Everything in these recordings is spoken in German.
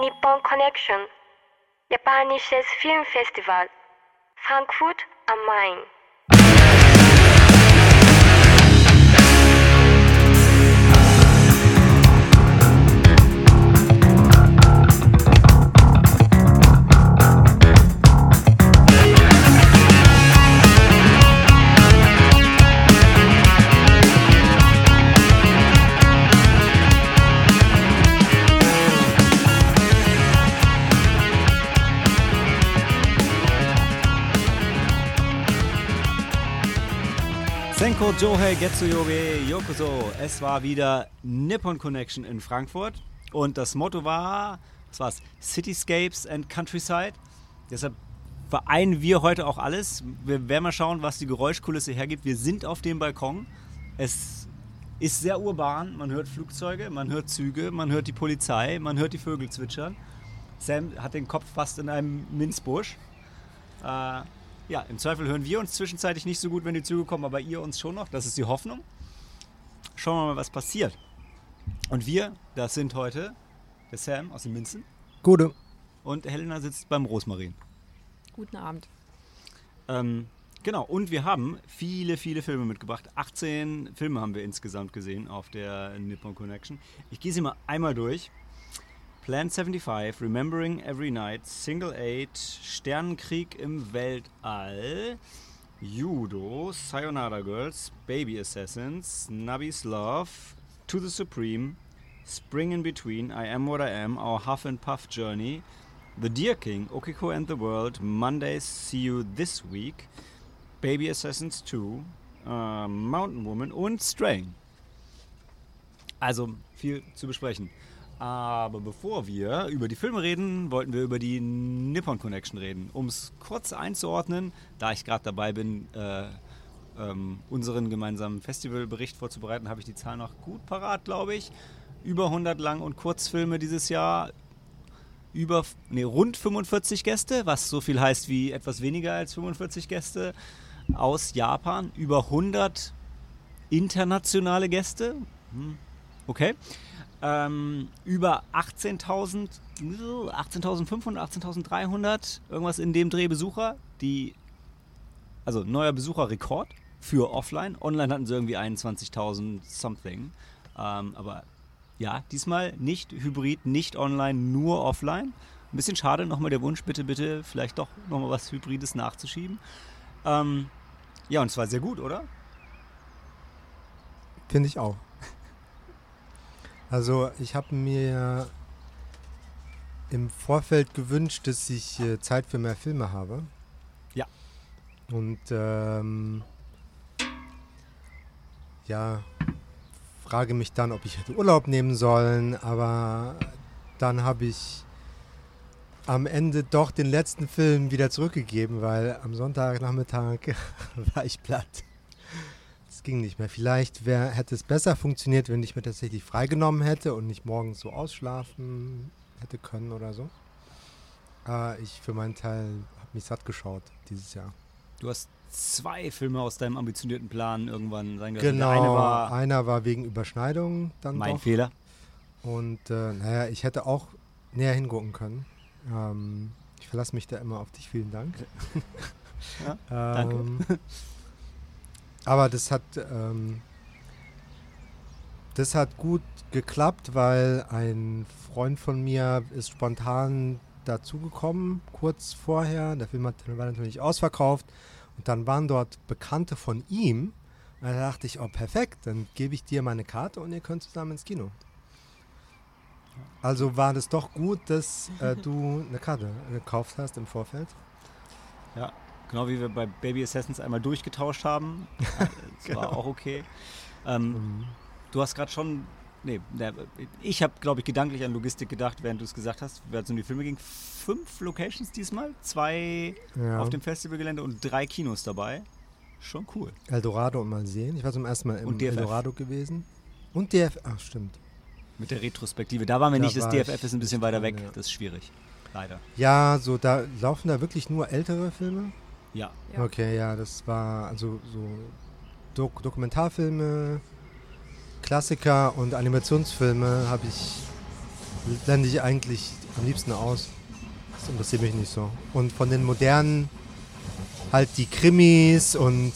Nippon Connection, japanisches Filmfestival, Frankfurt am Main. Senko Johei Getsuyoge Yokoso. Es war wieder Nippon Connection in Frankfurt und das Motto war, was war's? Cityscapes and Countryside. Deshalb vereinen wir heute auch alles. Wir werden mal schauen, was die Geräuschkulisse hergibt. Wir sind auf dem Balkon. Es ist sehr urban. Man hört Flugzeuge, man hört Züge, man hört die Polizei, man hört die Vögel zwitschern. Sam hat den Kopf fast in einem Minzbusch. Äh, ja, im Zweifel hören wir uns zwischenzeitlich nicht so gut, wenn die Züge kommen, aber ihr uns schon noch. Das ist die Hoffnung. Schauen wir mal, was passiert. Und wir, das sind heute der Sam aus den Minzen Gute. und Helena sitzt beim Rosmarin. Guten Abend. Ähm, genau, und wir haben viele, viele Filme mitgebracht. 18 Filme haben wir insgesamt gesehen auf der Nippon Connection. Ich gehe sie mal einmal durch. Plan 75, Remembering Every Night, Single Eight, Sternenkrieg im Weltall, Judo, Sayonara Girls, Baby Assassins, Nubby's Love, To the Supreme, Spring in Between, I Am What I Am, Our Huff and Puff Journey, The Deer King, Okiko and the World, Mondays See You This Week, Baby Assassins 2, äh, Mountain Woman und Straying. Also viel zu besprechen. Aber bevor wir über die Filme reden, wollten wir über die Nippon Connection reden. Um es kurz einzuordnen, da ich gerade dabei bin, äh, ähm, unseren gemeinsamen Festivalbericht vorzubereiten, habe ich die Zahl noch gut parat, glaube ich. Über 100 Lang- und Kurzfilme dieses Jahr. Über, nee, rund 45 Gäste, was so viel heißt wie etwas weniger als 45 Gäste aus Japan. Über 100 internationale Gäste. Hm, Okay. Ähm, über 18.000, 18.500, 18.300, irgendwas in dem Dreh Besucher. Die, also neuer Besucherrekord für offline. Online hatten sie irgendwie 21.000 something. Ähm, aber ja, diesmal nicht hybrid, nicht online, nur offline. Ein bisschen schade, nochmal der Wunsch, bitte, bitte, vielleicht doch nochmal was Hybrides nachzuschieben. Ähm, ja, und zwar sehr gut, oder? Finde ich auch. Also ich habe mir im Vorfeld gewünscht, dass ich äh, Zeit für mehr Filme habe. Ja. Und ähm, ja, frage mich dann, ob ich hätte Urlaub nehmen sollen, aber dann habe ich am Ende doch den letzten Film wieder zurückgegeben, weil am Sonntagnachmittag war ich platt. Es ging nicht mehr. Vielleicht wär, hätte es besser funktioniert, wenn ich mir tatsächlich freigenommen hätte und nicht morgens so ausschlafen hätte können oder so. Aber ich für meinen Teil habe mich satt geschaut dieses Jahr. Du hast zwei Filme aus deinem ambitionierten Plan irgendwann sein gelassen. Genau, eine war einer war wegen Überschneidung dann mein doch. Fehler. Und äh, naja, ich hätte auch näher hingucken können. Ähm, ich verlasse mich da immer auf dich. Vielen Dank. Ja, danke. Aber das hat, ähm, das hat gut geklappt, weil ein Freund von mir ist spontan dazugekommen, kurz vorher. Der Film hat, war natürlich ausverkauft. Und dann waren dort Bekannte von ihm. Und da dachte ich, oh perfekt, dann gebe ich dir meine Karte und ihr könnt zusammen ins Kino. Also war das doch gut, dass äh, du eine Karte gekauft hast im Vorfeld. Ja, genau wie wir bei Baby Assassins einmal durchgetauscht haben. Das war Genau. auch okay. Ähm, du hast gerade schon, nee, ich habe, glaube ich, gedanklich an Logistik gedacht, während du es gesagt hast, als es um die Filme ging. Fünf Locations diesmal, zwei Ja. auf dem Festivalgelände und drei Kinos dabei. Schon cool. Eldorado und mal sehen. Ich war zum ersten Mal im Und DFF. Eldorado gewesen. Und DF, ach stimmt. Mit der Retrospektive. Da waren wir Da nicht, das war DFF ist ein bisschen weiter weg. ja. Das ist schwierig. Leider. Ja, so da laufen da wirklich nur ältere Filme. Ja. Ja. Okay, ja, das war also so Dok Dokumentarfilme, Klassiker und Animationsfilme habe ich blende ich eigentlich am liebsten aus. Das interessiert mich nicht so. Und von den modernen halt die Krimis und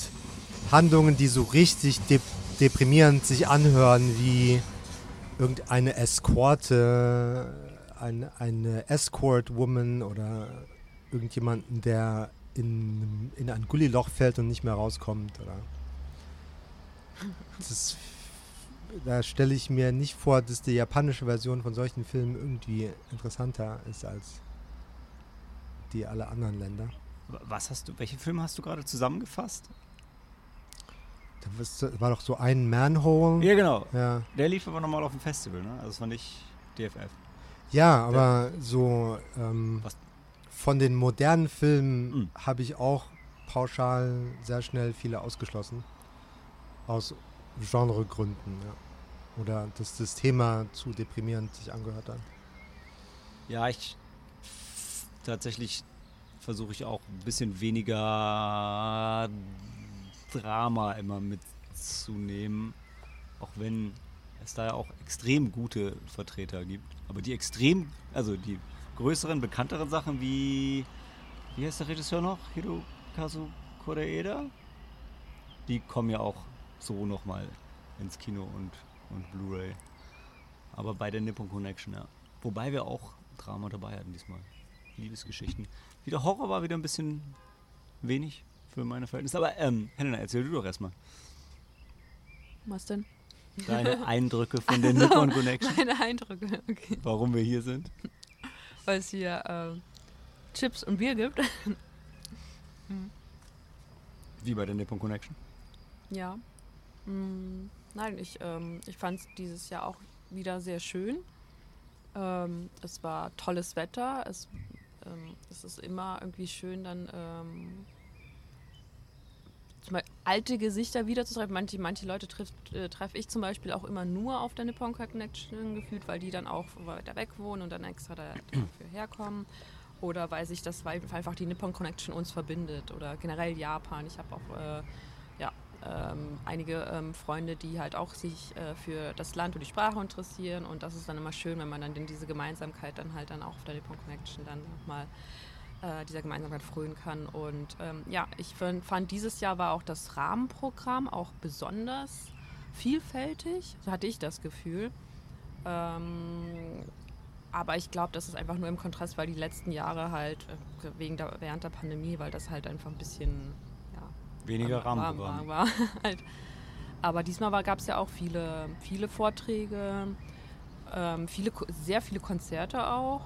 Handlungen, die so richtig de deprimierend sich anhören, wie irgendeine Eskorte, eine, eine Escort-Woman oder irgendjemanden, der in, in ein Gulliloch fällt und nicht mehr rauskommt. Oder das, da stelle ich mir nicht vor, dass die japanische Version von solchen Filmen irgendwie interessanter ist als die aller anderen Länder. Was hast du, welche Filme hast du gerade zusammengefasst? Das war doch so ein Manhole. Ja, genau. Ja, Der lief aber nochmal auf dem Festival, ne? Also das war nicht DFF. ja aber so ähm, Was? Von den modernen Filmen Mhm. habe ich auch pauschal sehr schnell viele ausgeschlossen. Aus Genregründen, ja. Oder dass das Thema zu deprimierend sich angehört hat. Ja, ich tatsächlich versuche ich auch ein bisschen weniger Drama immer mitzunehmen. Auch wenn es da ja auch extrem gute Vertreter gibt. Aber die extrem, also die größeren, bekannteren Sachen wie, wie heißt der Regisseur noch? Hirokazu Koreeda? Die kommen ja auch so nochmal ins Kino und, und Blu-ray. Aber bei der Nippon Connection, ja. Wobei wir auch Drama dabei hatten diesmal. Liebesgeschichten. Wieder Horror war wieder ein bisschen wenig für meine Verhältnisse. Aber ähm, Helena, erzähl du doch erstmal Was denn? deine Eindrücke von der Nippon Connection. Meine Eindrücke, okay. Warum wir hier sind. Weil es hier äh, Chips und Bier gibt. Wie bei der Nippon Connection. ja. Mm, nein, ich, ähm, ich fand es dieses Jahr auch wieder sehr schön. Ähm, es war tolles Wetter. Es, ähm, es ist immer irgendwie schön, dann ähm, zum Beispiel alte Gesichter wiederzutreffen. Manche, manche Leute äh, treffe ich zum Beispiel auch immer nur auf der Nippon Connection gefühlt, weil die dann auch weiter weg wohnen und dann extra da, dafür herkommen. Oder weil sich das weil einfach die Nippon Connection uns verbindet. Oder generell Japan. Ich habe auch äh, ja, ähm, einige ähm, Freunde, die halt auch sich äh, für das Land und die Sprache interessieren. Und das ist dann immer schön, wenn man dann diese Gemeinsamkeit dann halt dann auch auf der Nippon Connection dann nochmal äh, dieser Gemeinsamkeit frönen kann. Und ähm, ja, ich fand, dieses Jahr war auch das Rahmenprogramm auch besonders vielfältig. So hatte ich das Gefühl. Ähm, aber ich glaube, das ist einfach nur im Kontrast, weil die letzten Jahre halt äh, wegen der, während der Pandemie, weil das halt einfach ein bisschen ja, Weniger war- Rahmenprogramm. War, halt. Aber diesmal gab es ja auch viele, viele Vorträge, ähm, viele, sehr viele Konzerte auch.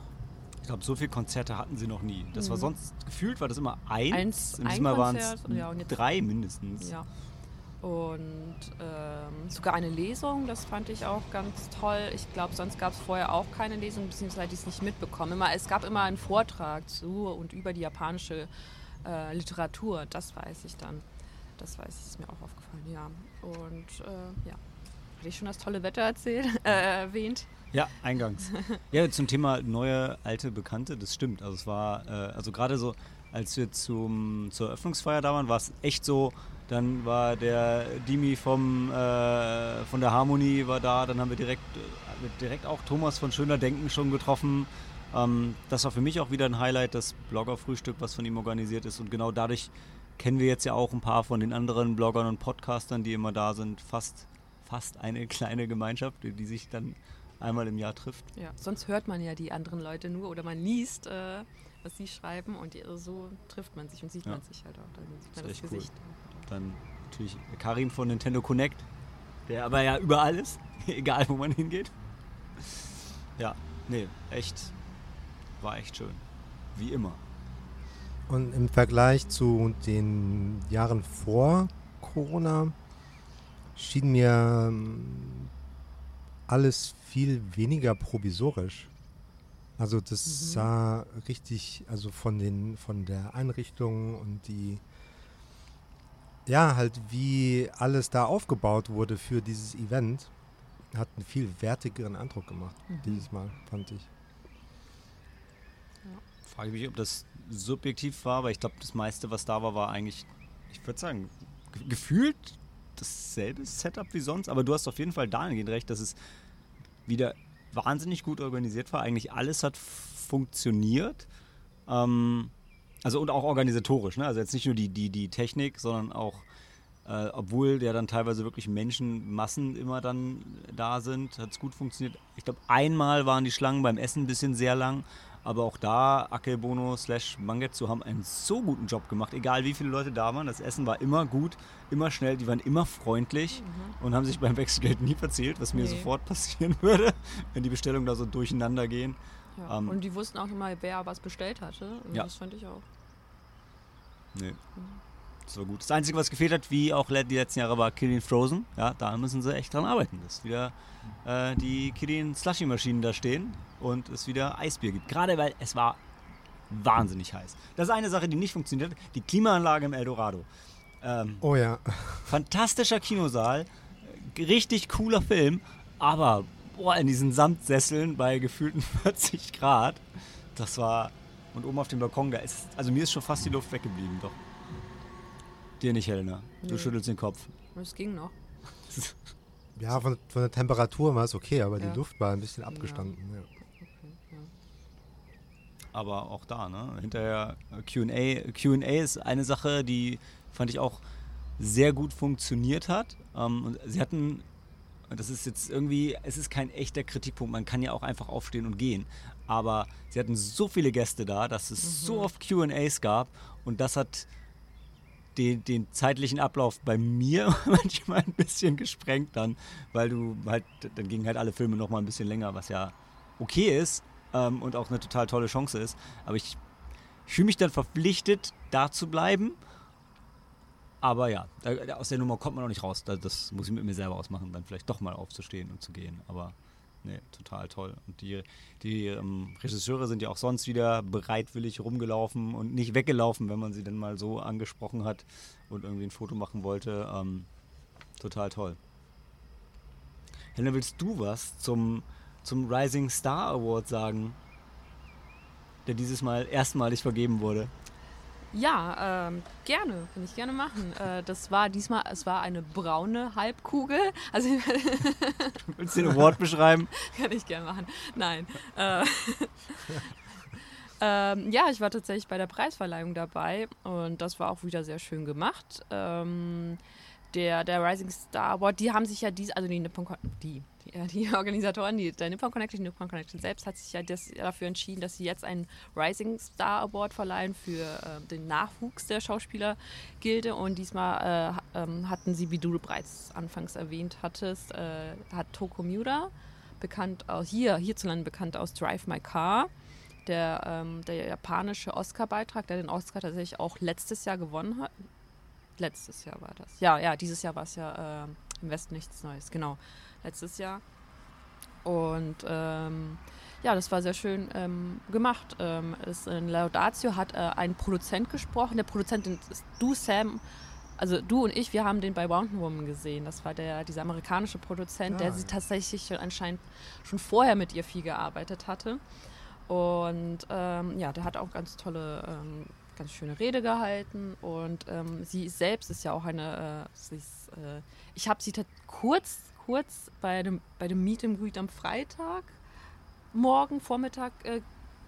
Ich glaube, so viele Konzerte hatten sie noch nie. Das war Mhm. sonst, gefühlt war das immer eins. Eins- und ein diesmal waren es ja, drei mindestens. Ja. Und ähm, sogar eine Lesung, das fand ich auch ganz toll. Ich glaube, sonst gab es vorher auch keine Lesung, beziehungsweise hätte ich es nicht mitbekommen. Immer, es gab immer einen Vortrag zu und über die japanische äh, Literatur, das weiß ich dann. Das weiß ich, ist mir auch aufgefallen, ja. Und äh, ja, hatte ich schon das tolle Wetter erzählt, äh, erwähnt. Ja, eingangs. ja, zum Thema neue, alte Bekannte, das stimmt. Also es war, äh, also gerade so, als wir zum, zur Eröffnungsfeier da waren, war es echt so, dann war der Dimi vom, äh, von der Harmonie war da, dann haben wir direkt, äh, direkt auch Thomas von Schöner Denken schon getroffen. Ähm, das war für mich auch wieder ein Highlight, das Blogger-Frühstück, was von ihm organisiert ist. Und genau dadurch kennen wir jetzt ja auch ein paar von den anderen Bloggern und Podcastern, die immer da sind. Fast, fast eine kleine Gemeinschaft, die die sich dann einmal im Jahr trifft. Ja, sonst hört man ja die anderen Leute nur oder man liest, äh, was sie schreiben und die, so trifft man sich und sieht Ja. man sich halt auch. Dann sieht man ist das echt cool. Gesicht. Dann natürlich Karim von Nintendo Connect, der aber ja überall ist, egal wo man hingeht. Ja, nee, echt, war echt schön. Wie immer. Und im Vergleich zu den Jahren vor Corona schien mir ähm, alles viel weniger provisorisch. Also das Mhm. sah richtig, also von den von der Einrichtung und die ja halt wie alles da aufgebaut wurde für dieses Event, hat einen viel wertigeren Eindruck gemacht Mhm. dieses Mal, fand ich. Frage mich, ob das subjektiv war, aber ich glaube, das meiste, was da war, war eigentlich, ich würde sagen, ge- gefühlt dasselbe Setup wie sonst. Aber du hast auf jeden Fall dahingehend recht, dass es wieder wahnsinnig gut organisiert war. Eigentlich alles hat funktioniert. Ähm, also und auch organisatorisch, ne? Also jetzt nicht nur die, die, die Technik, sondern auch, äh, obwohl ja dann teilweise wirklich Menschenmassen immer dann da sind, hat es gut funktioniert. Ich glaube, einmal waren die Schlangen beim Essen ein bisschen sehr lang, aber auch da, Akebono slash Mangetsu haben einen so guten Job gemacht, egal wie viele Leute da waren. Das Essen war immer gut, immer schnell, die waren immer freundlich und haben sich beim Wechselgeld nie verzählt, was mir Nee. sofort passieren würde, wenn die Bestellungen da so durcheinander gehen. Ja. Ähm, und die wussten auch mal, wer was bestellt hatte. Und Ja. Das fand ich auch. Nee. Das war gut. Das Einzige, was gefehlt hat, wie auch die letzten Jahre, war Kirin Frozen. Ja, da müssen sie echt dran arbeiten, dass wieder äh, die Kirin Slushy-Maschinen da stehen und es wieder Eisbier gibt. Gerade weil es war wahnsinnig heiß. Das ist eine Sache, die nicht funktioniert hat. Die Klimaanlage im Eldorado. Ähm, Oh ja. fantastischer Kinosaal, richtig cooler Film, aber boah, in diesen Samtsesseln bei gefühlten 40 Grad, das war. Und oben auf dem Balkon, da ist. Also mir ist schon fast die Luft weggeblieben, doch. Dir nicht, Helena. Du Nee. schüttelst den Kopf. Es ging noch. Ja, von, von der Temperatur war es okay, aber Ja. die Luft war ein bisschen abgestanden. Ja. Aber auch da, ne? Hinterher äh, QA. QA ist eine Sache, die fand ich auch sehr gut funktioniert hat. Ähm, und sie hatten, und das ist jetzt irgendwie, es ist kein echter Kritikpunkt, man kann ja auch einfach aufstehen und gehen. Aber sie hatten so viele Gäste da, dass es so oft QAs gab und das hat den, den zeitlichen Ablauf bei mir manchmal ein bisschen gesprengt dann, weil du halt, dann gingen halt alle Filme nochmal ein bisschen länger, was ja okay ist ähm, und auch eine total tolle Chance ist. Aber ich, ich fühle mich dann verpflichtet, da zu bleiben. Aber ja, aus der Nummer kommt man auch nicht raus. Da, das muss ich mit mir selber ausmachen, dann vielleicht doch mal aufzustehen und zu gehen. Aber nee, total toll. Und die, die ähm, Regisseure sind ja auch sonst wieder bereitwillig rumgelaufen und nicht weggelaufen, wenn man sie dann mal so angesprochen hat und irgendwie ein Foto machen wollte. Ähm, total toll. Helena, willst du was zum, zum Rising Star Award sagen? Der dieses Mal erstmalig vergeben wurde. Ja, ähm, gerne, kann ich gerne machen. Äh, das war diesmal, es war eine braune Halbkugel. Also Willst du den Award beschreiben? kann ich gerne machen. Nein. Äh, ähm, ja, ich war tatsächlich bei der Preisverleihung dabei und das war auch wieder sehr schön gemacht. Ähm, der, der Rising Star Award, die haben sich ja dies, also die die, die, äh, die Organisatoren, die, der Nippon Connection, die Nippon Connection selbst hat sich ja das, dafür entschieden, dass sie jetzt einen Rising Star Award verleihen für äh, den Nachwuchs der Schauspielergilde und diesmal äh, ähm, hatten sie, wie du bereits anfangs erwähnt hattest, äh, hat Toko Miura, bekannt aus, hier, hierzulande bekannt aus Drive My Car, der, ähm, der japanische Oscar-Beitrag, der den Oscar tatsächlich auch letztes Jahr gewonnen hat. Letztes Jahr war das. Ja, ja, dieses Jahr war es ja ähm, im Westen nichts Neues, genau. Letztes Jahr. Und ähm, ja, das war sehr schön ähm, gemacht. Ähm, es, in Laudatio hat äh, ein Produzent gesprochen. Der Produzent ist du, Sam. Also du und ich, wir haben den bei Mountain Woman gesehen. Das war der, dieser amerikanische Produzent, Ah, der ja. sie tatsächlich schon anscheinend schon vorher mit ihr viel gearbeitet hatte. Und ähm, ja, der hat auch ganz tolle, ähm, ganz schöne Rede gehalten. Und ähm, sie selbst ist ja auch eine, äh, sie ist, äh, ich habe sie kurz, kurz bei dem, bei dem Meet and Greet am Freitag, morgen, Vormittag, äh,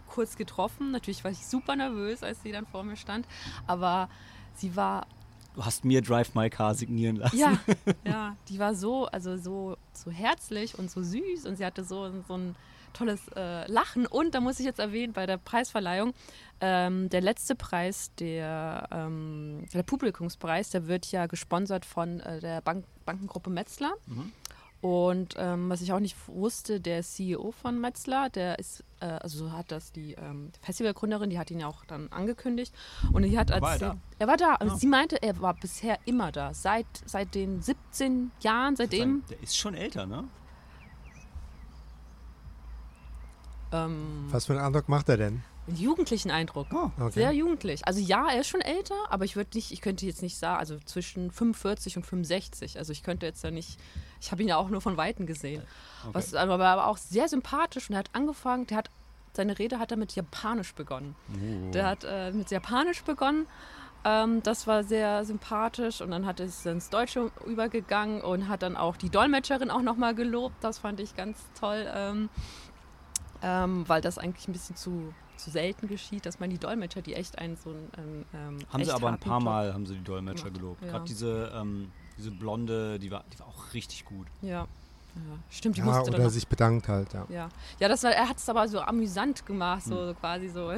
kurz getroffen. Natürlich war ich super nervös, als sie dann vor mir stand. Aber sie war Du hast mir Drive My Car signieren lassen. ja, ja, die war so, also so, so herzlich und so süß und sie hatte so, so ein tolles äh, Lachen. Und da muss ich jetzt erwähnen, bei der Preisverleihung, ähm, der letzte Preis, der, ähm, der Publikumspreis, der wird ja gesponsert von äh, der Bank Bankengruppe Metzler. Und ähm, was ich auch nicht wusste, der CEO von Metzler, der ist, äh, also so hat das die ähm, Festivalgründerin, die hat ihn ja auch dann angekündigt. Und die hat War er da? er war da. Und sie meinte, er war bisher immer da. Seit, seit den 17 Jahren, seitdem. Der ist schon älter, ne? Ähm, Was für einen Eindruck macht er denn? einen jugendlichen Eindruck. Oh, okay. Sehr jugendlich. Also ja, er ist schon älter, aber ich würde nicht, ich könnte jetzt nicht sagen, also zwischen 45 und 65. Also ich könnte jetzt ja nicht, ich habe ihn ja auch nur von Weitem gesehen. Okay. Was, aber er war auch sehr sympathisch und er hat angefangen, der hat, seine Rede hat er mit Japanisch begonnen. Oh. Der hat äh, mit Japanisch begonnen Ähm, das war sehr sympathisch und dann hat es ins Deutsche übergegangen und hat dann auch die Dolmetscherin auch nochmal gelobt. Das fand ich ganz toll, ähm, ähm, weil das eigentlich ein bisschen zu, zu selten geschieht, dass man die Dolmetscher, die echt einen so einen. Ähm, Haben sie aber ein paar Mal haben sie die Dolmetscher gemacht. gelobt. Ja. Gerade diese, ähm, diese Blonde, die war, die war auch richtig gut. Ja. ja. Stimmt, die Ja, musste oder sich bedankt halt, ja. Ja, ja das war, er hat es aber so amüsant gemacht, so, Hm. so quasi so,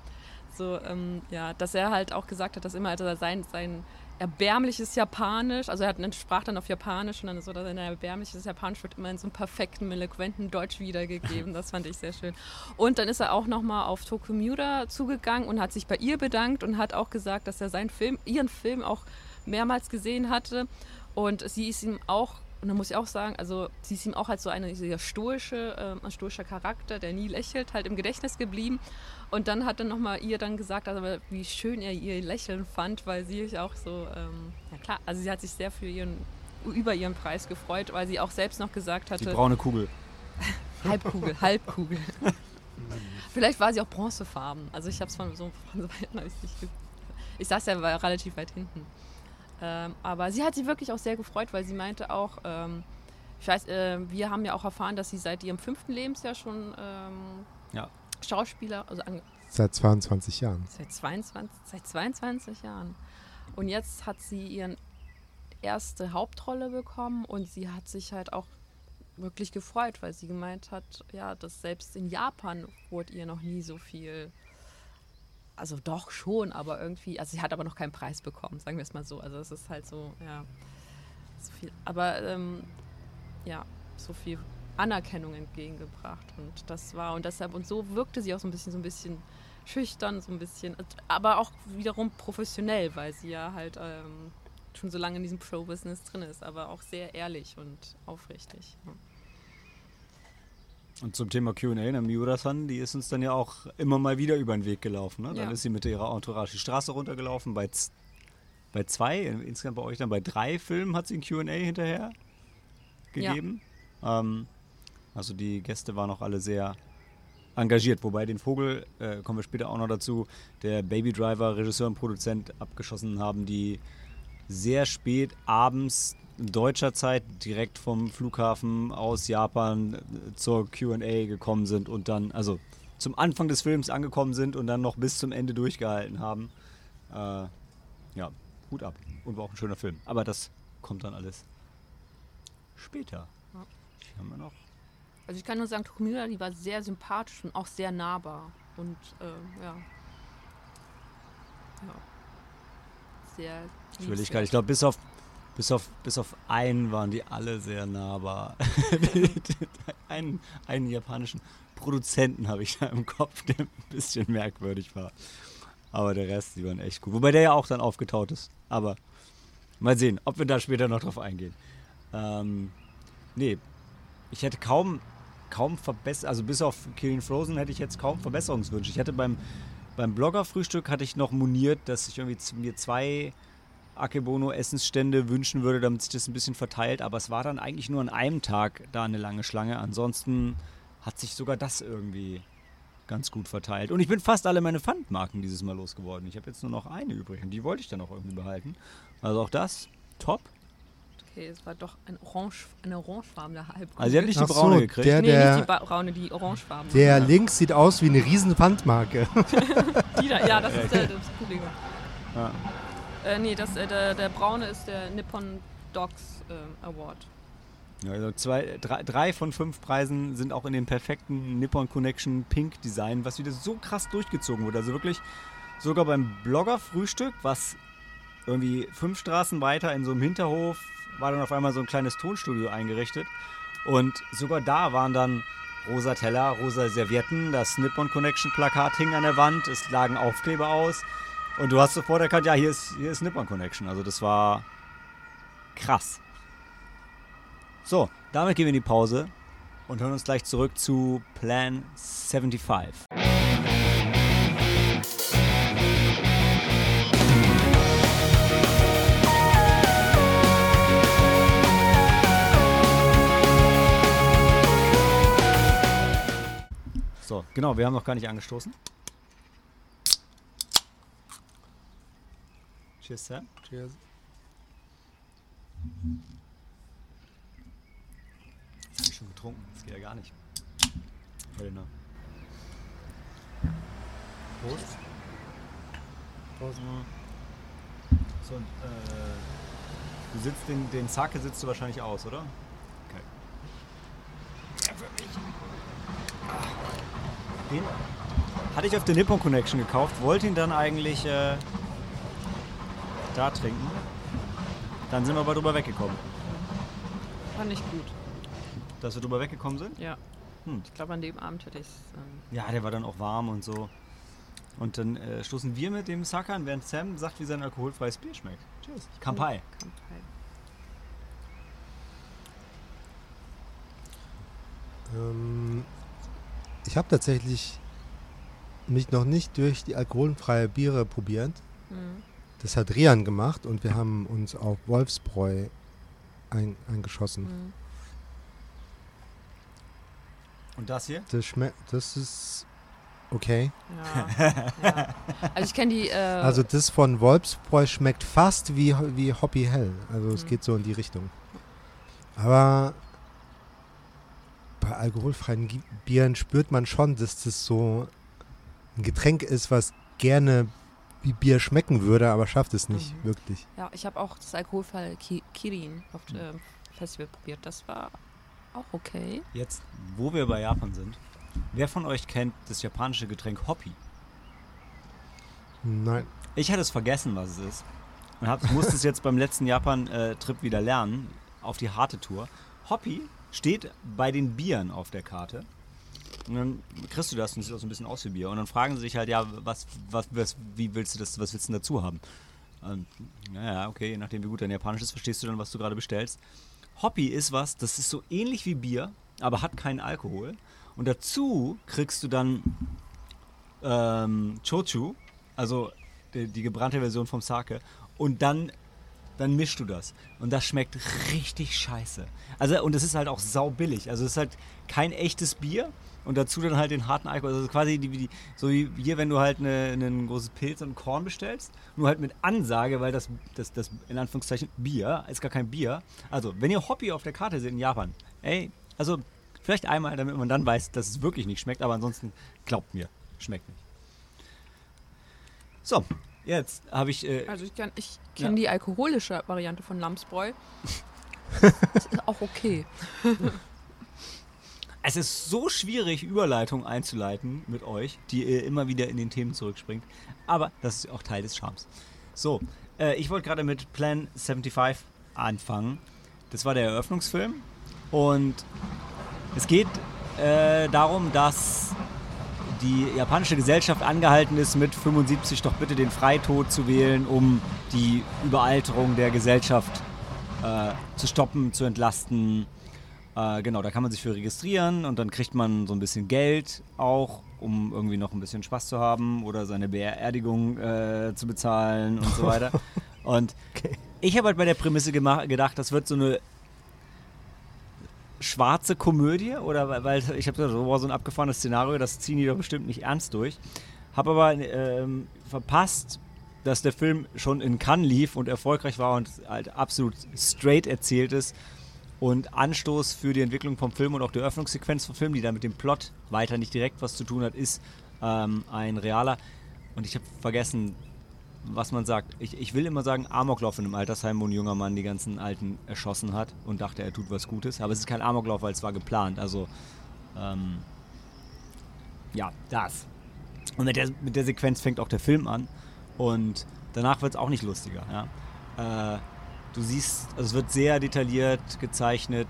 so ähm, ja, dass er halt auch gesagt hat, dass immer also sein, sein erbärmliches Japanisch, also er hat, sprach dann auf Japanisch und dann so, dass sein erbärmliches Japanisch wird immer in so einem perfekten, eloquenten Deutsch wiedergegeben. Das fand ich sehr schön. Und dann ist er auch nochmal auf Tokumura zugegangen und hat sich bei ihr bedankt und hat auch gesagt, dass er seinen Film, ihren Film auch mehrmals gesehen hatte und sie ist ihm auch und da muss ich auch sagen, also sie ist ihm auch als so eine sehr stoische, ein stoischer Charakter, der nie lächelt, halt im Gedächtnis geblieben. Und dann hat er nochmal ihr dann gesagt, also wie schön er ihr Lächeln fand, weil sie sich auch so, ähm, ja klar, also sie hat sich sehr für ihren, über ihren Preis gefreut, weil sie auch selbst noch gesagt Die hatte, braune Kugel. Halbkugel, Halbkugel. Vielleicht war sie auch bronzefarben. Also ich habe es von so von so weit nicht ge Ich saß ja relativ weit hinten. Ähm, aber sie hat sich wirklich auch sehr gefreut, weil sie meinte auch, ähm, ich weiß, äh, wir haben ja auch erfahren, dass sie seit ihrem fünften Lebensjahr schon ähm, Ja. Schauspieler, also an, Seit 22 Jahren. Seit 22, seit 22 Jahren. Und jetzt hat sie ihren erste Hauptrolle bekommen und sie hat sich halt auch wirklich gefreut, weil sie gemeint hat, ja, dass selbst in Japan wurde ihr noch nie so viel. Also doch schon, aber irgendwie, also sie hat aber noch keinen Preis bekommen, sagen wir es mal so. Also es ist halt so, ja, so viel. Aber ähm, ja, so viel Anerkennung entgegengebracht und das war und deshalb und so wirkte sie auch so ein bisschen so ein bisschen schüchtern, so ein bisschen, aber auch wiederum professionell, weil sie ja halt ähm, schon so lange in diesem Pro-Business drin ist, aber auch sehr ehrlich und aufrichtig. Ja. Und zum Thema Q&A, ne, Miura-san, die ist uns dann ja auch immer mal wieder über den Weg gelaufen. Ne? Dann Ja. ist sie mit ihrer Entourage die Straße runtergelaufen. Bei, bei zwei, insgesamt bei euch dann bei drei Filmen hat sie ein Q&A hinterher Ja. gegeben. Ähm, also die Gäste waren auch alle sehr engagiert. Wobei den Vogel, äh, kommen wir später auch noch dazu, der Baby Driver, Regisseur und Produzent abgeschossen haben, die sehr spät abends deutscher Zeit direkt vom Flughafen aus Japan äh, zur QA gekommen sind und dann, also zum Anfang des Films angekommen sind und dann noch bis zum Ende durchgehalten haben. Äh, ja, Hut ab. Und war auch ein schöner Film. Aber das kommt dann alles später. Ja. Haben wir noch. Also ich kann nur sagen, Tokumura, die war sehr sympathisch und auch sehr nahbar und äh, ja. ja. Sehr Ich will ich gar nicht. Ich glaube, bis auf, bis, auf, bis auf einen waren die alle sehr nahbar. einen, einen japanischen Produzenten habe ich da im Kopf, der ein bisschen merkwürdig war. Aber der Rest, die waren echt gut. Wobei der ja auch dann aufgetaut ist. Aber mal sehen, ob wir da später noch drauf eingehen. Ähm, nee, ich hätte kaum, kaum verbessert, also bis auf Killing Frozen hätte ich jetzt kaum Verbesserungswünsche. Ich hatte beim, beim Blogger-Frühstück hatte ich noch moniert, dass ich irgendwie mir zwei Akebono-Essensstände wünschen würde, damit sich das ein bisschen verteilt. Aber es war dann eigentlich nur an einem Tag da eine lange Schlange. Ansonsten hat sich sogar das irgendwie ganz gut verteilt. Und ich bin fast alle meine Pfandmarken dieses Mal losgeworden. Ich habe jetzt nur noch eine übrig und die wollte ich dann auch irgendwie behalten. Also auch das, top. Okay, es war doch ein orange, eine orangefarbene Halbkugel. Also sie hat nicht die Ach so, braune gekriegt. der- nee, nicht die braune, die orangefarbene. Der links sieht aus wie eine riesen Pfandmarke. Die da, ja, das ist der, das Publikum. Ja. Äh, nee, das, äh, der, der braune ist der Nippon Dogs äh, Award. Also zwei, drei, drei von fünf Preisen sind auch in dem perfekten Nippon Connection Pink Design, was wieder so krass durchgezogen wurde. Also wirklich sogar beim Blogger-Frühstück, was irgendwie fünf Straßen weiter in so einem Hinterhof war dann auf einmal so ein kleines Tonstudio eingerichtet. Und sogar da waren dann rosa Teller, rosa Servietten, das Nippon Connection Plakat hing an der Wand, es lagen Aufkleber aus. Und du hast sofort erkannt, ja, hier ist, hier ist Nippon Connection. Also das war krass. So, damit gehen wir in die Pause und hören uns gleich zurück zu Plan 75. So, genau, wir haben noch gar nicht angestoßen. Cheers, Sam. Cheers. Das habe ich schon getrunken. Das geht ja gar nicht. Warte noch. Prost. Prost. So, und, äh, du sitzt den, den Sake sitzt du wahrscheinlich aus, oder? Okay. Ja, für mich. Den hatte ich auf der Nippon Connection gekauft, wollte ihn dann eigentlich äh, da trinken. Dann sind wir aber drüber weggekommen. Fand ich gut. Dass wir drüber weggekommen sind? Ja. Hm. Ich glaube, an dem Abend hätte ich es. Ähm, Ja, der war dann auch warm und so. Und dann äh, stoßen wir mit dem Sake an, während Sam sagt, wie sein alkoholfreies Bier schmeckt. Cheers. Kampai. Kampai. Ähm, ich habe tatsächlich mich noch nicht durch die alkoholfreie Biere probiert. Mhm. Das hat Rian gemacht und wir haben uns auf Wolfsbräu ein, eingeschossen. Mhm. Und das hier? Das schmeckt, das ist okay. Ja. ja. Also ich kenne die. Äh, Also das von Wolfsbräu schmeckt fast wie, wie Hoppy Hell. Also es Mhm. geht so in die Richtung. Aber bei alkoholfreien Bieren spürt man schon, dass das so ein Getränk ist, was gerne wie Bier schmecken würde, aber schafft es nicht Mhm. wirklich. ja, ich habe auch das alkoholfreie Ki Kirin auf Mhm. dem Festival probiert. Das war auch okay. Jetzt, wo wir bei Japan sind, wer von euch kennt das japanische Getränk Hoppy? Nein. Ich hatte es vergessen, was es ist. Und hab, musste es jetzt beim letzten Japan-Trip wieder lernen, auf die harte Tour. Hoppy steht bei den Bieren auf der Karte. Und dann kriegst du das und sieht auch so ein bisschen aus wie Bier. Und dann fragen sie sich halt, ja, was, was, was, wie willst du das, was willst du denn dazu haben? Und, naja, okay, je nachdem, wie gut dein Japanisch ist, verstehst du dann, was du gerade bestellst. Hoppy ist was, das ist so ähnlich wie Bier, aber hat keinen Alkohol. Und dazu kriegst du dann ähm, Chochu, also die, die gebrannte Version vom Sake. Und dann, dann mischst du das. Und das schmeckt richtig scheiße. Also, und es ist halt auch saubillig. Also es ist halt kein echtes Bier. Und dazu dann halt den harten Alkohol. Also quasi die, die, so wie hier, wenn du halt eine, ein großes Pilz und Korn bestellst. Nur halt mit Ansage, weil das, das, das in Anführungszeichen Bier ist gar kein Bier. Also, wenn ihr Hobby auf der Karte seht in Japan, ey, also vielleicht einmal, damit man dann weiß, dass es wirklich nicht schmeckt. Aber ansonsten glaubt mir, schmeckt nicht. So, jetzt habe ich. Äh, Also ich kenne ich Ja. kenn die alkoholische Variante von Lamsbräu. das ist auch okay. Es ist so schwierig, Überleitungen einzuleiten mit euch, die ihr immer wieder in den Themen zurückspringt. Aber das ist auch Teil des Charmes. So, äh, ich wollte gerade mit Plan 75 anfangen. Das war der Eröffnungsfilm. Und es geht äh, darum, dass die japanische Gesellschaft angehalten ist, mit 75 doch bitte den Freitod zu wählen, um die Überalterung der Gesellschaft äh, zu stoppen, zu entlasten. Äh, genau, da kann man sich für registrieren und dann kriegt man so ein bisschen Geld auch, um irgendwie noch ein bisschen Spaß zu haben oder seine Beerdigung äh, zu bezahlen und so weiter. Und ich habe halt bei der Prämisse gedacht, das wird so eine schwarze Komödie oder weil- ich habe gesagt, so, so ein abgefahrenes Szenario, das ziehen die doch bestimmt nicht ernst durch. Habe aber ähm, verpasst, dass der Film schon in Cannes lief und erfolgreich war und halt absolut straight erzählt ist und Anstoß für die Entwicklung vom Film und auch die Öffnungssequenz vom Film, die da mit dem Plot weiter nicht direkt was zu tun hat, ist ähm, ein realer. Und ich habe vergessen, was man sagt. Ich, ich will immer sagen Amoklauf in einem Altersheim, wo ein junger Mann die ganzen Alten erschossen hat und dachte, er tut was Gutes. Aber es ist kein Amoklauf, weil es war geplant. Also, ähm, ja, das. Und mit der, mit der Sequenz fängt auch der Film an. Und danach wird es auch nicht lustiger. Ja? Äh, du siehst, also es wird sehr detailliert gezeichnet,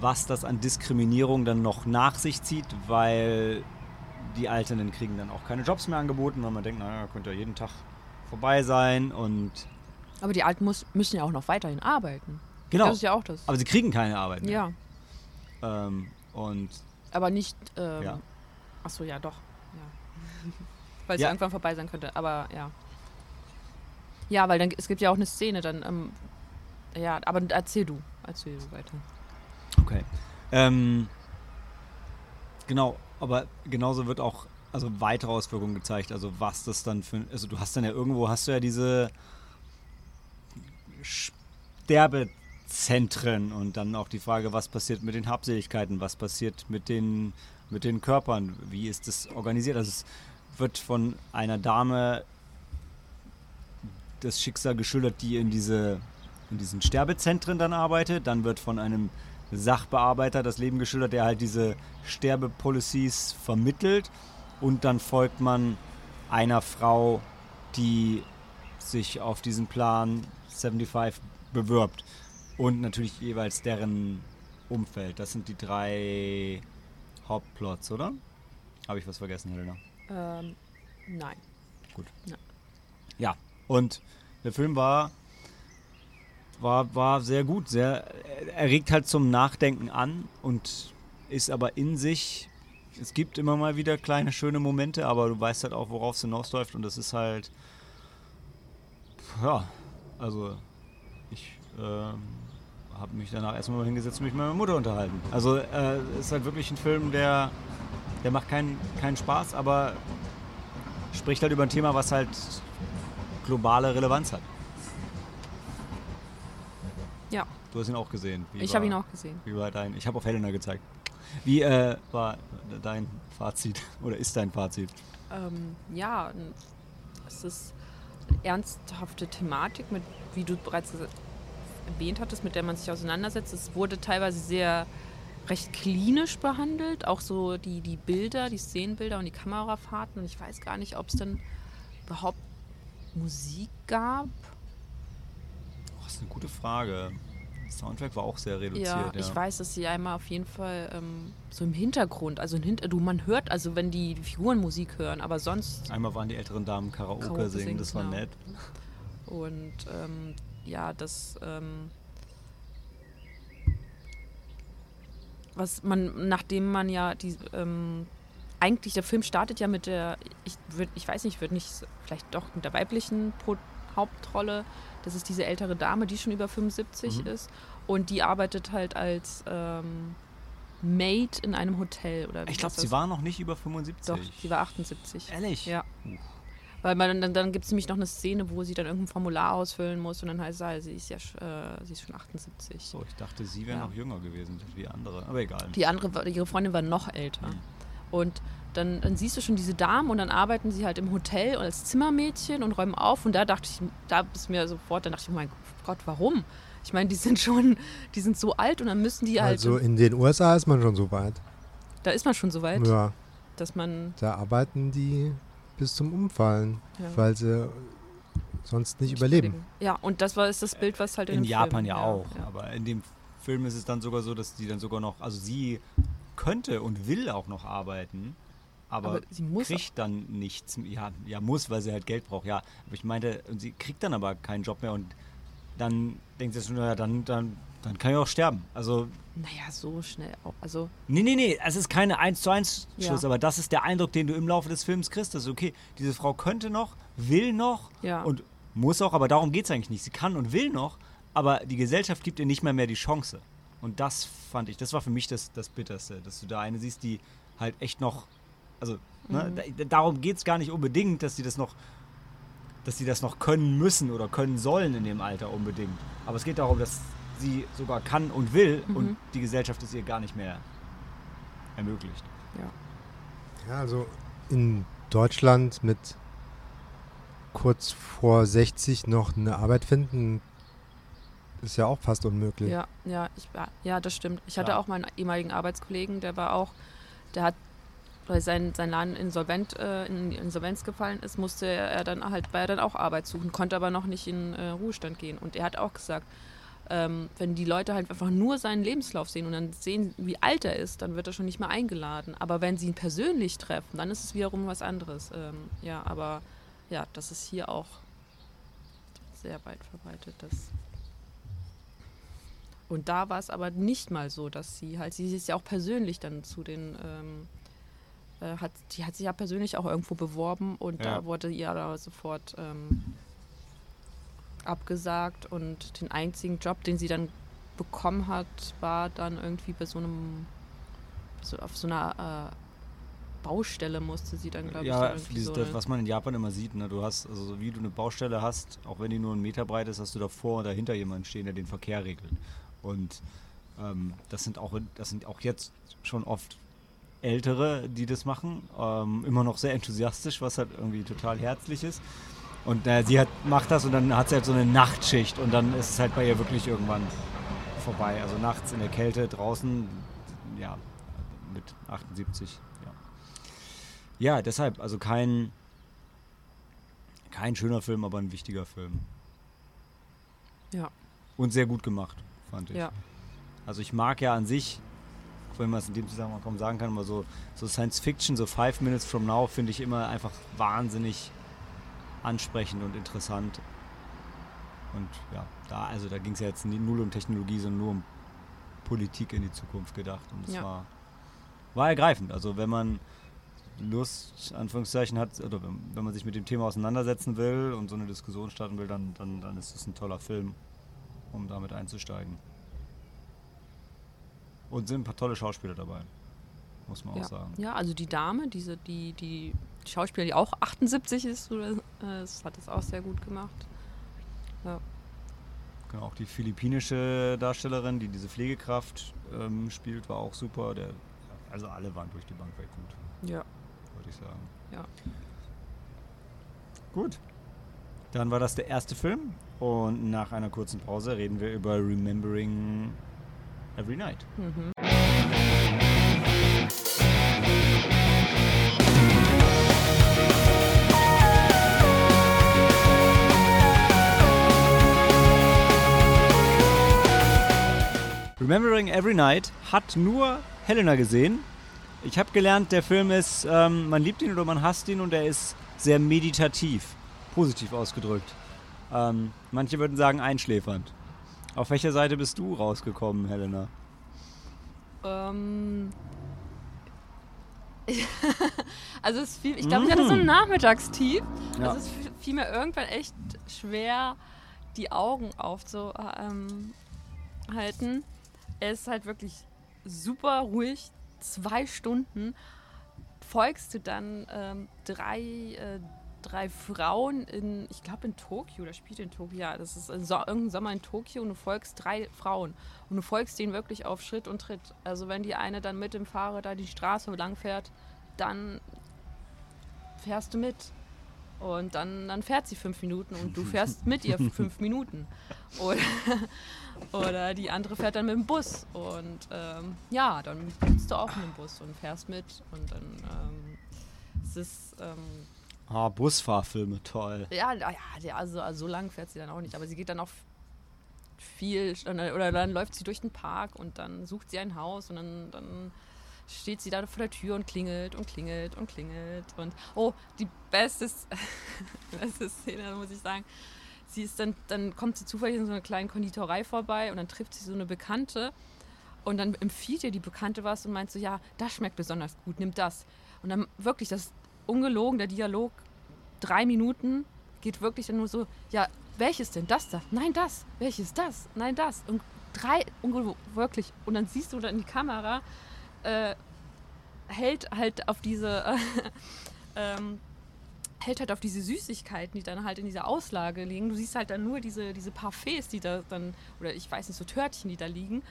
was das an Diskriminierung dann noch nach sich zieht, weil die Alternden kriegen dann auch keine Jobs mehr angeboten, weil man denkt, naja, könnte ja jeden Tag vorbei sein und Aber die Alten muss, müssen ja auch noch weiterhin arbeiten. genau. Das ist ja auch das. aber sie kriegen keine Arbeit mehr. ja, Ähm, und aber nicht. Ähm, Ja. Achso, ja, doch. Ja. Weil es Ja. ja irgendwann vorbei sein könnte, aber ja. Ja, weil dann es gibt ja auch eine Szene dann. Ähm, ja, aber erzähl du. Erzähl du weiter. Okay. Ähm, genau, aber genauso wird auch, also weitere Auswirkungen gezeigt. Also was das dann für, also du hast dann ja irgendwo, hast du ja diese Sterbezentren und dann auch die Frage, was passiert mit den Habseligkeiten, was passiert mit den, mit den Körpern, wie ist das organisiert? Also es wird von einer Dame das Schicksal geschildert, die in diese in diesen Sterbezentren dann arbeitet. Dann wird von einem Sachbearbeiter das Leben geschildert, der halt diese Sterbepolicies vermittelt. Und dann folgt man einer Frau, die sich auf diesen Plan 75 bewirbt. Und natürlich jeweils deren Umfeld. Das sind die drei Hauptplots, oder? Habe ich was vergessen, Helena? Ähm, nein. Gut. Ja. Ja, und der Film war, war, war sehr gut, sehr, er regt halt zum Nachdenken an und ist aber in sich, es gibt immer mal wieder kleine schöne Momente, aber du weißt halt auch, worauf es hinausläuft und das ist halt, ja, also ich ähm, habe mich danach erstmal hingesetzt und mich mit meiner Mutter unterhalten. Also äh, ist halt wirklich ein Film, der, der macht keinen, keinen Spaß, aber spricht halt über ein Thema, was halt globale Relevanz hat. Ja, Du hast ihn auch gesehen. Wie ich habe ihn auch gesehen. Wie war dein? Ich habe auf Helena gezeigt. Wie äh, war dein Fazit oder ist dein Fazit? Ähm, ja, es ist eine ernsthafte Thematik, mit, wie du bereits erwähnt hattest, mit der man sich auseinandersetzt. Es wurde teilweise sehr recht klinisch behandelt, auch so die, die Bilder, die Szenenbilder und die Kamerafahrten. Und ich weiß gar nicht, ob es dann überhaupt Musik gab. Oh, das ist eine gute Frage. Das Soundtrack war auch sehr Ja, reduziert. Ja, ich weiß, dass sie einmal auf jeden Fall ähm, so im Hintergrund, also Hinter du, man hört, also wenn die Figuren Musik hören, aber sonst Einmal waren die älteren Damen Karaoke, Karaoke singen, singen, das war genau. nett. Und ähm, ja, das, ähm, was man, nachdem man ja die, ähm, eigentlich der Film startet ja mit der, ich würd, ich weiß nicht, wird nicht, vielleicht doch mit der weiblichen Pro Hauptrolle. Das ist diese ältere Dame, die schon über 75 Mhm. ist und die arbeitet halt als ähm, Maid in einem Hotel oder wie Ich glaube, sie war noch nicht über 75. doch, sie war 78. Ehrlich? Ja. Weil man, dann, dann gibt es nämlich noch eine Szene, wo sie dann irgendein Formular ausfüllen muss und dann heißt es, ah, sie ist ja äh, sie ist schon 78. So, ich dachte, sie wäre Ja. noch jünger gewesen wie die andere. Aber egal. Die andere, ihre Freundin war noch älter. Mhm. Und dann, dann siehst du schon diese Damen und dann arbeiten sie halt im Hotel als Zimmermädchen und räumen auf. Und da dachte ich, da ist mir sofort, dann dachte ich, oh mein Gott, warum? Ich meine, die sind schon, die sind so alt und dann müssen die halt, Also in den USA ist man schon so weit. da ist man schon so weit, Ja, dass man, da arbeiten die bis zum Umfallen, Ja. weil sie sonst nicht überleben. Ja, und das war ist das Bild, was halt in, In dem Japan Film, ja, auch. ja. Aber in dem Film ist es dann sogar so, dass die dann sogar noch, also sie könnte und will auch noch arbeiten, aber, Aber sie muss kriegt dann nichts. Ja, ja, muss, weil sie halt Geld braucht, ja. Aber ich meinte, und sie kriegt dann aber keinen Job mehr und dann denkt sie schon, naja, dann, dann, dann kann ich auch sterben. Also, Naja, so schnell auch. Also, nee, nee, nee, es ist keine 1 zu 1 Schluss, Ja. aber das ist der Eindruck, den du im Laufe des Films kriegst. Ist okay, diese Frau könnte noch, will noch ja. und muss auch, aber darum geht es eigentlich nicht. Sie kann und will noch, aber die Gesellschaft gibt ihr nicht mehr mehr die Chance. Und das fand ich, das war für mich das, das Bitterste, dass du da eine siehst, die halt echt noch, also ne, Mhm. da, darum geht es gar nicht unbedingt, dass die das noch, dass die das noch können müssen oder können sollen in dem Alter unbedingt. Aber es geht darum, dass sie sogar kann und will Mhm. und die Gesellschaft es ihr gar nicht mehr ermöglicht. Ja, also in Deutschland mit kurz vor 60 noch eine Arbeit finden, ist ja auch fast unmöglich. Ja, ja, ich, ja, das stimmt. Ich hatte Ja. auch meinen ehemaligen Arbeitskollegen, der war auch, der hat, weil sein, sein Laden insolvent, äh, in Insolvenz gefallen ist, musste er dann halt, war er dann auch Arbeit suchen, konnte aber noch nicht in äh, Ruhestand gehen. Und er hat auch gesagt, ähm, wenn die Leute halt einfach nur seinen Lebenslauf sehen und dann sehen, wie alt er ist, dann wird er schon nicht mehr eingeladen. Aber wenn sie ihn persönlich treffen, dann ist es wiederum was anderes. Ähm, ja, aber ja, das ist hier auch sehr weit verbreitet. Das und da war es aber nicht mal so, dass sie halt, sie ist ja auch persönlich dann zu den, ähm, äh, hat, die hat sich ja persönlich auch irgendwo beworben und Ja. da wurde ihr aber sofort ähm, abgesagt und den einzigen Job, den sie dann bekommen hat, war dann irgendwie bei so einem, so auf so einer Baustelle musste sie dann, glaube ich. Ja, irgendwie dieses, so das, was man in Japan immer sieht, ne? du hast, also so wie du eine Baustelle hast, auch wenn die nur einen Meter breit ist, hast du davor und dahinter jemanden stehen, der den Verkehr regelt. Und ähm, das sind auch, das sind auch jetzt schon oft Ältere, die das machen, ähm, immer noch sehr enthusiastisch, was halt irgendwie total herzlich ist. Und äh, sie hat, macht das und dann hat sie halt so eine Nachtschicht und dann ist es halt bei ihr wirklich irgendwann vorbei. Also nachts in der Kälte draußen, ja, mit 78, ja. Ja, deshalb, also kein, kein schöner Film, aber ein wichtiger Film. Ja. Und sehr gut gemacht, fand ich. Ja. Also ich mag ja an sich, auch wenn man es in dem Zusammenhang kaum sagen kann, aber so, so Science Fiction, so Five Minutes from Now, finde ich immer einfach wahnsinnig ansprechend und interessant. Und ja, da, also da ging es ja jetzt null um Technologie, sondern nur um Politik in die Zukunft gedacht. Und es Ja. war, war ergreifend. Also wenn man Lust, Anführungszeichen, hat, oder wenn, wenn man sich mit dem Thema auseinandersetzen will und so eine Diskussion starten will, dann, dann, dann ist es ein toller Film, um damit einzusteigen. Und sind ein paar tolle Schauspieler dabei, muss man Ja. auch sagen. ja, also die Dame, diese, die, die Schauspielerin, die auch 78 ist, oder, äh, das hat das auch sehr gut gemacht. Genau, auch die philippinische Darstellerin, die diese Pflegekraft ähm, spielt, war auch super. Der, also alle waren durch die Bank weg gut, Ja. würde ich sagen. Ja. Gut. Dann war das der erste Film und nach einer kurzen Pause reden wir über Remembering Every Night. Mhm. Remembering Every Night hat nur Helena gesehen. Ich habe gelernt, der Film ist, ähm, man liebt ihn oder man hasst ihn und er ist sehr meditativ, positiv ausgedrückt. Ähm, manche würden sagen einschläfernd. Auf welcher Seite bist du rausgekommen, Helena? Ähm. also es fiel, ich glaube, ich hatte so ein Nachmittagstief. Ja. Also es fiel- mir irgendwann echt schwer, die Augen aufzuhalten. Er ist halt wirklich super ruhig. Zwei Stunden folgst du dann ähm, drei, äh, drei Frauen in, ich glaube in Tokio, das spielt in Tokio, ja, das ist ein so irgendein Sommer in Tokio und du folgst drei Frauen und du folgst denen wirklich auf Schritt und Tritt. Also wenn die eine dann mit dem Fahrrad da die Straße lang fährt, dann fährst du mit. Und dann, dann fährt sie fünf Minuten und du fährst mit ihr fünf Minuten. Oder, oder die andere fährt dann mit dem Bus. Und ähm, ja, dann sitzt du auch in dem Bus und fährst mit. Und dann ähm, es ist ähm, Ah, Busfahrfilme, toll. ja, ja, also, also so lang fährt sie dann auch nicht, aber sie geht dann auch viel, oder dann läuft sie durch den Park und dann sucht sie ein Haus und dann, dann steht sie da vor der Tür und klingelt und klingelt und klingelt und oh, die beste, beste Szene, muss ich sagen. Sie ist dann, dann kommt sie zufällig in so einer kleinen Konditorei vorbei und dann trifft sie so eine Bekannte und dann empfiehlt ihr die Bekannte was und meint so, ja, das schmeckt besonders gut, nimm das. Und dann wirklich, das ungelogen, der Dialog, drei Minuten, geht wirklich dann nur so, ja, welches denn? Das da? Nein, das. Welches das? Nein, das. Und drei, wirklich. Und dann siehst du da in die Kamera, äh, hält halt auf diese, äh, ähm, hält halt auf diese Süßigkeiten, die dann halt in dieser Auslage liegen. Du siehst halt dann nur diese, diese Parfaits, die da dann, oder ich weiß nicht, so Törtchen, die da liegen,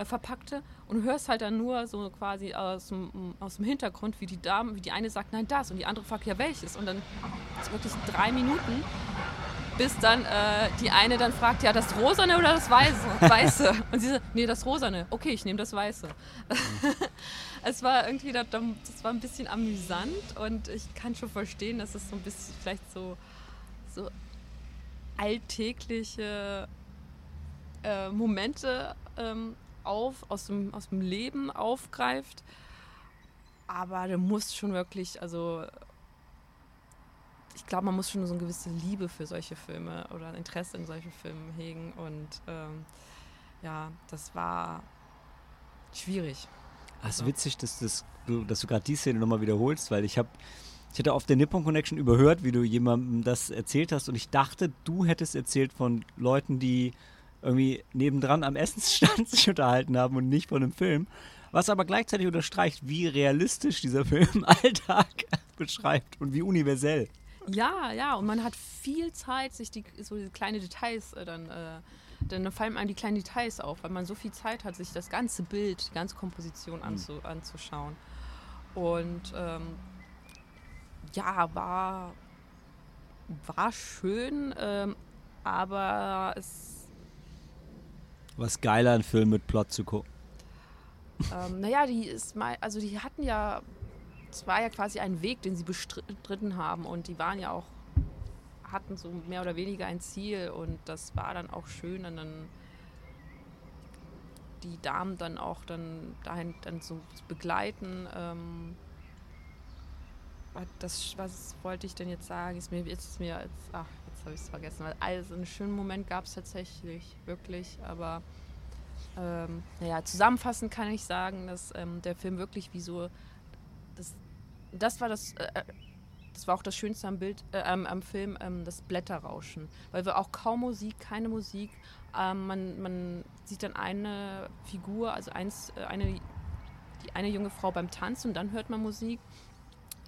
äh, verpackte. Und du hörst halt dann nur so quasi aus dem, aus dem Hintergrund, wie die Dame, wie die eine sagt, nein, das. Und die andere fragt, ja, welches? Und dann wirklich drei Minuten, bis dann äh, die eine dann fragt, ja, das Rosane oder das Weiße? Weiße. Und sie so, nee, das Rosane. Okay, ich nehme das Weiße. es war irgendwie, das, das war ein bisschen amüsant und ich kann schon verstehen, dass es so ein bisschen vielleicht so, so alltägliche äh, Momente ähm, auf, aus, dem, aus dem Leben aufgreift. Aber du musst schon wirklich, also ich glaube, man muss schon so eine gewisse Liebe für solche Filme oder ein Interesse in solche Filme hegen. Und ähm, ja, das war schwierig. Es ist Ja. witzig, dass, das, du, dass du gerade die Szene nochmal wiederholst, weil ich habe ich hatte auf der Nippon Connection überhört, wie du jemandem das erzählt hast und ich dachte, du hättest erzählt von Leuten, die irgendwie nebendran am Essensstand sich unterhalten haben und nicht von einem Film. Was aber gleichzeitig unterstreicht, wie realistisch dieser Film Alltag beschreibt und wie universell. Ja, ja, und man hat viel Zeit, sich die so diese kleine Details äh, dann, äh, dann fallen einem die kleinen Details auf, weil man so viel Zeit hat, sich das ganze Bild, die ganze Komposition anzu, anzuschauen. Und ähm, ja, war, war schön, ähm, aber es Was geiler, einen Film mit Plot zu gucken. Ähm, naja, die ist mal, also die hatten ja, es war ja quasi ein Weg, den sie bestritten haben und die waren ja auch, hatten so mehr oder weniger ein Ziel und das war dann auch schön, und dann die Damen dann auch dann dahin dann so zu begleiten. Ähm, das, was wollte ich denn jetzt sagen? Ist mir jetzt ist mir als, ach, jetzt habe ich es vergessen, weil also einen schönen Moment gab es tatsächlich, wirklich, aber ähm, naja, zusammenfassend kann ich sagen, dass ähm, der Film wirklich wie so. Das, das war das. Äh, äh das war auch das Schönste am Bild, äh, am, Film, ähm, das Blätterrauschen. Weil wir auch kaum Musik, keine Musik. Ähm, man, man sieht dann eine Figur, also eins, äh, eine, die, eine junge Frau beim Tanzen und dann hört man Musik.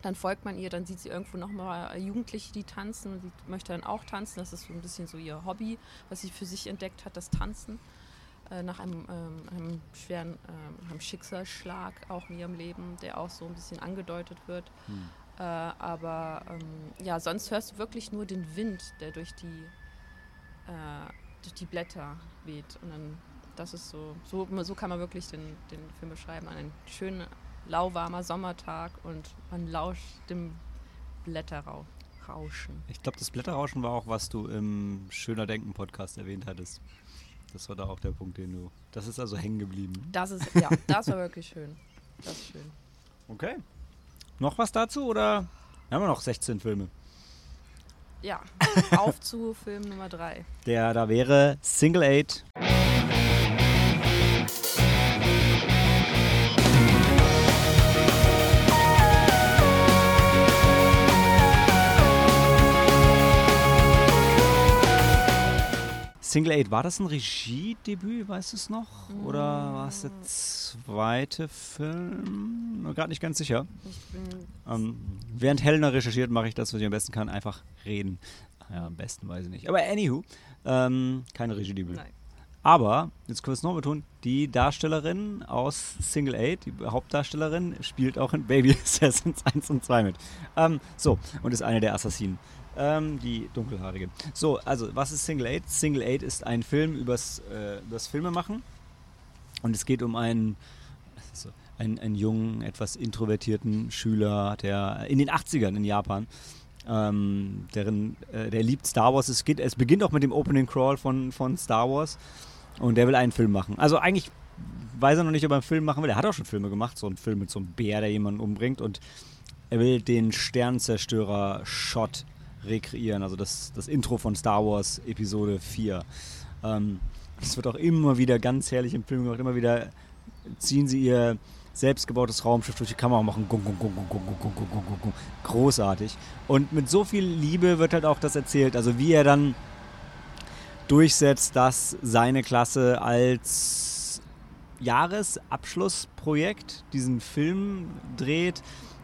Dann folgt man ihr, dann sieht sie irgendwo nochmal Jugendliche, die tanzen. Sie möchte dann auch tanzen. Das ist so ein bisschen so ihr Hobby, was sie für sich entdeckt hat, das Tanzen. Äh, nach einem, ähm, einem schweren ähm, einem Schicksalsschlag auch in ihrem Leben, der auch so ein bisschen angedeutet wird. Hm. Äh, aber ähm, ja, sonst hörst du wirklich nur den Wind, der durch die, äh, durch die Blätter weht. Und dann, das ist so, so, so kann man wirklich den, den Film beschreiben. Ein schöner, lauwarmer Sommertag und man lauscht dem Blätterrauschen. Ich glaube, das Blätterrauschen war auch, was du im Schöner Denken Podcast erwähnt hattest. Das war da auch der Punkt, den du. Das ist also hängen geblieben. Das ist, ja, das war wirklich schön. Das ist schön. Okay. Noch was dazu oder wir haben wir noch 16 Filme? Ja, auf zu Film Nummer 3. Der da wäre Single Eight. Single Eight, war das ein Regiedebüt, weißt du es noch? Oder war es der zweite Film? Gerade nicht ganz sicher. Ähm, während Helena recherchiert, mache ich das, was ich am besten kann, einfach reden. Ja, am besten weiß ich nicht. Aber anywho, ähm, keine Regiedebüt. Nein. Aber, jetzt können wir es noch betonen, die Darstellerin aus Single Eight, die Hauptdarstellerin, spielt auch in Baby Assassins 1 und 2 mit. Ähm, so, und ist eine der Assassinen. Ähm, die dunkelhaarige. So, also, was ist Single Eight? Single Eight ist ein Film übers, äh, übers Filmemachen. Und es geht um einen, also einen, einen jungen, etwas introvertierten Schüler, der in den 80ern in Japan, ähm, deren, äh, der liebt Star Wars. Es, geht, es beginnt auch mit dem Opening Crawl von, von Star Wars. Und der will einen Film machen. Also eigentlich weiß er noch nicht, ob er einen Film machen will. Er hat auch schon Filme gemacht, so einen Film mit so einem Bär, der jemanden umbringt. Und er will den Sternzerstörer-Shot rekreieren, also das, das Intro von Star Wars Episode 4. Ähm, das wird auch immer wieder ganz herrlich im Film gemacht, immer wieder ziehen sie ihr selbstgebautes Raumschiff durch die Kamera und machen gung, gung, gung, gung, gung, gung, gung, gung, gung, großartig. Und mit so viel Liebe wird halt auch das erzählt, also wie er dann durchsetzt, dass seine Klasse als Jahresabschlussprojekt diesen Film dreht,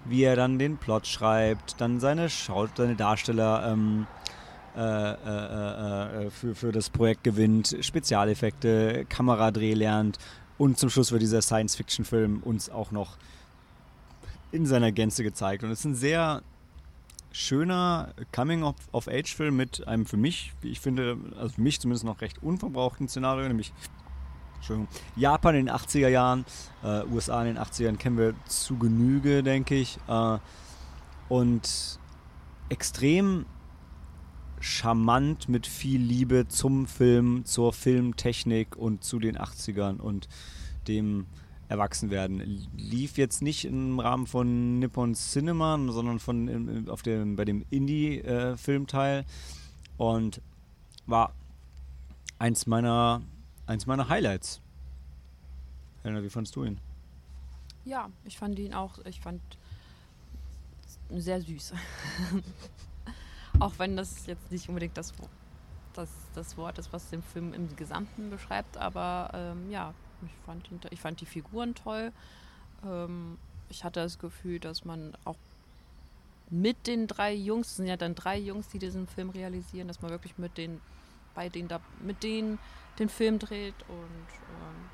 wie er dann den Plot schreibt, dann seine, Schau seine Darsteller ähm, äh, äh, äh, äh, für, für das Projekt gewinnt, Spezialeffekte, Kameradreh lernt und zum Schluss wird dieser Science-Fiction-Film uns auch noch in seiner Gänze gezeigt. Und es ist ein sehr schöner Coming-of-Age-Film mit einem für mich, wie ich finde, also für mich zumindest noch recht unverbrauchten Szenario, nämlich Japan in den 80er Jahren, äh, USA in den 80ern kennen wir zu Genüge, denke ich. Äh, und extrem charmant mit viel Liebe zum Film, zur Filmtechnik und zu den 80ern und dem Erwachsenwerden. Lief jetzt nicht im Rahmen von Nippon Cinema, sondern von, auf dem, bei dem Indie-Filmteil äh, und war eins meiner eins meiner Highlights. Helena, wie fandest du ihn? Ja, ich fand ihn auch, ich fand sehr süß. auch wenn das jetzt nicht unbedingt das, das, das Wort ist, was den Film im Gesamten beschreibt, aber ähm, ja, Ich fand, ich fand die Figuren toll. Ähm, ich hatte das Gefühl, dass man auch mit den drei Jungs, es sind ja dann drei Jungs, die diesen Film realisieren, dass man wirklich mit den, bei denen da, mit denen den Film dreht und ähm,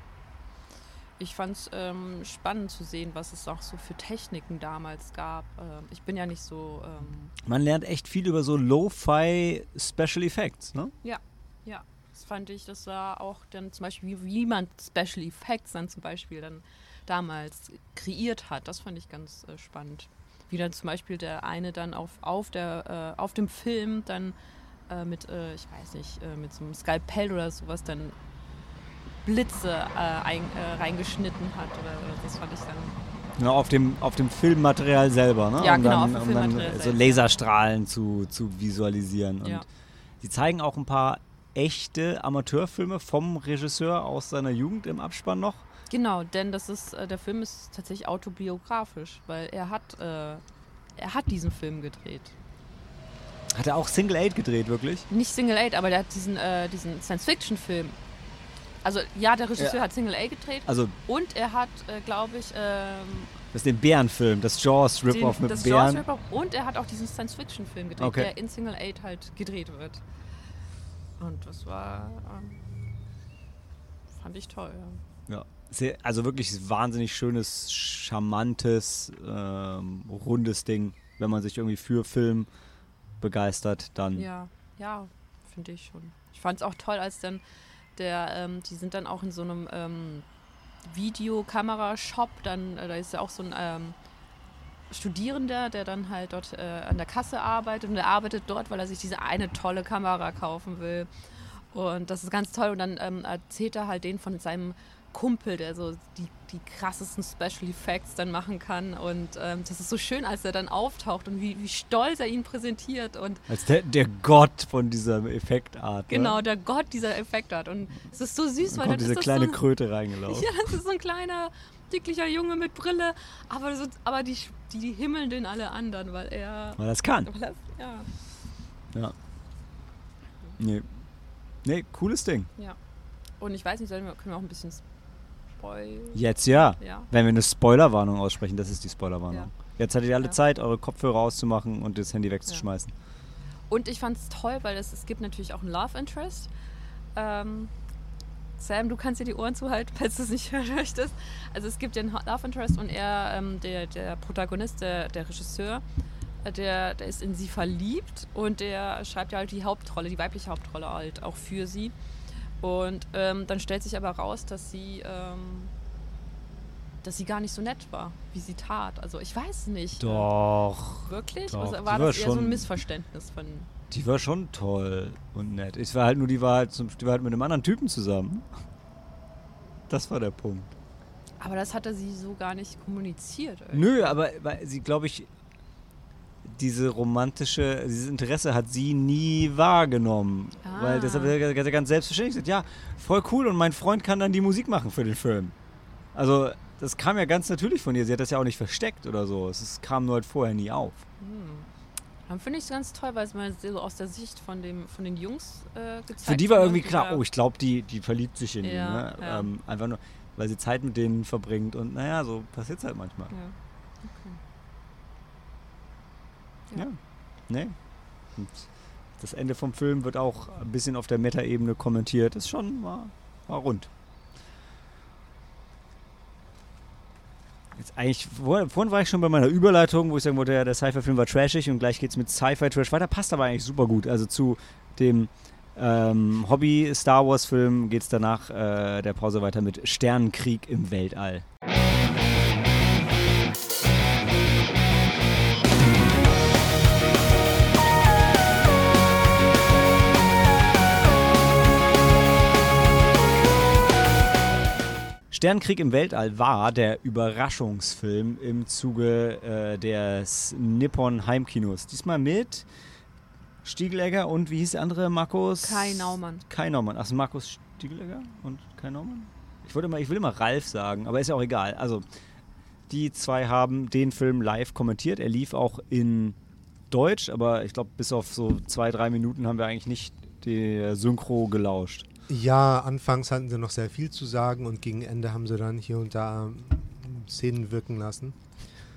ich fand es ähm, spannend zu sehen, was es auch so für Techniken damals gab. Ähm, ich bin ja nicht so. Ähm Man lernt echt viel über so Lo-Fi Special Effects, ne? Ja, ja. Das fand ich, das war auch dann zum Beispiel, wie, wie man Special Effects dann zum Beispiel dann damals kreiert hat. Das fand ich ganz äh, spannend. Wie dann zum Beispiel der eine dann auf, auf, der, äh, auf dem Film dann äh, mit, äh, ich weiß nicht, äh, mit so einem Skalpell oder sowas dann Blitze äh, ein, reingeschnitten hat. Oder, das fand ich dann. Genau, auf dem, auf dem Filmmaterial selber, ne? Ja, um genau, dann, auf dem um dann Filmmaterial so selbst. Laserstrahlen zu, zu visualisieren. Und Ja. sie zeigen auch ein paar echte Amateurfilme vom Regisseur aus seiner Jugend im Abspann noch. Genau, denn das ist, äh, der Film ist tatsächlich autobiografisch, weil er hat, äh, er hat diesen Film gedreht. Hat er auch Single Eight gedreht, wirklich? Nicht Single 8, aber der hat diesen, äh, diesen Science-Fiction-Film. Also ja, der Regisseur Ja. hat Single 8 gedreht Also, und er hat, äh, glaube ich, ähm, das ist den Bärenfilm, das Jaws den, Rip-Off mit das Bären. Jaws und er hat auch diesen Science-Fiction-Film gedreht, Okay. der in Single 8 halt gedreht wird. Und das war, ähm, fand ich toll. Ja. Ja. Sehr, also wirklich wahnsinnig schönes, charmantes, ähm, rundes Ding. Wenn man sich irgendwie für Film begeistert, dann. Ja, ja, finde ich schon. Ich fand es auch toll, als dann der, ähm, die sind dann auch in so einem ähm, Videokamera-Shop, dann, äh, da ist ja auch so ein ähm, Studierender, der dann halt dort äh, an der Kasse arbeitet und der arbeitet dort, weil er sich diese eine tolle Kamera kaufen will. Und das ist ganz toll. Und dann ähm, erzählt er halt den von seinem Kumpel, der so die, die krassesten Special Effects dann machen kann. Und ähm, das ist so schön, als er dann auftaucht und wie, wie stolz er ihn präsentiert. Und Als der, der Gott von dieser Effektart. genau, Ne? der Gott dieser Effekt hat. Und es ist so süß, Dann weil dann diese ist das kleine so ein, Kröte reingelaufen. Ja, das ist so ein kleiner, dicklicher Junge mit Brille. Aber, so, aber die, die, die himmeln den alle anderen, weil er. Weil das kann. Weil er ja, Ja. Nee. Nee, cooles Ding. ja. Und ich weiß nicht, können wir auch ein bisschen spoil. Jetzt ja. Ja. Wenn wir eine Spoilerwarnung aussprechen, das ist die Spoilerwarnung. Ja. Jetzt hattet ihr alle Ja. Zeit, eure Kopfhörer auszumachen und das Handy wegzuschmeißen. Und ich fand es toll, weil es, es gibt natürlich auch einen Love Interest. Ähm, Sam, du kannst dir die Ohren zuhalten, falls du es nicht hören möchtest. Also es gibt den Love Interest und er, ähm, der, der Protagonist, der, der Regisseur, äh, der, der ist in sie verliebt und der schreibt ja halt die Hauptrolle, die weibliche Hauptrolle halt auch für sie. Und ähm, dann stellt sich aber raus, dass sie, ähm, dass sie gar nicht so nett war, wie sie tat. Also ich weiß nicht. Doch. Wirklich? Doch, Oder die war war das eher so ein Missverständnis von Die war schon toll und nett. Ich war halt nur, die war halt, zum, die war halt mit einem anderen Typen zusammen. Das war der Punkt. Aber das hatte sie so gar nicht kommuniziert. irgendwie. Nö, aber sie, glaube ich, diese romantische, dieses Interesse hat sie nie wahrgenommen. Ah. Weil deshalb hat er ganz selbstverständlich gesagt, ja, voll cool und mein Freund kann dann die Musik machen für den Film. Also das kam ja ganz natürlich von ihr. Sie hat das ja auch nicht versteckt oder so. Es kam nur halt vorher nie auf. Dann finde ich es ganz toll, weil es mal so aus der Sicht von, dem, von den Jungs äh, gezeigt Für die war irgendwie klar, oh, ich glaube, die, die verliebt sich in ihn. Ja, Ne? ja. Ähm, einfach nur, weil sie Zeit mit denen verbringt und naja, so passiert es halt manchmal. Ja. Okay. Ja. Nee. Und das Ende vom Film wird auch ein bisschen auf der Meta-Ebene kommentiert. Ist schon war, war rund. Jetzt eigentlich, vor- vorhin war ich schon bei meiner Überleitung, wo ich sagen wollte, ja, der Sci-Fi-Film war trashig und gleich geht's mit Sci-Fi-Trash weiter. Passt aber eigentlich super gut. Also zu dem ähm, Hobby-Star Wars-Film geht's danach äh, der Pause weiter mit Sternenkrieg im Weltall. Sternenkrieg im Weltall war der Überraschungsfilm im Zuge äh, des Nippon Heimkinos. Diesmal mit Stiegelegger und wie hieß der andere? Markus? Kai Naumann. Kai Naumann. Ach, Markus Stiegelegger und Kai Naumann? Ich, wollte immer, ich will immer Ralf sagen, aber ist ja auch egal. Also, die zwei haben den Film live kommentiert. Er lief auch in Deutsch, aber ich glaube, bis auf so zwei, drei Minuten haben wir eigentlich nicht die Synchro gelauscht. Ja, anfangs hatten sie noch sehr viel zu sagen und gegen Ende haben sie dann hier und da ähm, Szenen wirken lassen,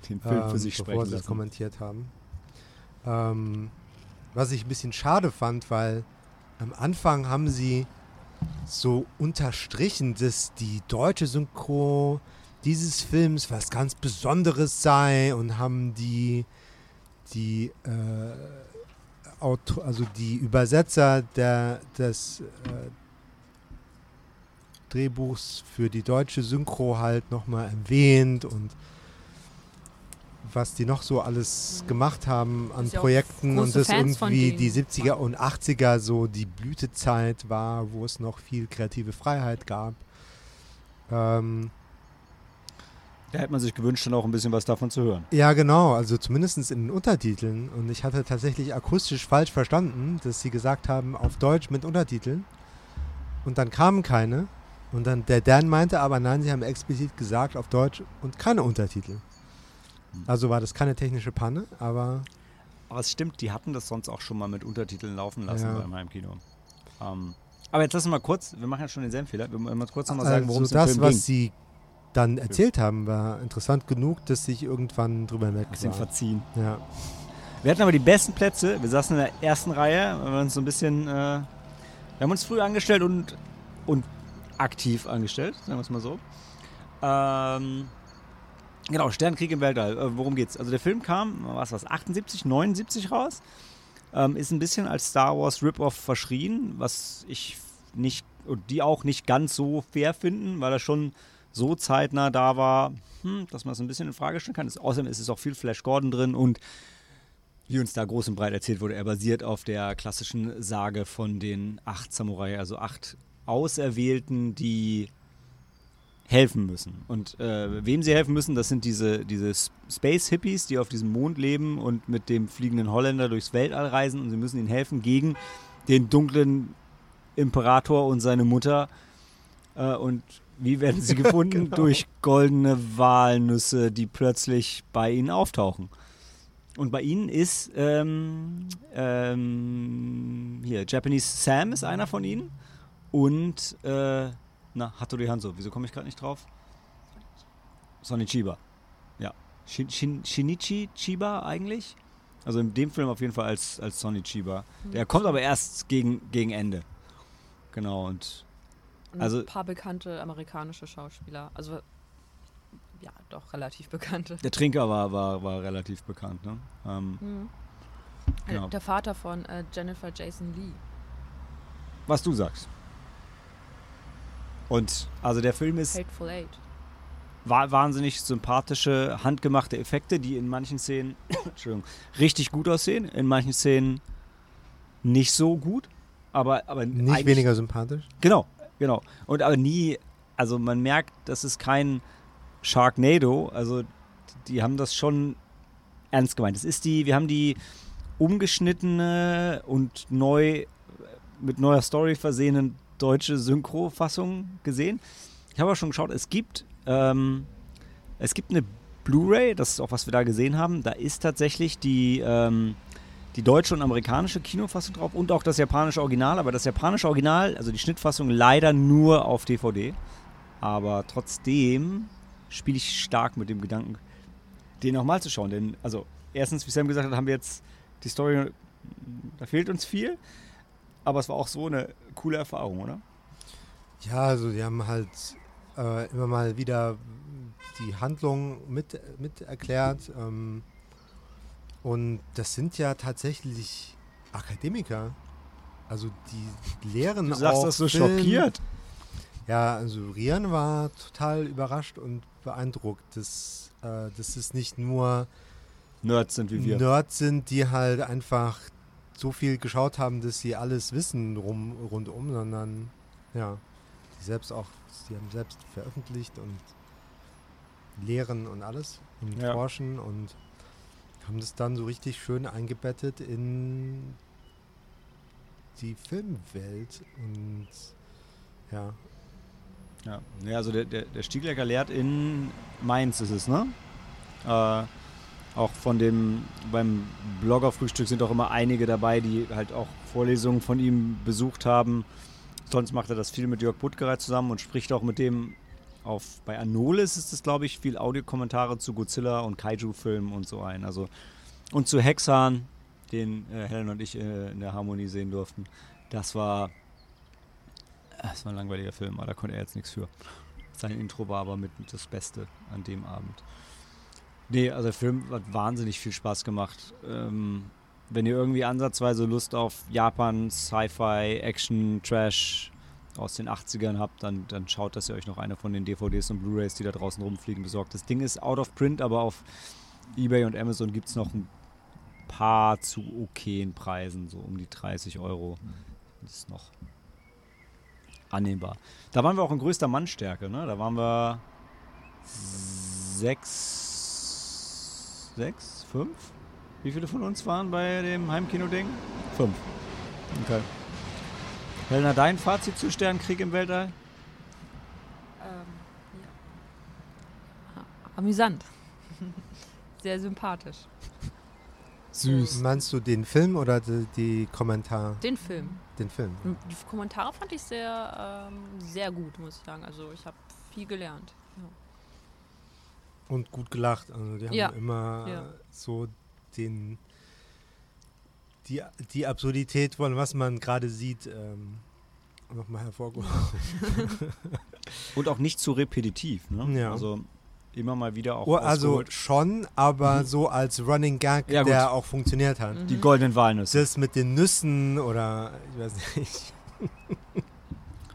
Den Film für ähm, sich bevor sprechen sie lassen. kommentiert haben. Ähm, was ich ein bisschen schade fand, weil am Anfang haben sie so unterstrichen, dass die deutsche Synchro dieses Films was ganz Besonderes sei und haben die, die äh, also die Übersetzer der, des äh, Drehbuchs für die deutsche Synchro halt nochmal erwähnt und was die noch so alles gemacht haben an auch Projekten und das Fans irgendwie die 70er waren. und 80er so die Blütezeit war, wo es noch viel kreative Freiheit gab. Ähm, Da hätte man sich gewünscht, dann auch ein bisschen was davon zu hören. ja, genau, also zumindest in den Untertiteln. Und ich hatte tatsächlich akustisch falsch verstanden, dass sie gesagt haben, auf Deutsch mit Untertiteln. Und dann kamen keine. Und dann der Dan meinte aber, nein, sie haben explizit gesagt, auf Deutsch und keine Untertitel. Also war das keine technische Panne, aber Aber es stimmt, die hatten das sonst auch schon mal mit Untertiteln laufen lassen Ja. beim Heimkino. Ähm, aber jetzt lassen wir mal kurz, wir machen ja schon denselben Fehler, wir wollen mal kurz nochmal sagen, worum also es im das, Film was ging. sie dann erzählt haben, war interessant genug, dass ich irgendwann drüber hinweg Bisschen war. verziehen. Ja. Wir hatten aber die besten Plätze. Wir saßen in der ersten Reihe. Wir haben uns so ein bisschen. Äh, wir haben uns früh angestellt und, und aktiv angestellt, sagen wir es mal so. Ähm, genau, Sternkrieg im Weltall. Äh, worum geht's? Also der Film kam, was was, 78, 79 raus. Ähm, ist ein bisschen als Star Wars Rip-Off verschrien, was ich nicht und die auch nicht ganz so fair finden, weil er schon so zeitnah da war, hm, dass man es ein bisschen in Frage stellen kann. Es, außerdem ist es auch viel Flash Gordon drin und wie uns da groß und breit erzählt wurde, er basiert auf der klassischen Sage von den acht Samurai, also acht Auserwählten, die helfen müssen. Und äh, wem sie helfen müssen, das sind diese, diese Space-Hippies, die auf diesem Mond leben und mit dem fliegenden Holländer durchs Weltall reisen und sie müssen ihnen helfen gegen den dunklen Imperator und seine Mutter. Äh, und wie werden sie gefunden? Genau. Durch goldene Walnüsse, die plötzlich bei ihnen auftauchen. Und bei ihnen ist ähm, ähm, hier Japanese Sam ist einer von ihnen und äh, na Hattori Hanzo. Wieso komme ich gerade nicht drauf? Sonny Chiba. Ja, Shin, Shin, Shinichi Chiba eigentlich. Also in dem Film auf jeden Fall als als Sonny Chiba. Der kommt aber erst gegen gegen Ende. Genau und Und Also- ein paar bekannte amerikanische Schauspieler. Also, ja, doch relativ bekannte. der Trinker war war, war relativ bekannt. Ne? Ähm, Mhm. Genau. Der Vater von äh, Jennifer Jason Lee. was du sagst. Und also der Film ist Hateful Eight. wa wahnsinnig sympathische, handgemachte Effekte, die in manchen Szenen Entschuldigung, richtig gut aussehen, in manchen Szenen nicht so gut, aber, aber Nicht weniger sympathisch. Genau, genau. Und aber nie, also man merkt, das ist kein Sharknado, also die haben das schon ernst gemeint. Es ist die, wir haben die umgeschnittene und neu mit neuer Story versehene deutsche Synchro-Fassung gesehen. Ich habe auch schon geschaut, es gibt, ähm, es gibt eine Blu-ray, das ist auch was wir da gesehen haben. Da ist tatsächlich die, ähm, die deutsche und amerikanische Kinofassung drauf und auch das japanische Original. Aber das japanische Original, also die Schnittfassung, leider nur auf DVD. Aber trotzdem spiele ich stark mit dem Gedanken, den nochmal zu schauen. Denn, also, erstens, wie Sam gesagt hat, haben wir jetzt die Story, da fehlt uns viel. Aber es war auch so eine coole Erfahrung, oder? Ja, also die haben halt äh, immer mal wieder die Handlung mit, mit erklärt. Ähm, und das sind ja tatsächlich Akademiker. Also die lehren Du sagst auch das so Film. schockiert. Ja, also Rian war total überrascht und beeindruckt, dass, äh, dass es nicht nur Nerds sind wie wir. Nerds sind, die halt einfach so viel geschaut haben, dass sie alles wissen rum, rundum, sondern ja, die selbst auch, die haben selbst veröffentlicht und lehren und alles und Ja. forschen und haben das dann so richtig schön eingebettet in die Filmwelt und ja, Ja, ja also der, der, der Stieglecker lehrt in Mainz ist es, ne? Äh, auch von dem, beim Bloggerfrühstück sind auch immer einige dabei, die halt auch Vorlesungen von ihm besucht haben. Sonst macht er das viel mit Jörg Buttgereit zusammen und spricht auch mit dem auf, bei Anolis ist es, glaube ich, viel Audiokommentare zu Godzilla und Kaiju-Filmen und so ein. Also, und zu Hexan, den äh, Helen und ich äh, in der Harmonie sehen durften. Das war, das war ein langweiliger Film, aber da konnte er jetzt nichts für. Sein Intro war aber mit das Beste an dem Abend. Nee, also der Film hat wahnsinnig viel Spaß gemacht. Ähm, wenn ihr irgendwie ansatzweise Lust auf Japan, Sci-Fi, Action, Trash aus den 80ern habt, dann, dann schaut, dass ihr euch noch eine von den DVDs und Blu-rays, die da draußen rumfliegen, besorgt. Das Ding ist out of print, aber auf Ebay und Amazon gibt es noch ein paar zu okayen Preisen, so um die 30 Euro. Das ist noch annehmbar. Da waren wir auch in größter Mannstärke, ne? Da waren wir sechs, sechs, fünf? Wie viele von uns waren bei dem Heimkino-Ding? Fünf. Okay. Helena, dein Fazit zu Sternenkrieg im Weltall? Ähm, ja. Amüsant. Sehr sympathisch. Süß. Meinst du den Film oder die, die Kommentar? Den Film. Den Film. Die Kommentare fand ich sehr, ähm, sehr gut, muss ich sagen. Also ich habe viel gelernt. Und gut gelacht. Also die haben Ja. immer Ja. so den die, die Absurdität von was man gerade sieht ähm, nochmal hervorgehoben. Und auch nicht zu repetitiv, ne? Ja. Also immer mal wieder auch Oh, also schon, aber Mhm. so als Running Gag, Ja, der auch funktioniert hat. Mhm. die goldenen Walnüsse. Das mit den Nüssen oder ich weiß nicht.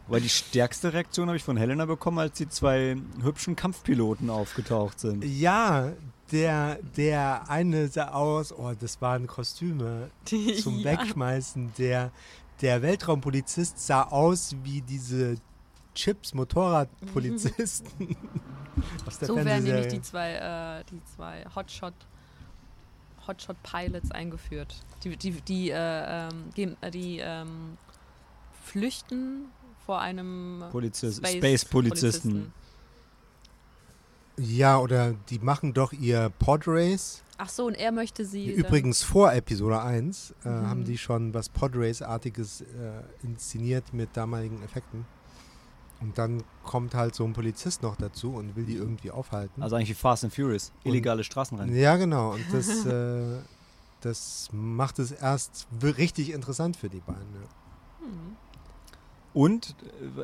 Weil die stärkste Reaktion habe ich von Helena bekommen, als die zwei hübschen Kampfpiloten aufgetaucht sind. Ja, der, der eine sah aus, oh, das waren Kostüme zum Ja. Wegschmeißen. Der, der Weltraumpolizist sah aus wie diese Chips Motorradpolizisten. Aus der So werden nämlich die zwei, äh, die zwei Hotshot, Hotshot Pilots eingeführt. Die, die, die, äh, ähm, gehen- äh, die ähm, flüchten vor einem Polizist, Space- Space-Polizisten. Ja, oder die machen doch ihr Podrace. Ach so, und er möchte sie. Übrigens vor Episode 1 äh, Mhm. haben die schon was Podrace-artiges äh, inszeniert mit damaligen Effekten. Und dann kommt halt so ein Polizist noch dazu und will die irgendwie aufhalten. Also eigentlich wie Fast and Furious. Illegale Straßenrennen. ja, genau. Und das, äh, das macht es erst richtig interessant für die beiden. Ja. Hm. Und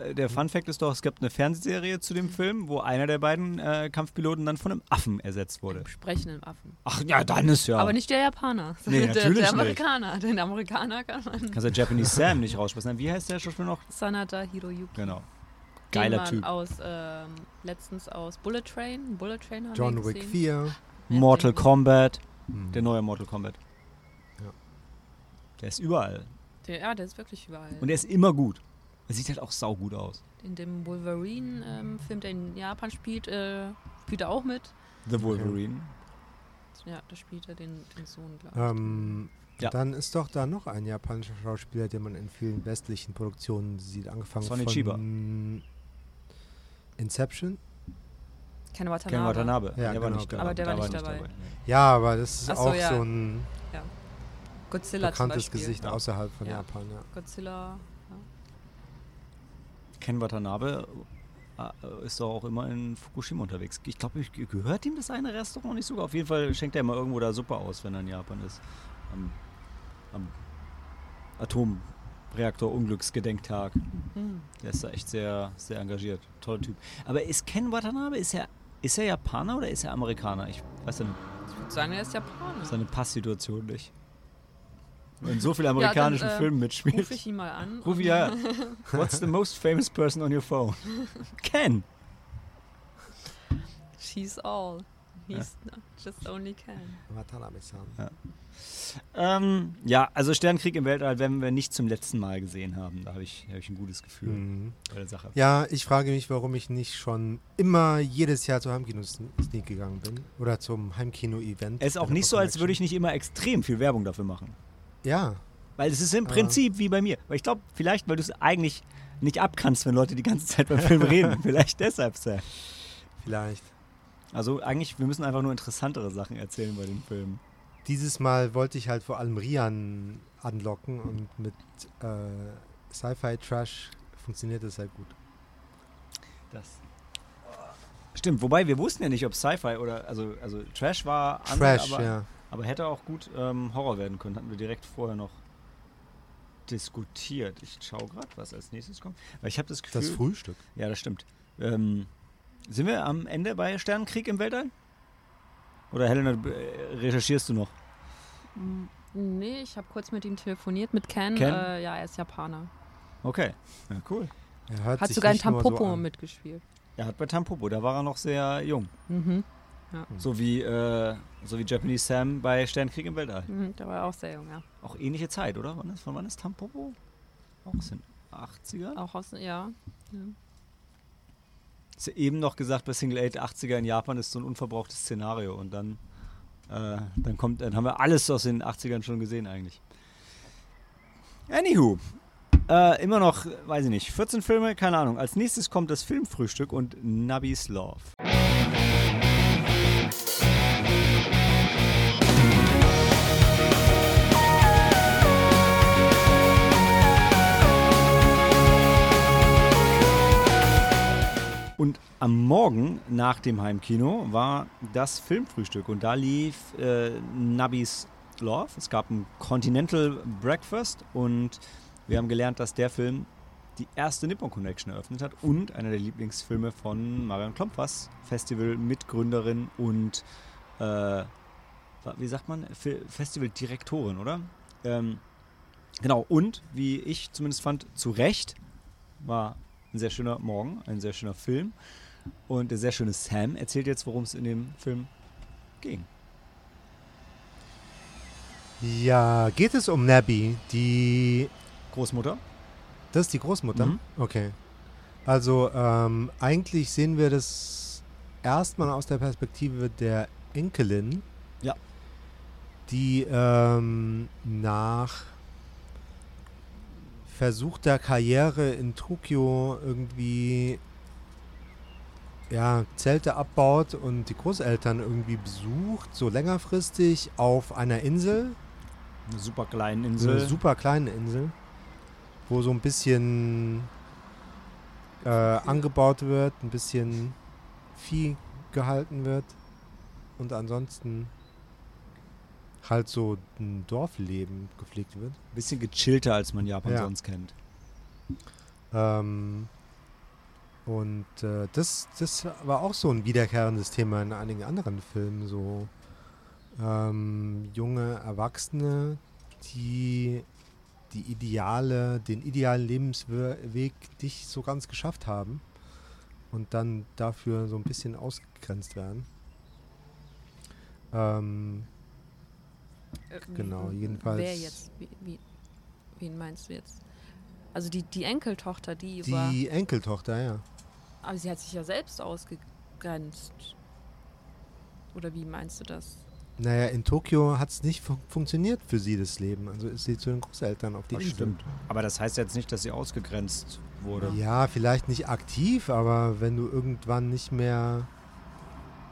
äh, der Fun Fact ist doch, es gibt eine Fernsehserie zu dem Film, wo einer der beiden äh, Kampfpiloten dann von einem Affen ersetzt wurde. Sprechenden Affen. Ach ja, dann ist ja. Aber nicht der Japaner. Nee, der, natürlich der nicht. Amerikaner. Den Amerikaner kann man. Kannst der Japanese Sam nicht raussprechen. Wie heißt der Schauspieler noch? Sanada Hiroyuki. Genau. Den Geiler man Typ. Aus, ähm, letztens aus Bullet Train. Bullet Train haben wir John Wick gesehen. 4. Mortal den- Kombat. Hm. Der neue Mortal Kombat. Ja. Der ist überall. Der, ja, der ist wirklich überall. Und er ist immer gut. Er sieht halt auch saugut aus. in dem Wolverine-Film, der in Japan spielt, äh, spielt er auch mit. The Wolverine. Ja, da spielt er den, den Sohn, glaube ich. Ähm, Ja. Dann ist doch da noch ein japanischer Schauspieler, den man in vielen westlichen Produktionen sieht, angefangen Sonny von Chiba. Inception. Ken Watanabe. Ken Watanabe. Ja, der war genau, nicht genau. dabei. Aber der war nicht dabei. Ja, aber das ist so, auch ja. so ein Godzilla zum bekanntes. Gesicht Ja. außerhalb von Ja. Japan. Ja. Godzilla. Ken Watanabe äh, ist doch auch immer in Fukushima unterwegs. Ich glaube, ich- gehört ihm das eine Restaurant nicht sogar? Auf jeden Fall schenkt er immer irgendwo da Suppe aus, wenn er in Japan ist. Am, am Atomreaktor-Unglücksgedenktag. Hm. Der ist da echt sehr, sehr engagiert. Toller Typ. Aber ist Ken Watanabe, ist er, ist er Japaner oder ist er Amerikaner? Ich weiß ja nicht. Ich würde sagen, er ist Japaner. seine Passsituation nicht. In so vielen amerikanischen äh, Filmen mitspielt. Ruf ich ihn mal an. Ruf ihn ja. What's the most famous person on your phone? Ken. She's all. He's just only Ken. Watanabe-san. Ähm, ja, also Sternenkrieg im Weltall werden wir nicht zum letzten Mal gesehen haben. Da habe ich, hab ich ein gutes Gefühl Mhm. bei der Sache. Ja, ich frage mich, warum ich nicht schon immer jedes Jahr zur Heimkino-Sneak gegangen bin. Oder zum Heimkino-Event. Es ist auch nicht so, als würde ich nicht immer extrem viel Werbung dafür machen. Ja, Weil es ist im Aber- Prinzip wie bei mir. Weil ich glaube, vielleicht, weil du es eigentlich nicht abkannst, wenn Leute die ganze Zeit beim Film reden. Vielleicht deshalb, Sam. vielleicht. Also eigentlich, wir müssen einfach nur interessantere Sachen erzählen bei den Filmen. Dieses Mal wollte ich halt vor allem Rian anlocken und mit äh, Sci-Fi-Trash funktioniert das halt gut. Das. Stimmt, wobei wir wussten ja nicht, ob Sci-Fi oder, also, also Trash war Trash, aber, ja. Aber hätte auch gut ähm, Horror werden können. Hatten wir direkt vorher noch diskutiert. Ich schaue gerade, was als nächstes kommt. Weil ich habe das Gefühl. Das Frühstück. Ja, das stimmt. Ähm, sind wir am Ende bei Sternenkrieg im Weltall? Oder Helena, äh, recherchierst du noch? Mm, Nee, ich habe kurz mit ihm telefoniert, mit Ken. Ken? Äh, ja, er ist Japaner. Okay, ja, cool. Er Hat sich sogar in Tampopo so mitgespielt. Er hat bei Tampopo, da war er noch sehr jung. Mhm. So wie, äh, so wie Japanese Sam bei Sternenkrieg im Weltall. Mhm, da war er auch sehr jung, ja. Auch ähnliche Zeit, oder? Wann ist, von wann ist Tampopo? Auch aus den 80er? Auch aus, ja. ja. Ist ja eben noch gesagt, bei Single 8 80er in Japan ist so ein unverbrauchtes Szenario und dann, äh, dann kommt, dann haben wir alles aus den 80ern schon gesehen eigentlich. Anywho, äh, immer noch, weiß ich nicht, 14 Filme, keine Ahnung. Als nächstes kommt das Filmfrühstück und Nabis Love. Und am Morgen nach dem Heimkino war das Filmfrühstück und da lief äh, Nabis Love. Es gab ein Continental Breakfast und wir haben gelernt, dass der Film die erste Nippon Connection eröffnet hat und einer der Lieblingsfilme von Marion Klompfers, Festival-Mitgründerin und äh, wie sagt man, Fe- Festivaldirektorin, oder? Ähm, genau, und wie ich zumindest fand, zu Recht war ein sehr schöner Morgen, ein sehr schöner Film. Und der sehr schöne Sam erzählt jetzt, worum es in dem Film ging. Ja, geht es um Nabby, die. Großmutter? Das ist die Großmutter? Mhm. Okay. Also, ähm, eigentlich sehen wir das erstmal aus der Perspektive der Enkelin. Ja. Die ähm, nach versuchter Karriere in Tokio irgendwie ja, Zelte abbaut und die Großeltern irgendwie besucht, so längerfristig auf einer Insel, Eine super kleine so Insel. eine super kleine Insel, wo so ein bisschen äh, angebaut wird, ein bisschen Vieh gehalten wird. Und ansonsten halt so ein Dorfleben gepflegt wird. bisschen gechillter, als man Japan Ja. sonst kennt. Ähm, und äh, das, das war auch so ein wiederkehrendes Thema in einigen anderen Filmen. So ähm, junge Erwachsene, die die Ideale, den idealen Lebensweg nicht so ganz geschafft haben und dann dafür so ein bisschen ausgegrenzt werden. Ähm, Äh, Genau, wie- jedenfalls- Wer jetzt? Wie, wie, wen meinst du jetzt? Also die, die Enkeltochter, die, war. die Enkeltochter, ja. Aber sie hat sich ja selbst ausgegrenzt. Oder wie meinst du das? Naja, in Tokio hat es nicht fun funktioniert für sie, das Leben. Also ist sie zu den Großeltern auf die Das Insel. stimmt. Aber das heißt jetzt nicht, dass sie ausgegrenzt wurde. Ja, vielleicht nicht aktiv, aber wenn du irgendwann nicht mehr.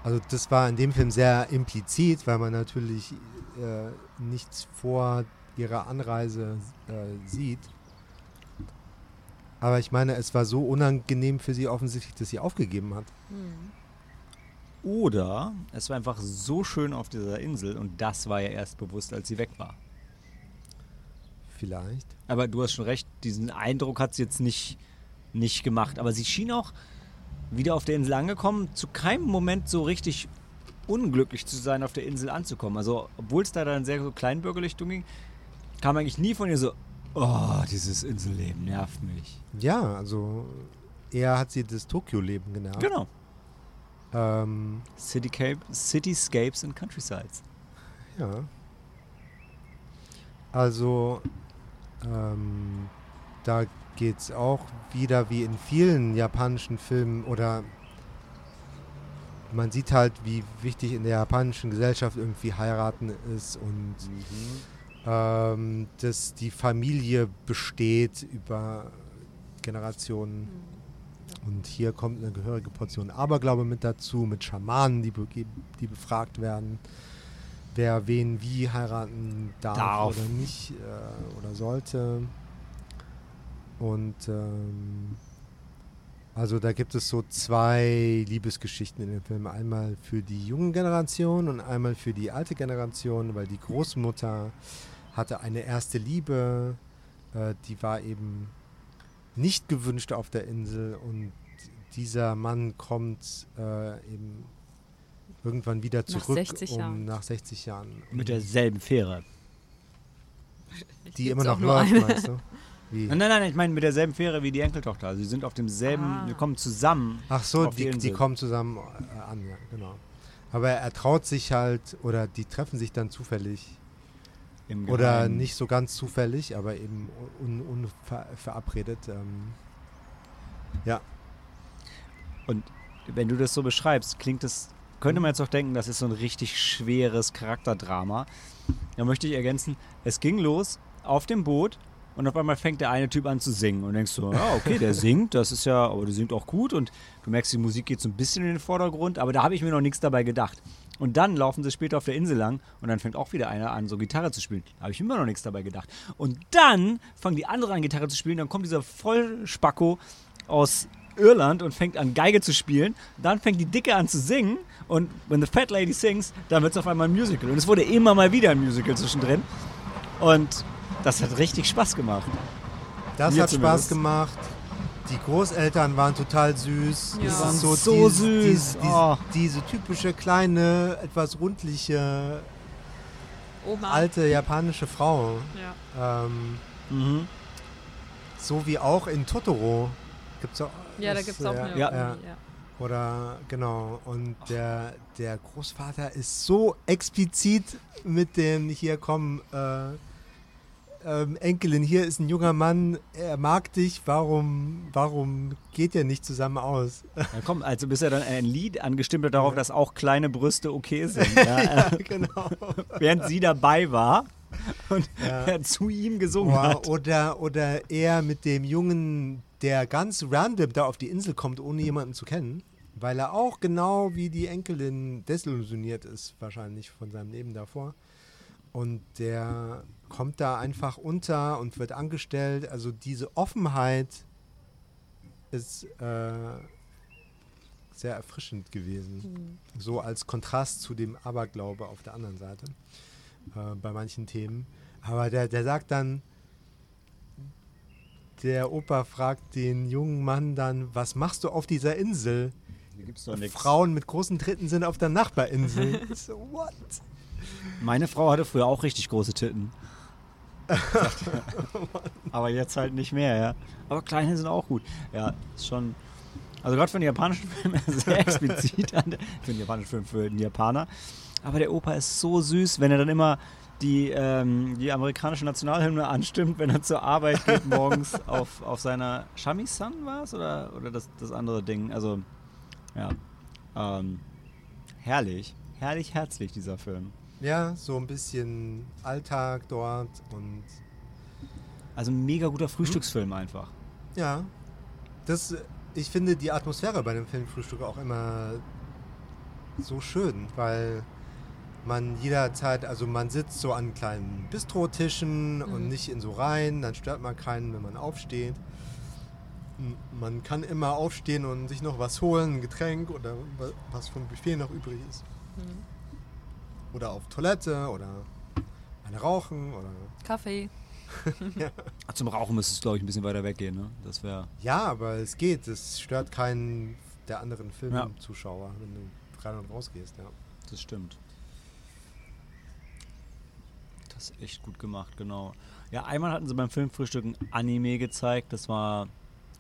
Also, das war in dem Film sehr implizit, weil man natürlich äh, nichts vor ihrer Anreise äh, sieht. Aber ich meine, es war so unangenehm für sie offensichtlich, dass sie aufgegeben hat. Hm. Oder es war einfach so schön auf dieser Insel und das war ja erst bewusst, als sie weg war. Vielleicht. Aber du hast schon recht, diesen Eindruck hat sie jetzt nicht, nicht gemacht. Aber sie schien auch wieder auf der Insel angekommen, zu keinem Moment so richtig unglücklich zu sein, auf der Insel anzukommen. Also, obwohl es da dann sehr so kleinbürgerlich ging, kam eigentlich nie von ihr so, oh, dieses Inselleben nervt mich. Ja, also eher hat sie das Tokio-Leben genervt. Genau. Ähm, Citycape, Cityscapes and Countrysides. Ja. Also, ähm, da geht es auch wieder wie in vielen japanischen Filmen oder man sieht halt, wie wichtig in der japanischen Gesellschaft irgendwie heiraten ist und ähm, dass die Familie besteht über Generationen. Und hier kommt eine gehörige Portion Aberglaube mit dazu, mit Schamanen, die, be die befragt werden, wer wen wie heiraten darf, Darf. oder nicht äh, oder sollte. Und ähm, also da gibt es so zwei Liebesgeschichten in dem Film. Einmal für die junge Generation und einmal für die alte Generation, weil die Großmutter hatte eine erste Liebe, äh, die war eben nicht gewünscht auf der Insel und dieser Mann kommt äh, eben irgendwann wieder Nach zurück 60 um Jahren. nach 60 Jahren. Mit derselben Fähre. die Gibt's immer noch läuft, meinst du? Wie? Nein, nein, nein, ich meine mit derselben Fähre wie die Enkeltochter. Also sie sind auf demselben, Ah. wir kommen zusammen. Ach so, auf die die, die kommen zusammen äh, an, ja, genau. Aber er traut sich halt, oder die treffen sich dann zufällig. Im Oder nicht so ganz zufällig, aber eben un, unverabredet. Ähm, ja, Und wenn du das so beschreibst, klingt es, könnte man jetzt auch denken, das ist so ein richtig schweres Charakterdrama. Da möchte ich ergänzen, es ging los auf dem Boot und auf einmal fängt der eine Typ an zu singen und denkst so, ja, okay, der singt, das ist ja, aber der singt auch gut und du merkst, die Musik geht so ein bisschen in den Vordergrund, aber da habe ich mir noch nichts dabei gedacht. Und dann laufen sie später auf der Insel lang und dann fängt auch wieder einer an, so Gitarre zu spielen. Da habe ich immer noch nichts dabei gedacht. Und dann fangen die anderen an, Gitarre zu spielen, dann kommt dieser Vollspacko aus Irland und fängt an, Geige zu spielen. Dann fängt die Dicke an zu singen und when the Fat Lady sings, dann wird es auf einmal ein Musical. Und es wurde immer mal wieder ein Musical zwischendrin. Und das hat richtig Spaß gemacht. das Mir hat Spaß zumindest. gemacht. Die Großeltern waren total süß. Ja. Waren ist so, so dieses- süß. Dieses, diese, Oh. diese typische kleine, etwas rundliche, Oma. alte japanische Frau. Ja. Ähm, Mhm. so wie auch in Totoro. Gibt's auch, ja, da das, gibt es auch ja, eine Ja. Omi, ja. Oder genau. Und der, der Großvater ist so explizit mit dem hier komm, äh, ähm, Enkelin, hier ist ein junger Mann, er mag dich, warum, warum geht ihr nicht zusammen aus? Ja, komm, also bis er dann ein Lied angestimmt hat darauf, dass auch kleine Brüste okay sind. Ja, äh, genau. während sie dabei war und Ja. er zu ihm gesungen Oder, hat. oder, oder er mit dem Jungen, der ganz random da auf die Insel kommt, ohne jemanden zu kennen, weil er auch genau wie die Enkelin desillusioniert ist, wahrscheinlich von seinem Leben davor. Und der kommt da einfach unter und wird angestellt. Also diese Offenheit ist äh, sehr erfrischend gewesen. So als Kontrast zu dem Aberglaube auf der anderen Seite äh, bei manchen Themen. Aber der, der sagt dann, der Opa fragt den jungen Mann dann, was machst du auf dieser Insel? Frauen mit großen Tritten sind auf der Nachbarinsel. Ich so, what? Meine Frau hatte früher auch richtig große Titten. Aber jetzt halt nicht mehr, ja. Aber kleine sind auch gut. Ja, ist schon. Also gerade für den japanischen Film sehr explizit an der, für den japanischen Film für den Japaner. Aber der Opa ist so süß, wenn er dann immer die, ähm, die amerikanische Nationalhymne anstimmt, wenn er zur Arbeit geht morgens auf, auf seiner Shami-san war es oder, oder das, das andere Ding. Also, ja. Ähm, herrlich. Herrlich herzlich, dieser Film. Ja, so ein bisschen Alltag dort und Also ein mega guter Frühstücksfilm einfach. ja, das, ich finde die Atmosphäre bei dem Filmfrühstück auch immer so schön, weil man jederzeit, also man sitzt so an kleinen Bistrotischen und nicht in so Reihen, dann stört man keinen, wenn man aufsteht. Man kann immer aufstehen und sich noch was holen, ein Getränk oder wa- was vom Buffet noch übrig ist. Oder auf Toilette oder eine rauchen oder Kaffee. Zum Rauchen müsste es, glaube ich, ein bisschen weiter weggehen. Ne? Das wäre. Ja, aber es geht. Es stört keinen der anderen Ja. Filmzuschauer, wenn du rein und raus gehst. Ja. Das stimmt. Das ist echt gut gemacht, genau. Ja, einmal hatten sie beim Filmfrühstück ein Anime gezeigt. Das war.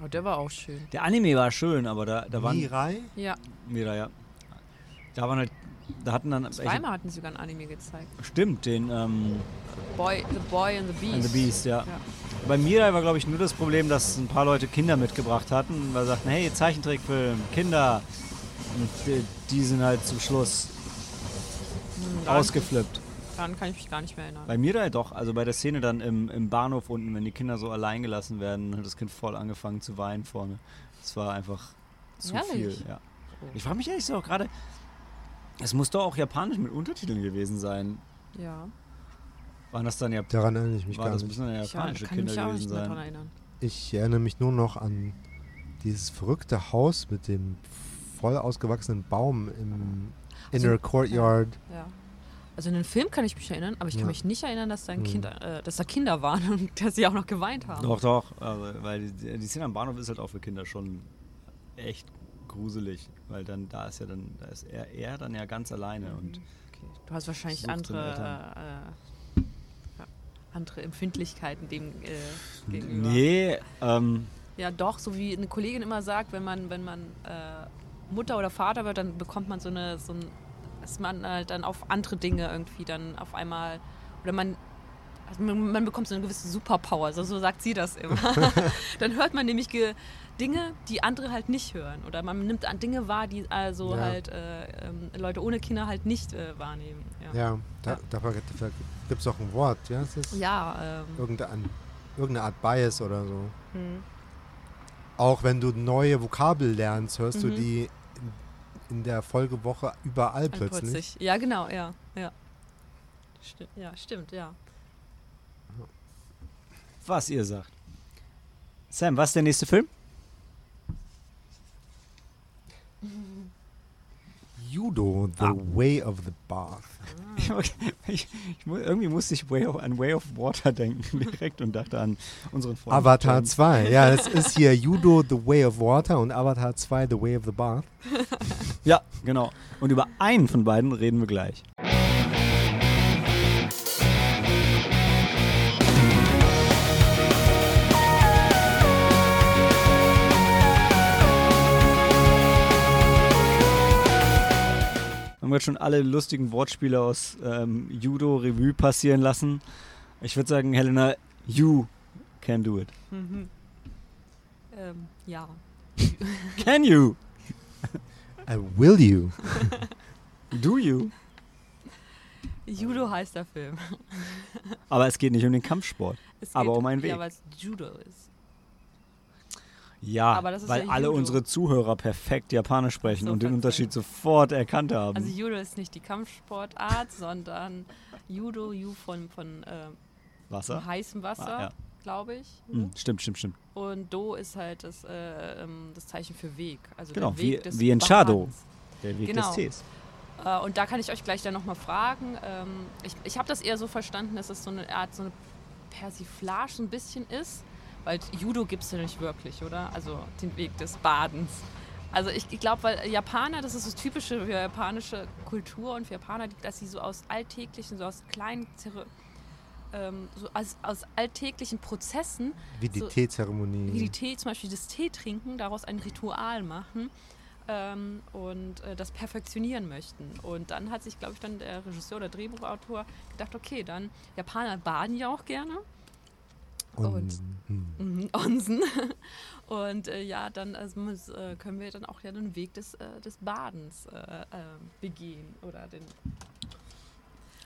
Oh, der war auch schön. Der Anime war schön, aber da, da waren. Mirai? Ja, Wieder, ja. Da waren halt. Da hatten dann. zweimal hatten sie sogar ein Anime gezeigt. Stimmt, den. Ähm, Boy, The Boy and the Beast. And the Beast, ja. Ja. Bei Mirai war, glaube ich, nur das Problem, dass ein paar Leute Kinder mitgebracht hatten, weil sie sagten, hey, Zeichentrickfilm, Kinder. Und die, die sind halt zum Schluss Hm, ausgeflippt. Daran kann ich mich gar nicht mehr erinnern. Bei Mirai doch, also bei der Szene dann im, im Bahnhof unten, wenn die Kinder so allein gelassen werden, hat das Kind voll angefangen zu weinen vorne. Das war einfach zu Ehrlich? viel, ja. Oh. Ich frage mich ehrlich auch gerade, es muss doch auch japanisch mit Untertiteln gewesen sein. Ja. Waren das dann ja, Daran erinnere ich mich war gar das nicht. müssen dann ja Ich ja, japanische kann Kinder mich auch gewesen nicht mehr sein? daran erinnern. Ich erinnere mich nur noch an dieses verrückte Haus mit dem voll ausgewachsenen Baum im Also, Inner Courtyard. Ja. Also an den Film kann ich mich erinnern, aber ich kann Ja. mich nicht erinnern, dass da, ein Mhm. kind, äh, dass da Kinder waren und dass sie auch noch geweint haben. Doch, doch. Also, weil die, die Szene am Bahnhof ist halt auch für Kinder schon echt gruselig. Weil dann da ist ja dann, da ist er, er dann ja ganz alleine und Okay. Du hast wahrscheinlich andere, äh, äh, andere Empfindlichkeiten dem äh, gegenüber. Nee, ähm, Ja, doch, so wie eine Kollegin immer sagt, wenn man, wenn man äh, Mutter oder Vater wird, dann bekommt man so eine, so ein, dass man halt dann auf andere Dinge irgendwie dann auf einmal, oder man, also man, bekommt so eine gewisse Superpower, also so sagt sie das immer. dann hört man nämlich ge Dinge, die andere halt nicht hören. Oder man nimmt an Dinge wahr, die also Ja. halt äh, ähm, Leute ohne Kinder halt nicht äh, wahrnehmen. Ja, Ja, da, Ja. dafür, dafür gibt es auch ein Wort. Ja, ja ähm, irgendein, irgendeine Art Bias oder so. hm. Auch wenn du neue Vokabel lernst, hörst du Mhm. die in, in der Folgewoche überall plötzlich. plötzlich. Ja, genau, ja. Ja, Sti ja stimmt, ja. Was ihr sagt. Sam, was ist der nächste Film? Judo, The Ah. Way of the Bath. Ich, ich, irgendwie musste ich Way of, an Way of Water denken direkt und dachte an unseren Freund. Avatar John. 2. Ja, es ist hier Judo, The Way of Water und Avatar 2, The Way of the Bath. Ja, genau. Und über einen von beiden reden wir gleich. Haben wir jetzt schon alle lustigen Wortspiele aus ähm, Judo Revue passieren lassen. Ich würde sagen, Helena, you can do it. Mhm. Ähm, ja. Can you? I will you. Do you? Judo heißt der Film. Aber es geht nicht um den Kampfsport. Es Aber geht- um einen Weg. Ja, weil es Judo ist. Ja, weil ja alle Judo. unsere Zuhörer perfekt Japanisch sprechen So, und den. Unterschied sofort erkannt haben. Also Judo ist nicht die Kampfsportart, sondern Judo, Ju von, von äh, Wasser? heißem Wasser, Ah, ja. glaube ich. Hm, stimmt, stimmt, stimmt. Und Do ist halt das, äh, ähm, das Zeichen für Weg. Also Genau, Weg wie- des wie in. Badens. Der Weg Genau. des Tees. Äh, und da kann ich euch gleich dann nochmal fragen. Ähm, ich ich habe das eher so verstanden, dass es so eine Art, so eine Persiflage so ein bisschen ist. Weil Judo gibt es ja nicht wirklich, oder? Also den Weg des Badens. Also ich, ich glaube, weil Japaner, das ist das Typische für japanische Kultur und für Japaner, dass sie so aus alltäglichen, so aus kleinen, ähm, so aus, aus alltäglichen Prozessen Wie die So- Teezeremonie. wie die Tee, zum Beispiel das Tee trinken, daraus ein Ritual machen ähm, und äh, das perfektionieren möchten. Und dann hat sich, glaube ich, dann der Regisseur oder Drehbuchautor gedacht, okay, dann Japaner baden ja auch gerne. Und, hm. Mhm, Onsen. Und äh, ja, dann also, muss, äh, können wir dann auch ja den Weg des, äh, des Badens äh, äh, begehen oder den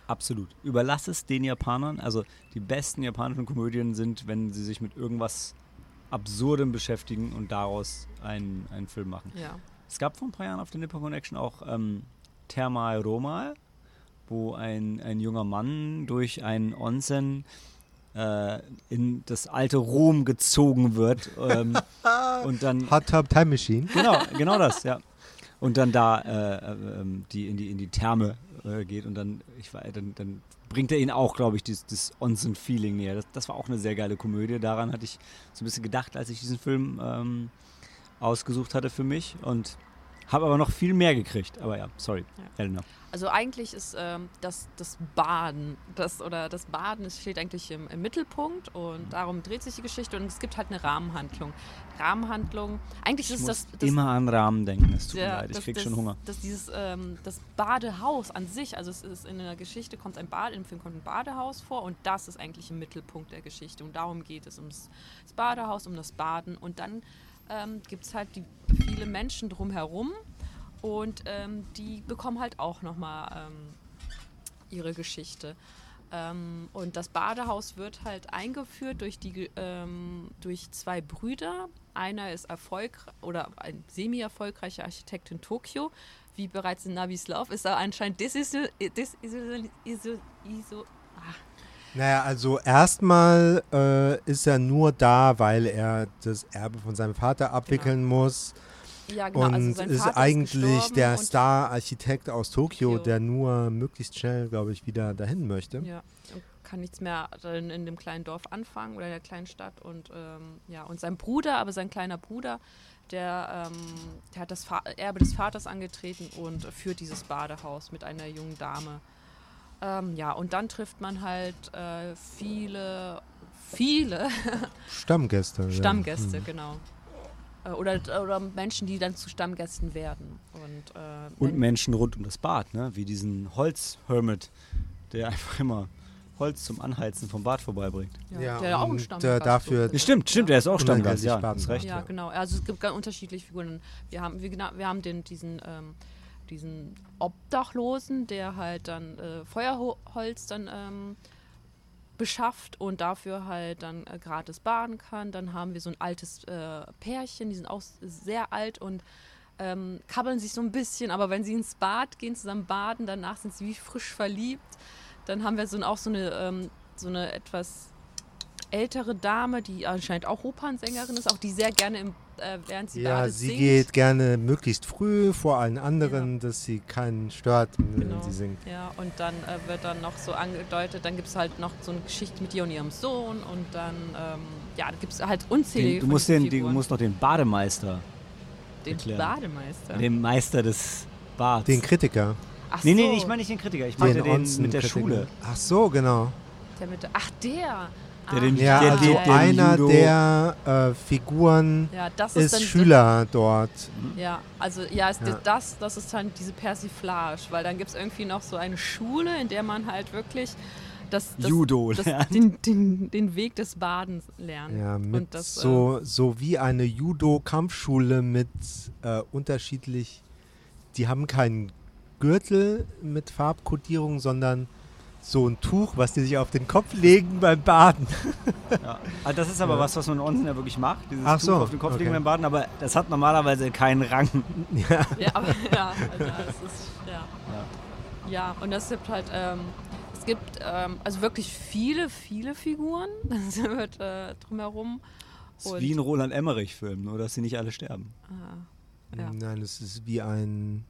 Absolut. Überlass es den Japanern. Also die besten japanischen Komödien sind, wenn sie sich mit irgendwas Absurdem beschäftigen und daraus einen, einen Film machen. ja. Es gab vor ein paar Jahren auf der Nippon Connection auch ähm, Thermal Romal, wo ein, ein junger Mann durch einen Onsen äh, in das alte Rom gezogen wird ähm, und dann Hot Tub Time Machine. genau, genau das, ja. Und dann da äh, äh, ähm, die in die in die Therme äh, geht und dann ich war, dann, dann bringt er ihn auch, glaube ich, dieses, das Onsen-Feeling näher. Das, das war auch eine sehr geile Komödie. Daran hatte ich so ein bisschen gedacht, als ich diesen Film ähm, ausgesucht hatte für mich und habe aber noch viel mehr gekriegt. Aber ja, sorry, Ja. Elena. Also eigentlich ist ähm, das, das Baden, das oder das Baden steht eigentlich im, im Mittelpunkt und darum dreht sich die Geschichte und es gibt halt eine Rahmenhandlung. Rahmenhandlung, eigentlich Ich ist das, das immer an Rahmen denken. Es tut mir ja, leid, ich das- krieg das, schon Hunger. Das, dieses, ähm, das Badehaus an sich, also es ist in der Geschichte kommt ein Bad, im Film kommt ein Badehaus vor und das ist eigentlich im Mittelpunkt der Geschichte und darum geht es ums das Badehaus, um das Baden und dann ähm, gibt es halt die, viele Menschen drumherum und ähm, die bekommen halt auch nochmal ähm, ihre Geschichte. Ähm, und das Badehaus wird halt eingeführt durch, die, ähm, durch zwei Brüder. Einer ist erfolgreich oder ein semi-erfolgreicher Architekt in Tokio. Wie bereits in Navis Love ist er anscheinend iso, ah, Naja, also erstmal äh, ist er nur da, weil er das Erbe von seinem Vater abwickeln muss. Ja, genau. und also ist eigentlich gestorben der Star-Architekt aus Tokio, Tokio. der nur möglichst schnell, glaube ich, wieder dahin möchte. Ja, und kann nichts mehr in, in dem kleinen Dorf anfangen oder in der kleinen Stadt. Und ähm, ja, und sein Bruder, aber sein kleiner Bruder, der, ähm, der hat das Fa Erbe des Vaters angetreten und führt dieses Badehaus mit einer jungen Dame. Ähm, ja, und dann trifft man halt äh, viele, viele Stammgäste. ja. Stammgäste, Hm. genau. Äh, Oder, oder Menschen, die dann zu Stammgästen werden. Und, äh, Und Menschen rund um das Bad, ne? wie diesen Holz-Hermit, der einfach immer Holz zum Anheizen vom Bad vorbeibringt. ja, Ja, der auch ein äh, Stammgast dafür- ist. Stimmt, stimmt, der ist auch Stammgast, ja, baden hast recht. Ja, Ja. genau. Also es gibt ganz unterschiedliche Figuren. Wir haben, wir, wir haben den, diesen, ähm, diesen Obdachlosen, der halt dann äh, Feuerholz dann ähm, beschafft und dafür halt dann äh, gratis baden kann. Dann haben wir so ein altes äh, Pärchen, die sind auch sehr alt und ähm, kabbeln sich so ein bisschen, aber wenn sie ins Bad gehen, zusammen baden, danach sind sie wie frisch verliebt. Dann haben wir so, auch so eine, ähm, so eine etwas ältere Dame, die anscheinend auch Opernsängerin ist, auch die sehr gerne im, äh, während sie Ja, badet sie singt. geht gerne möglichst früh vor allen anderen, dass sie keinen stört, wenn Genau. sie singt. Ja, und dann äh, wird dann noch so angedeutet, dann gibt es halt noch so eine Geschichte mit ihr und ihrem Sohn und dann, ähm, ja, da gibt es halt unzählige Den, du, musst den, du musst noch den Bademeister, den erklären. Bademeister. den Meister des Bads. Den Kritiker. Ach nee, nee, so, nee, ich meine nicht den Kritiker, ich meine den, mit der Onsen-Kritiker. Schule. Ach so, genau. der mit ach, der. Der den- Ja, Der- also der- der einer Judo- der äh, Figuren Ja, das ist, ist dann Schüler dort. Ja, also ja, ist Ja. Das, das ist dann diese Persiflage, weil dann gibt es irgendwie noch so eine Schule, in der man halt wirklich das, das, Judo das, lernt. den, den, den Weg des Badens lernt. Ja, mit Und das, so, so wie eine Judo-Kampfschule mit äh, unterschiedlich, die haben keinen Gürtel mit Farbkodierung, sondern so ein Tuch, was die sich auf den Kopf legen beim Baden. Ja. Also das ist aber Ja. was, was man Onsen ja wirklich macht, dieses Ach Tuch so, auf den Kopf legen okay. beim Baden, aber das hat normalerweise keinen Rang. ja. ja, aber, ja, also das ist, ja. Ja, und das gibt halt, ähm, es gibt ähm, also wirklich viele, viele Figuren. Das wird äh, drumherum. Das ist wie ein Roland Emmerich-Film, nur dass sie nicht alle sterben. Ah, Ja. Nein, es ist wie ein.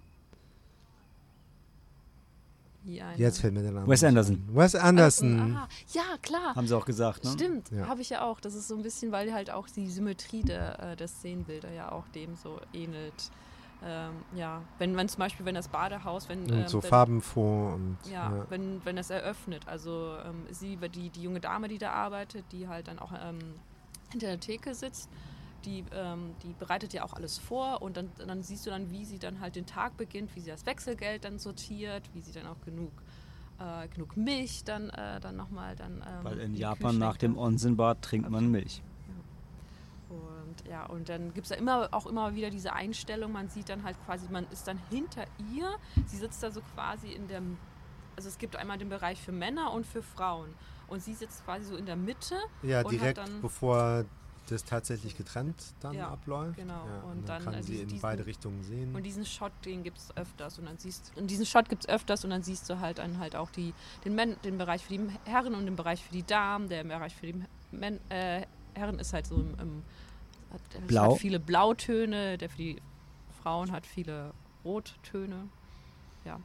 Jetzt fällt mir der Name. Wes Anderson. Wes Anderson. Ah, ja, klar. Haben sie auch gesagt, ne? Stimmt, Ja. habe ich ja auch. Das ist so ein bisschen, weil halt auch die Symmetrie der, äh, der Szenenbilder ja auch dem so ähnelt. Ähm, ja, wenn man zum Beispiel, wenn das Badehaus, wenn, Und ähm, so farbenfroh und. ja, ja. wenn, wenn das eröffnet, also ähm, sie, die, die junge Dame, die da arbeitet, die halt dann auch ähm, hinter der Theke sitzt, die, ähm, die bereitet ja auch alles vor und dann, dann siehst du dann, wie sie dann halt den Tag beginnt, wie sie das Wechselgeld dann sortiert, wie sie dann auch genug, äh, genug Milch dann, äh, dann nochmal dann. Ähm, Weil in Japan nach dem Onsenbad trinkt man Milch. Und ja, und dann gibt es ja immer auch immer wieder diese Einstellung, man sieht dann halt quasi, man ist dann hinter ihr, sie sitzt da so quasi in der, also es gibt einmal den Bereich für Männer und für Frauen. Und sie sitzt quasi so in der Mitte. Ja, und hat direkt dann- bevor das tatsächlich getrennt dann Ja, abläuft. genau. Ja, Und und, dann, dann, kann äh, sie diesen- in diesen- beide Richtungen sehen. Und diesen Shot, den gibt es öfters. Und dann siehst und diesen Shot gibt es öfters und dann siehst du halt dann halt auch die, den, Men den Bereich für die Herren und den Bereich für die Damen. Der Bereich für die Men äh, Herren ist halt so im, im hat, Blau. hat viele Blautöne, der für die Frauen hat viele Rottöne. Ja,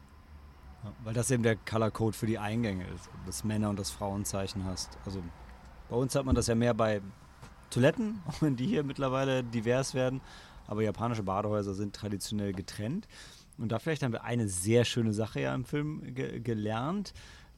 weil das eben der Color Code für die Eingänge ist, das Männer- und das Frauenzeichen hast. Also bei uns hat man das ja mehr bei Toiletten, auch wenn die hier mittlerweile divers werden. Aber japanische Badehäuser sind traditionell getrennt. Und da vielleicht haben wir eine sehr schöne Sache ja im Film ge gelernt.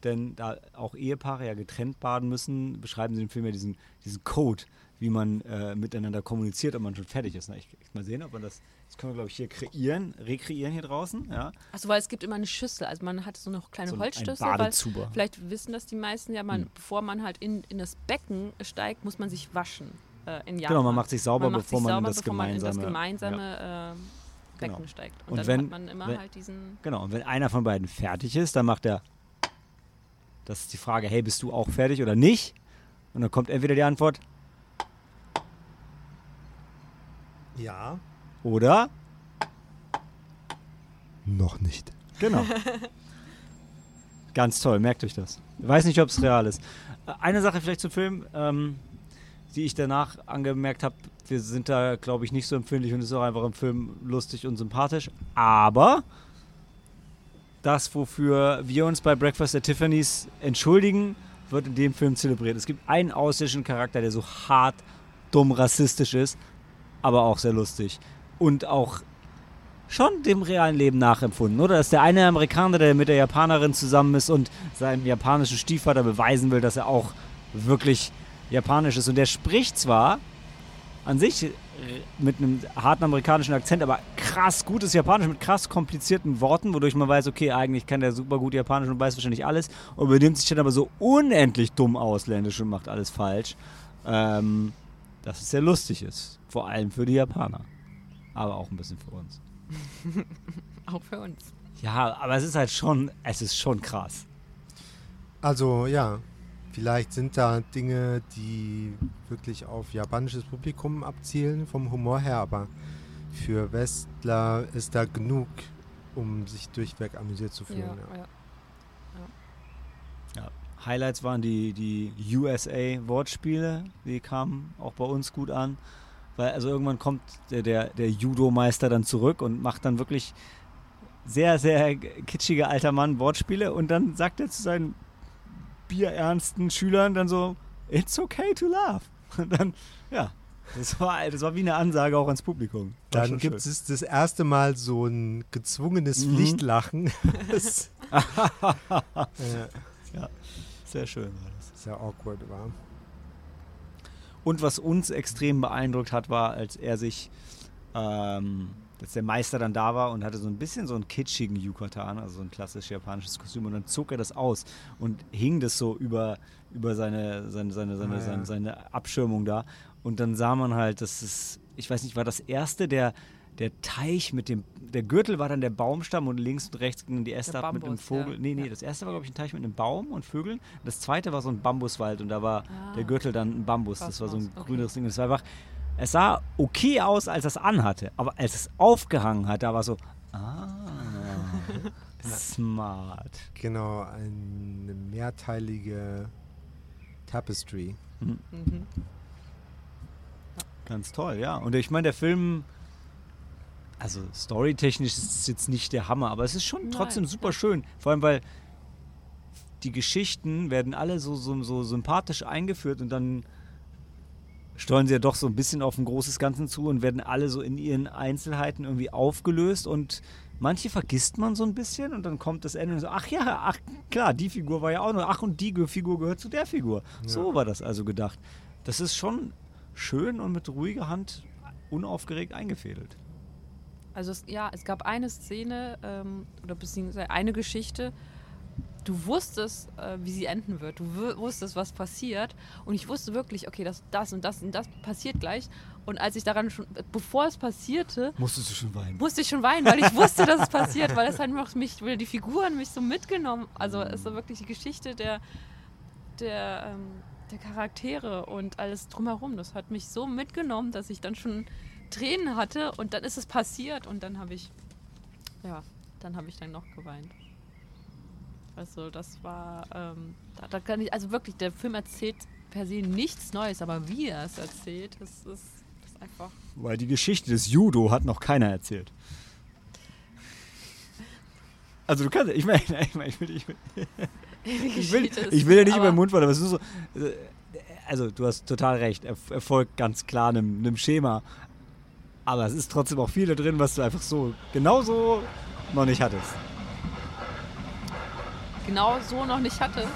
Denn da auch Ehepaare ja getrennt baden müssen, beschreiben sie im Film ja diesen, diesen Code, wie man äh, miteinander kommuniziert, ob man schon fertig ist. Na, ich, ich mal sehen, ob man das, das können wir glaube ich hier kreieren, rekreieren hier draußen. Ja. Also weil es gibt immer eine Schüssel. Also man hat so eine kleine So Holzschüssel. ein weil vielleicht wissen das die meisten ja, man, Hm. bevor man halt in, in das Becken steigt, muss man sich waschen. Äh, in Japan. Genau, man macht sich sauber, man macht bevor sich man in sauber, das bevor man in das gemeinsame- gemeinsame äh, Becken Genau. steigt. Und, Und dann wenn- hat man immer wenn- halt diesen. Genau, und wenn einer von beiden fertig ist, dann macht er. Das ist die Frage, hey, bist du auch fertig oder nicht? Und dann kommt entweder die Antwort ja. Ganz toll, merkt euch das. Weiß nicht, ob es real ist. Eine Sache vielleicht zum Film, ähm, die ich danach angemerkt habe, wir sind da, glaube ich, nicht so empfindlich und es ist auch einfach im Film lustig und sympathisch. Aber das, wofür wir uns bei Breakfast at Tiffany's entschuldigen, wird in dem Film zelebriert. Es gibt einen ausländischen Charakter, der so hart, dumm, rassistisch ist, aber auch sehr lustig. Und auch schon dem realen Leben nachempfunden, oder? Das ist der eine Amerikaner, der mit der Japanerin zusammen ist und seinem japanischen Stiefvater beweisen will, dass er auch wirklich japanisch ist. Und der spricht zwar an sich mit einem harten amerikanischen Akzent, aber krass gutes Japanisch mit krass komplizierten Worten, wodurch man weiß, okay, eigentlich kann der super gut Japanisch und weiß wahrscheinlich alles und benimmt sich dann aber so unendlich dumm ausländisch und macht alles falsch, ähm, dass es sehr lustig ist. Vor allem für die Japaner. Aber auch ein bisschen für uns. Auch für uns. Ja, aber es ist halt schon, es ist schon krass. Also ja, vielleicht sind da Dinge, die wirklich auf japanisches Publikum abzielen vom Humor her, aber für Westler ist da genug, um sich durchweg amüsiert zu fühlen. Ja, Ja. ja. Ja. Highlights waren die, die USA-Wortspiele, die kamen auch bei uns gut an. Weil also irgendwann kommt der, der, der Judo-Meister dann zurück und macht dann wirklich sehr, sehr kitschiger alter Mann Wortspiele und dann sagt er zu seinen bierernsten Schülern dann so, it's okay to laugh. Und dann, ja, das war, das war wie eine Ansage auch ans Publikum. War Dann gibt es das erste Mal so ein gezwungenes Mhm. Pflichtlachen. das äh, Sehr schön war das. sehr awkward war. Und was uns extrem beeindruckt hat, war, als er sich, ähm, als der Meister dann da war und hatte so ein bisschen so einen kitschigen Yukatan, also so ein klassisch japanisches Kostüm, und dann zog er das aus und hing das so über, über seine, seine, seine, seine, Ah, ja. seine, seine Abschirmung da. Und dann sah man halt, dass es, ich weiß nicht, war das erste, der, der Teich mit dem, der Gürtel war dann der Baumstamm und links und rechts gingen die Äste Der ab mit einem Bambus, Vogel. ja. Nee, nee, Ja. das erste war, glaube ich, ein Teich mit einem Baum und Vögeln. Das zweite war so ein Bambuswald und da war Ah. der Gürtel dann ein Bambus. Krass, das war so ein okay. grüneres Ding. Das war einfach, es sah okay aus, als es anhatte, aber als es aufgehangen hat, da war so, ah, smart. Genau, eine mehrteilige Tapestry. Mhm. Ganz toll, ja. Und ich meine, der Film, also storytechnisch ist es jetzt nicht der Hammer, aber es ist schon Nein, trotzdem ja. super schön. Vor allem, weil die Geschichten werden alle so, so, so sympathisch eingeführt und dann steuern sie ja doch so ein bisschen auf ein großes Ganzen zu und werden alle so in ihren Einzelheiten irgendwie aufgelöst und manche vergisst man so ein bisschen und dann kommt das Ende und so, ach ja, ach klar, die Figur war ja auch noch, ach und die Figur gehört zu der Figur. So war das also gedacht. Das ist schon schön und mit ruhiger Hand unaufgeregt eingefädelt. Also es, ja, es gab eine Szene ähm, oder beziehungsweise eine Geschichte. Du wusstest, äh, wie sie enden wird. Du wu- wusstest, was passiert. Und ich wusste wirklich, okay, das, das und das und das passiert gleich. Und als ich daran schon, bevor es passierte, Musstest du schon weinen? musste ich schon weinen, weil ich wusste, dass es passiert, weil es halt mich, weil die Figuren mich so mitgenommen. Also es ist so wirklich die Geschichte der, der, ähm, der Charaktere und alles drumherum. Das hat mich so mitgenommen, dass ich dann schon Tränen hatte und dann ist es passiert und dann habe ich, ja, dann habe ich dann noch geweint. Also das war, ähm, da, da kann ich, also wirklich, der Film erzählt per se nichts Neues, aber wie er es erzählt, das ist, das ist einfach Weil die Geschichte des Judo hat noch keiner erzählt. Also du kannst, ich meine, ich, mein, ich will, ich will, ich will, ich will ja nicht über den Mund fallen, aber es ist so, äh, also du hast total recht, er, er folgt ganz klar einem, einem Schema, aber es ist trotzdem auch viel da drin, was du einfach so, genauso noch nicht hattest. genau so noch nicht hatte.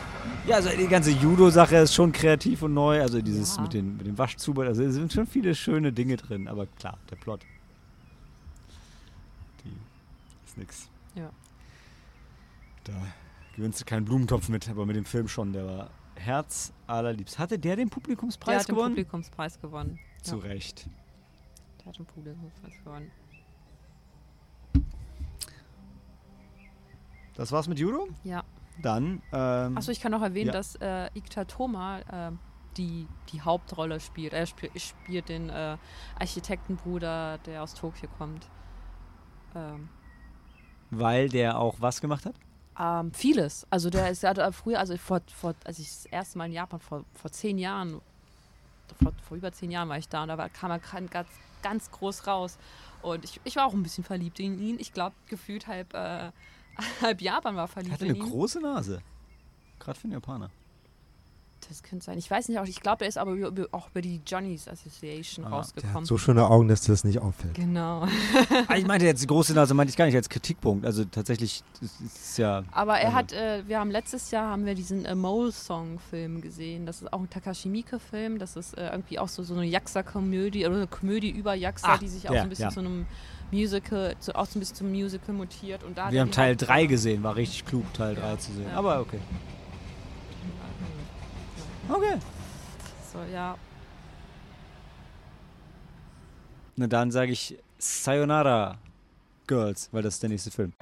Ja, also die ganze Judo-Sache ist schon kreativ und neu. Also dieses Ja. mit, den, mit dem Waschzubehör, also es sind schon viele schöne Dinge drin. Aber klar, der Plot. Die ist nix. Ja. Da gewinnst du keinen Blumentopf mit, aber mit dem Film schon. Der war Herz allerliebst. Hatte der den Der Publikumspreis hat den gewonnen? Publikumspreis gewonnen. Zu Ja, Recht. Der hat gewonnen. Das war's mit Judo? Ja. Dann. Ähm, Achso, ich kann noch erwähnen, Ja. dass äh, Ikta Thoma ähm, die, die Hauptrolle spielt. Er sp spielt den äh, Architektenbruder, der aus Tokio kommt. Ähm, weil der auch was gemacht hat? Ähm, vieles. Also der ist ja da früher, also vor, vor, als ich das erste Mal in Japan vor, vor zehn Jahren, vor, vor über zehn Jahren war ich da und da war, kam er ganz, ganz groß raus. Und ich, ich war auch ein bisschen verliebt in ihn. Ich glaube, gefühlt halb, äh, halb Japan war Er verliebt hatte in eine große Nase. Gerade für einen Japaner. Das könnte sein. Ich weiß nicht, auch- ich glaube, der ist aber über, auch über die Johnny's Association Ah, Der rausgekommen. hat so schöne Augen, dass das nicht auffällt. genau. Ah, ich meinte jetzt die große Nase, meinte ich gar nicht als Kritikpunkt. Also tatsächlich ist es ja. Aber er Also- hat, äh, wir haben letztes Jahr haben wir diesen äh, Mole-Song-Film gesehen. Das ist auch ein Takashi Miike-Film. Das ist äh, irgendwie auch so, so eine Jaxa-Komödie oder eine Komödie über Jaxa, Ah, die sich auch ja, so ein bisschen ja. zu einem Musical, zu, auch so ein bisschen zum Musical mutiert. Und da Wir er haben Teil Haupt- 3 gesehen, war richtig klug, Teil 3 Ja, zu sehen. ja. Aber okay. Okay. So, ja. Na dann sage ich Sayonara Girls, weil das ist der nächste Film.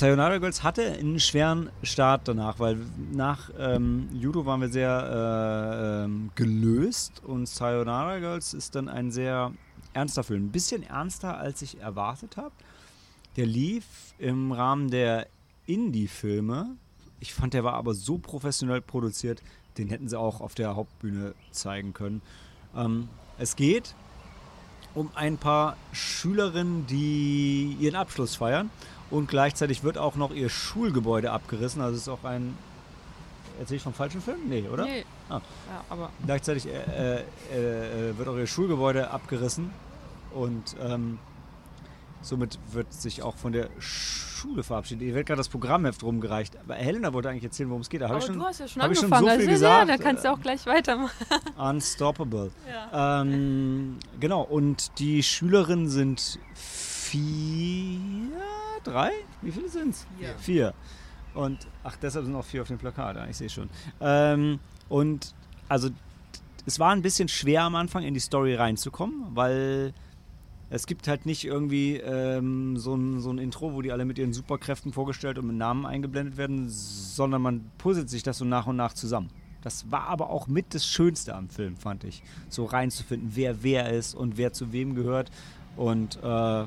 Sayonara Girls hatte einen schweren Start danach, weil nach ähm, Judo waren wir sehr äh, ähm, gelöst und Sayonara Girls ist dann ein sehr ernster Film. Ein bisschen ernster, als ich erwartet habe. Der lief im Rahmen der Indie-Filme. Ich fand, der war aber so professionell produziert, den hätten sie auch auf der Hauptbühne zeigen können. Ähm, es geht um ein paar Schülerinnen, die ihren Abschluss feiern und gleichzeitig wird auch noch ihr Schulgebäude abgerissen. Also es ist auch ein. Erzähl ich vom falschen Film? Nee, oder? Nee. Ah. Ja, aber Gleichzeitig äh, äh, äh, wird auch ihr Schulgebäude abgerissen und ähm, somit wird sich auch von der Schule verabschiedet. Ihr wird gerade das Programmheft rumgereicht. Aber Helena wollte eigentlich erzählen, worum es geht. Da aber schon du hast ja schon hab ich schon angefangen. so viel also, ja, gesagt, da kannst du auch gleich weitermachen. Unstoppable. Ja. Ähm, genau, und die Schülerinnen sind vier, drei? Wie viele sind es? Vier. Vier. Und, ach, deshalb sind auch vier auf dem Plakat, ja, ich sehe schon. Ähm, und, also, es war ein bisschen schwer am Anfang in die Story reinzukommen, weil es gibt halt nicht irgendwie ähm, so, ein, so ein Intro, wo die alle mit ihren Superkräften vorgestellt und mit Namen eingeblendet werden, sondern man puzzelt sich das so nach und nach zusammen. Das war aber auch mit das Schönste am Film, fand ich. So reinzufinden, wer wer ist und wer zu wem gehört und äh,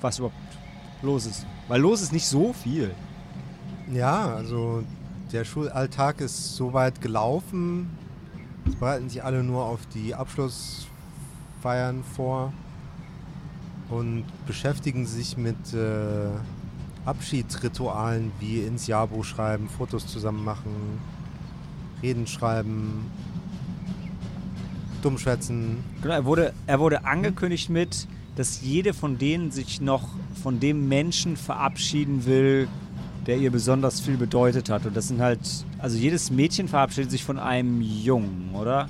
was überhaupt los ist. Weil los ist nicht so viel. Ja, also der Schulalltag ist soweit gelaufen. Es bereiten sich alle nur auf die Abschlussfeiern vor und beschäftigen sich mit äh, Abschiedsritualen wie ins Jahrbuch schreiben, Fotos zusammen machen, Reden schreiben, dummschwätzen. Genau, er wurde, er wurde angekündigt mit, dass jede von denen sich noch von dem Menschen verabschieden will, der ihr besonders viel bedeutet hat. Und das sind halt, also jedes Mädchen verabschiedet sich von einem Jungen, oder?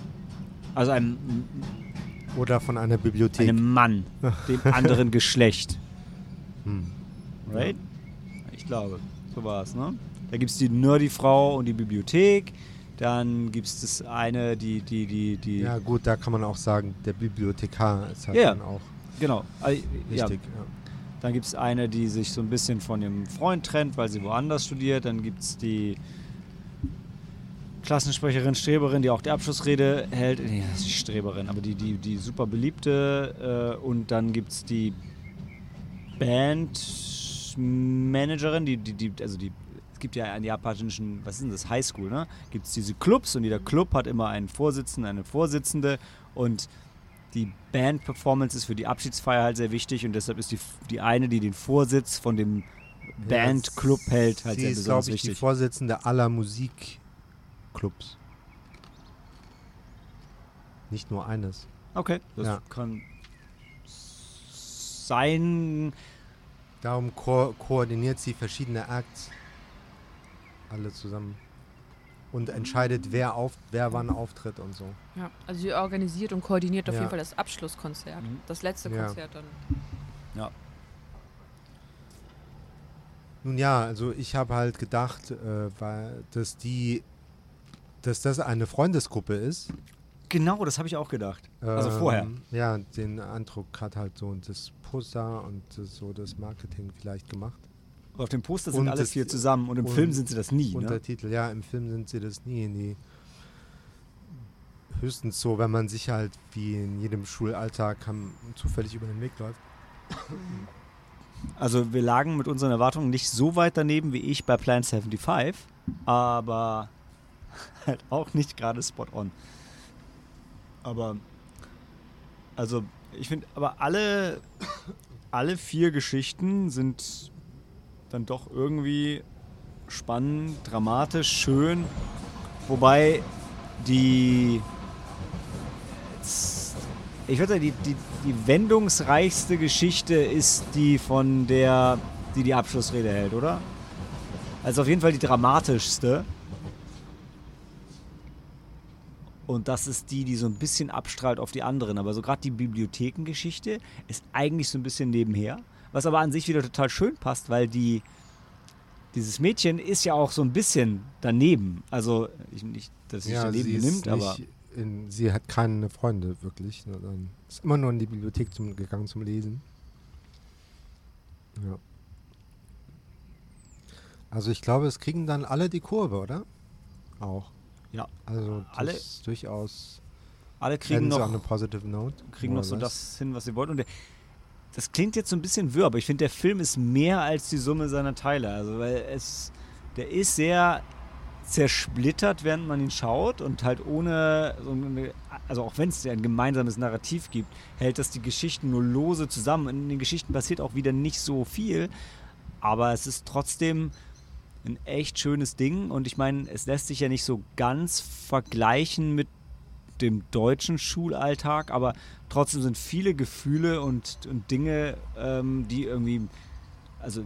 Also einem, Oder von einer Bibliothek. einem Mann, dem anderen Geschlecht. Hm. Right? Ich glaube, so war es, ne? Da gibt es die Nerdy-Frau und die Bibliothek. Dann gibt es das eine, die, die, die, die. Ja gut, da kann man auch sagen, der Bibliothekar ist halt Ja. dann auch Genau. Ja, wichtig. Ja. Dann gibt es eine, die sich so ein bisschen von ihrem Freund trennt, weil sie woanders studiert. Dann gibt es die Klassensprecherin, Streberin, die auch die Abschlussrede hält. Nee, das ist die Streberin, aber die, die, die super beliebte. Äh, und dann gibt es die Bandmanagerin, die, die, die, also die, es gibt ja an japanischen, was ist denn das, Highschool, ne? Gibt es diese Clubs und jeder Club hat immer einen Vorsitzenden, eine Vorsitzende und die Band-Performance ist für die Abschiedsfeier halt sehr wichtig und deshalb ist die, die eine, die den Vorsitz von dem Bandclub hält, halt Sie sehr ist, besonders ich, die wichtig. Vorsitzende aller Musikclubs. Nicht nur eines. Okay, das Ja. kann sein. Darum ko koordiniert sie verschiedene Acts. Alle zusammen. Und entscheidet, wer, auf, wer wann auftritt und so. Ja, also sie organisiert und koordiniert auf Ja. jeden Fall das Abschlusskonzert. Mhm. Das letzte Ja. Konzert dann. Nun ja, also ich habe halt gedacht, äh, weil, dass die, dass das eine Freundesgruppe ist. Genau, das habe ich auch gedacht. Also vorher. Ähm, Ja, den Eindruck hat halt so das Poster und das, so das Marketing vielleicht gemacht. Auf dem Poster sind Und alle vier zusammen und im und- Film sind sie das nie. Ne? Untertitel. Ja, im Film sind sie das nie. nie. Höchstens so, wenn man sich halt wie in jedem Schulalltag zufällig über den Weg läuft. Also wir lagen mit unseren Erwartungen nicht so weit daneben wie ich bei Plan 75, aber halt auch nicht gerade spot on. Aber also ich finde, aber alle alle vier Geschichten sind dann doch irgendwie spannend, dramatisch, schön, wobei die ich würde sagen, die, die, die wendungsreichste Geschichte ist die von der, die die Abschlussrede hält, oder? Also auf jeden Fall die dramatischste. Und das ist die, die so ein bisschen abstrahlt auf die anderen. Aber so gerade die Bibliothekengeschichte ist eigentlich so ein bisschen nebenher. Was aber an sich wieder total schön passt, weil die, dieses Mädchen ist ja auch so ein bisschen daneben. Also ich, nicht, dass sie sich daneben sie, ist benimmt, aber... in, sie hat keine Freunde wirklich. sondern Ist immer nur in die Bibliothek zum, gegangen zum Lesen. Ja. Also ich glaube, es kriegen dann alle die Kurve, oder? Auch. Ja. Also das Alle- ist durchaus Alle kriegen noch, a positive note. kriegen noch so less. das hin, was sie wollten. Und der, das klingt jetzt so ein bisschen wirr, aber ich finde, der Film ist mehr als die Summe seiner Teile. Also, weil es, der ist sehr zersplittert, während man ihn schaut und halt ohne, so eine, also auch wenn es ein gemeinsames Narrativ gibt, hält das die Geschichten nur lose zusammen. In den Geschichten passiert auch wieder nicht so viel, aber es ist trotzdem ein echt schönes Ding und ich meine, es lässt sich ja nicht so ganz vergleichen mit dem deutschen Schulalltag, aber trotzdem sind viele Gefühle und, und Dinge, ähm, die irgendwie, also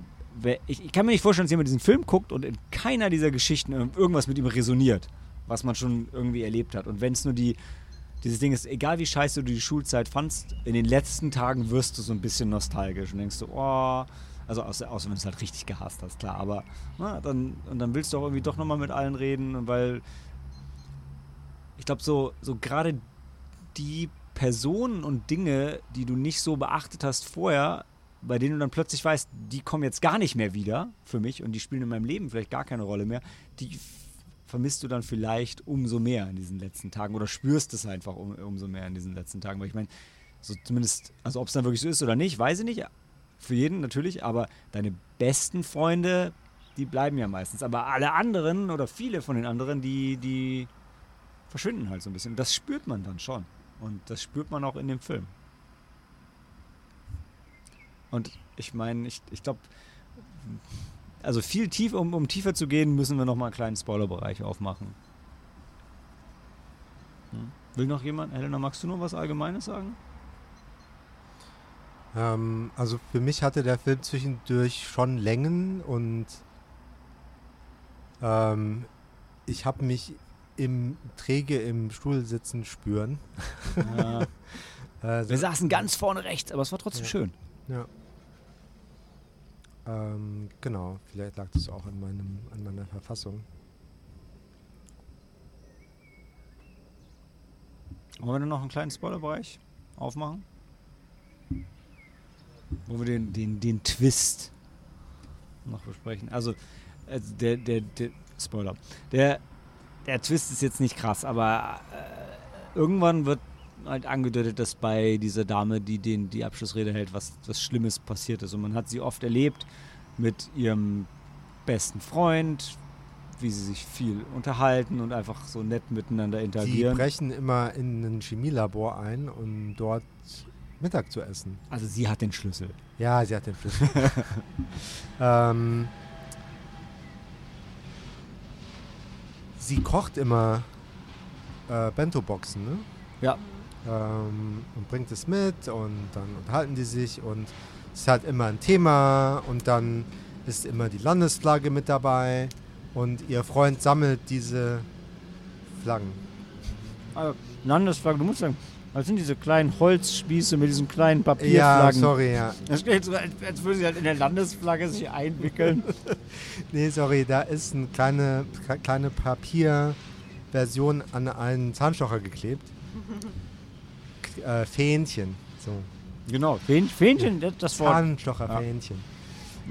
ich, ich kann mir nicht vorstellen, dass jemand diesen Film guckt und in keiner dieser Geschichten irg- irgendwas mit ihm resoniert, was man schon irgendwie erlebt hat. Und wenn es nur die, dieses Ding ist, egal wie scheiße du die Schulzeit fandst, in den letzten Tagen wirst du so ein bisschen nostalgisch und denkst so, oh, also außer, außer wenn du es halt richtig gehasst hast, klar, aber na, dann, und dann willst du auch irgendwie doch nochmal mit allen reden, weil ich glaube, so, so gerade die Personen und Dinge, die du nicht so beachtet hast vorher, bei denen du dann plötzlich weißt, die kommen jetzt gar nicht mehr wieder für mich und die spielen in meinem Leben vielleicht gar keine Rolle mehr, die vermisst du dann vielleicht umso mehr in diesen letzten Tagen oder spürst es einfach um, umso mehr in diesen letzten Tagen. Weil ich meine, so zumindest, also ob es dann wirklich so ist oder nicht, weiß ich nicht. Für jeden natürlich, aber deine besten Freunde, die bleiben ja meistens. Aber alle anderen oder viele von den anderen, die, die verschwinden halt so ein bisschen. Das spürt man dann schon. Und das spürt man auch in dem Film. Und ich meine, ich, ich glaube, also viel tief, um, um tiefer zu gehen, müssen wir nochmal einen kleinen Spoilerbereich aufmachen. Hm. Will noch jemand? Helena, magst du noch was Allgemeines sagen? Ähm, also für mich hatte der Film zwischendurch schon Längen und ähm, ich habe mich im träge im Stuhl sitzen spüren. Ja. Also, wir saßen ganz vorne rechts, aber es war trotzdem Ja. schön. ja. Ähm, genau, vielleicht lag das auch an, meinem, an meiner Verfassung. Wollen wir noch einen kleinen Spoilerbereich aufmachen? Wo wir den, den, den Twist noch besprechen. Also, äh, der, der, der Spoiler. Der, der Twist ist jetzt nicht krass, aber äh, irgendwann wird halt angedeutet, dass bei dieser Dame, die den, die Abschlussrede hält, was, was Schlimmes passiert ist. Und man hat sie oft erlebt mit ihrem besten Freund, wie sie sich viel unterhalten und einfach so nett miteinander Die interagieren. brechen immer in ein Chemielabor ein, um dort Mittag zu essen. Also sie hat den Schlüssel. Ja, sie hat den Schlüssel. ähm, sie kocht immer äh, Bento-Boxen, ne? Ja. Ähm, und bringt es mit und dann unterhalten die sich und es hat immer ein Thema und dann ist immer die Landesflagge mit dabei und ihr Freund sammelt diese Flaggen. Also, Landesflagge, du musst sagen, das sind diese kleinen Holzspieße mit diesen kleinen Ja, Papierflaggen. sorry, ja. Das steht so, als, als würde sie halt in der Landesflagge sich einwickeln. Nee, sorry, da ist eine kleine, kleine Papierversion an einen Zahnstocher geklebt. Äh, Fähnchen. So. genau, Fähn, Fähnchen, das, das Wort. Zahnstocher,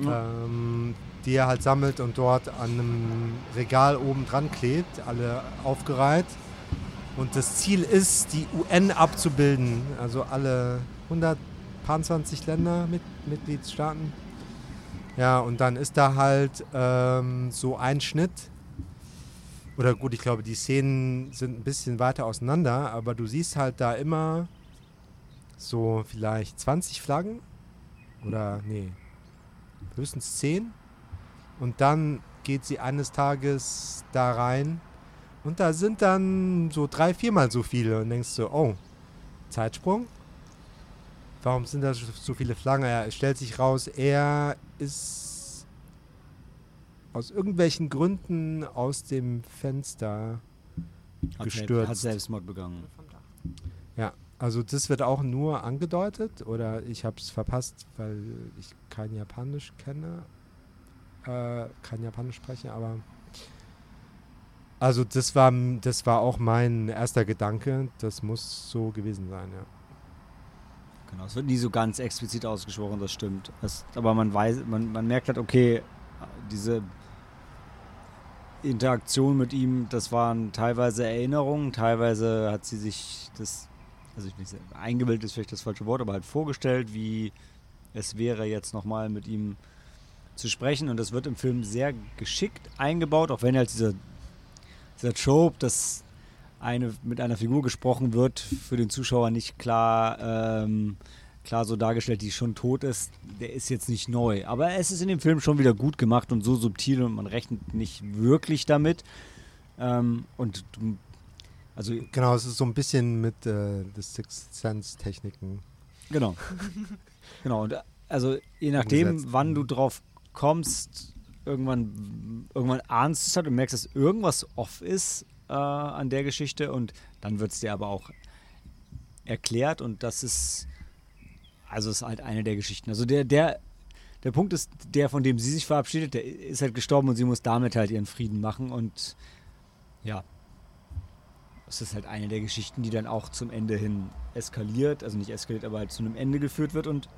Ja. Ähm, die er halt sammelt und dort an einem Regal oben dran klebt, alle aufgereiht. Und das Ziel ist, die UN abzubilden, also alle 120 Länder, mit, Mitgliedstaaten. Ja, und dann ist da halt ähm, so ein Schnitt. Oder gut, ich glaube, die Szenen sind ein bisschen weiter auseinander, aber du siehst halt da immer so vielleicht 20 Flaggen. Oder nee, höchstens 10. Und dann geht sie eines Tages da rein und da sind dann so drei, viermal so viele und denkst so, oh, Zeitsprung? Warum sind da so viele Flaggen? Ja, es stellt sich raus, er ist aus irgendwelchen Gründen aus dem Fenster Hat, gestürzt. hat Selbstmord begangen. Ja, also das wird auch nur angedeutet oder ich habe es verpasst, weil ich kein Japanisch kenne, äh, kein Japanisch spreche, aber also das war, das war auch mein erster Gedanke, das muss so gewesen sein, ja. Genau, es wird nie so ganz explizit ausgesprochen, das stimmt. Das, aber man weiß, man, man merkt halt, okay, diese Interaktion mit ihm, das waren teilweise Erinnerungen, teilweise hat sie sich das, also ich nicht eingebildet ist vielleicht das falsche Wort, aber halt vorgestellt, wie es wäre jetzt nochmal mit ihm zu sprechen und das wird im Film sehr geschickt eingebaut, auch wenn halt dieser, dieser Trope, dass eine, mit einer Figur gesprochen wird, für den Zuschauer nicht klar, ähm, klar so dargestellt, die schon tot ist, der ist jetzt nicht neu. Aber es ist in dem Film schon wieder gut gemacht und so subtil und man rechnet nicht wirklich damit. Ähm, und du, also Genau, es ist so ein bisschen mit äh, The Sixth Sense Techniken. Genau. genau. Und also je nachdem, Umgesetzt. wann du drauf kommst, irgendwann, irgendwann ahnst du es halt und merkst, dass irgendwas off ist äh, an der Geschichte und dann wird es dir aber auch erklärt und das ist, also ist halt eine der Geschichten. Also der, der, der Punkt ist, der, von dem sie sich verabschiedet, der ist halt gestorben und sie muss damit halt ihren Frieden machen und ja, es ist halt eine der Geschichten, die dann auch zum Ende hin eskaliert, also nicht eskaliert, aber halt zu einem Ende geführt wird und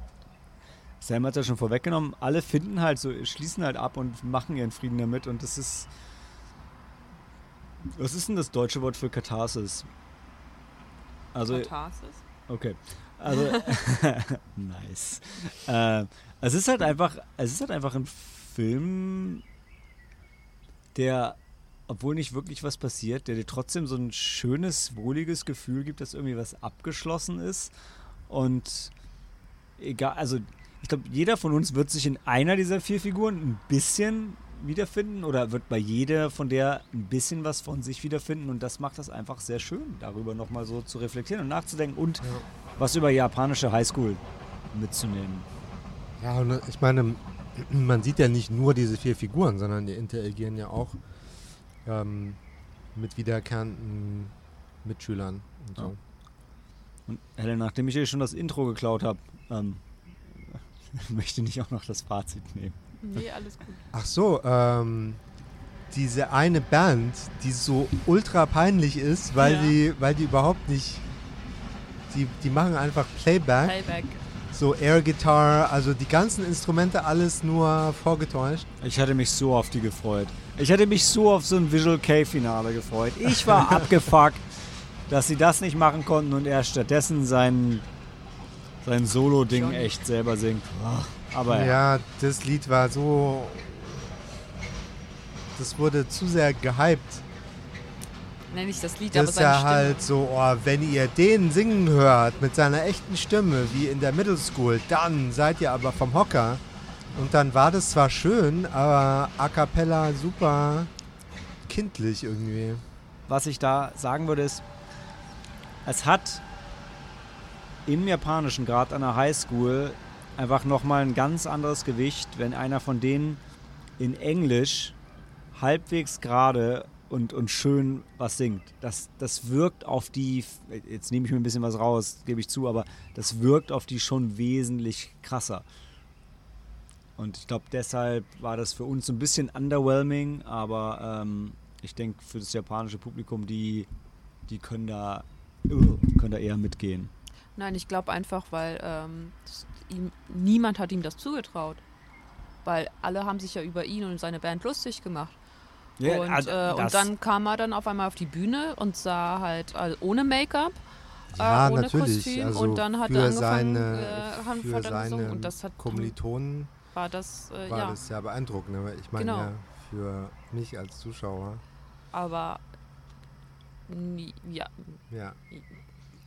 Sam hat es ja schon vorweggenommen, alle finden halt so, schließen halt ab und machen ihren Frieden damit und das ist. Was ist denn das deutsche Wort für Katharsis? Also, Katharsis. okay. Also, nice. Äh, es ist halt einfach, es ist halt einfach ein Film, der, obwohl nicht wirklich was passiert, der dir trotzdem so ein schönes, wohliges Gefühl gibt, dass irgendwie was abgeschlossen ist. Und egal, also ich glaube, jeder von uns wird sich in einer dieser vier Figuren ein bisschen wiederfinden oder wird bei jeder von der ein bisschen was von sich wiederfinden und das macht das einfach sehr schön, darüber nochmal so zu reflektieren und nachzudenken und was über japanische Highschool mitzunehmen. Ja, und ich meine, man sieht ja nicht nur diese vier Figuren, sondern die interagieren ja auch ähm, mit wiederkehrenden Mitschülern und so. Ja. Und Helen, nachdem ich hier schon das Intro geklaut habe, ähm, möchte nicht auch noch das Fazit nehmen. Nee, alles gut. Ach so, ähm, diese eine Band, die so ultra peinlich ist, weil Ja. die, weil die überhaupt nicht, die, die machen einfach Playback, Playback. so Air Guitar, also die ganzen Instrumente alles nur vorgetäuscht. Ich hatte mich so auf die gefreut. Ich hätte mich so auf so ein Visual K-Finale gefreut. Ich war abgefuckt, dass sie das nicht machen konnten und er stattdessen sein, sein Solo-Ding echt selber singt. Aber ja. Ja, das Lied war so, das wurde zu sehr gehypt. Nenne ich das Lied, aber Das ist seine ja Stimme. halt so, oh, wenn ihr den singen hört mit seiner echten Stimme, wie in der Middle School, dann seid ihr aber vom Hocker. Und dann war das zwar schön, aber a cappella super kindlich irgendwie. was ich da sagen würde, ist, es hat im Japanischen, gerade an der Highschool, einfach nochmal ein ganz anderes Gewicht, wenn einer von denen in Englisch halbwegs gerade und, und schön was singt. Das, das wirkt auf die, jetzt nehme ich mir ein bisschen was raus, gebe ich zu, aber das wirkt auf die schon wesentlich krasser. Und ich glaube, deshalb war das für uns ein bisschen underwhelming, aber ähm, ich denke, für das japanische Publikum, die, die können, da, uh, können da eher mitgehen. Nein, ich glaube einfach, weil ähm, ihm, niemand hat ihm das zugetraut. weil alle haben sich ja über ihn und seine Band lustig gemacht. Ja, und, also äh, und dann kam er dann auf einmal auf die Bühne und sah halt also ohne Make-up, Ja, äh, ohne natürlich. Kostüm also und dann hat für er angefangen, seine, äh, für hat er seine und das hat Kommilitonen war das äh, war ja, das ja beeindruckend. Aber ich meine Genau. ja, für mich als Zuschauer, aber ja, ja.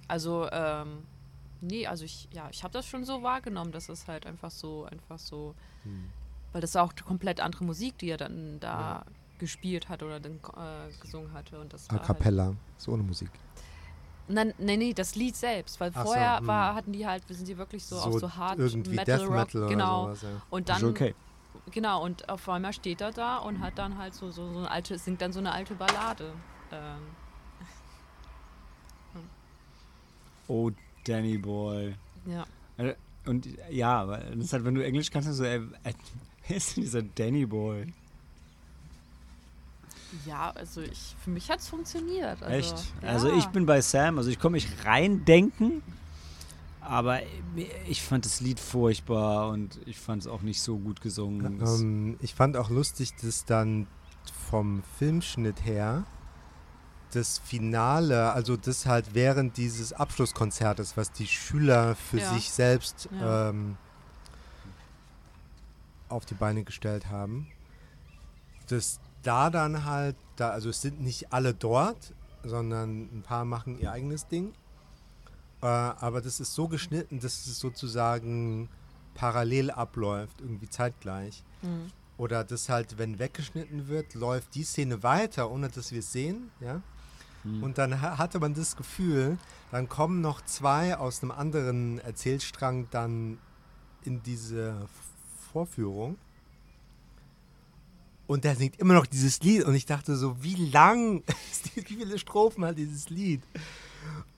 also ähm, nee, also ich ja, ich habe das schon so wahrgenommen, dass es halt einfach so einfach so Hm. weil das auch komplett andere Musik, die er dann da gespielt hat oder dann äh, gesungen hatte und das A halt, cappella, so ohne Musik. Nein, nee, nee, das Lied selbst, weil Ach so, vorher hm. war, hatten die halt, sind die wirklich so, auf so hart irgendwie Metal Death Rock, Metal genau. sowas. Ja. Und Ist dann, okay. genau, und auf einmal steht er da und hat dann halt so, so, so eine alte, singt dann so eine alte Ballade. Ähm, Oh, Danny Boy. ja. Äh, Und ja, das ist halt, wenn du Englisch kannst, dann so, äh, äh, wer ist denn dieser Danny Boy? Ja, also ich, für mich hat es funktioniert. Also, Echt? Ja. Also ich bin bei Sam, also ich komme mich reindenken, aber ich fand das Lied furchtbar und ich fand es auch nicht so gut gesungen. Es- Ähm, ich fand auch lustig, dass dann vom Filmschnitt her das Finale, also das halt während dieses Abschlusskonzertes, was die Schüler für Ja. sich selbst Ja. ähm, auf die Beine gestellt haben, dass da dann halt, da, also es sind nicht alle dort, sondern ein paar machen ihr eigenes Ding. Äh, aber das ist so geschnitten, dass es sozusagen parallel abläuft, irgendwie zeitgleich. Mhm. Oder dass halt, wenn weggeschnitten wird, läuft die Szene weiter, ohne dass wir es sehen, ja. Hm. Und dann ha- hatte man das Gefühl, dann kommen noch zwei aus einem anderen Erzählstrang dann in diese Vorführung. Und der singt immer noch dieses Lied. Und ich dachte so, wie lang, ist die- wie viele Strophen hat dieses Lied?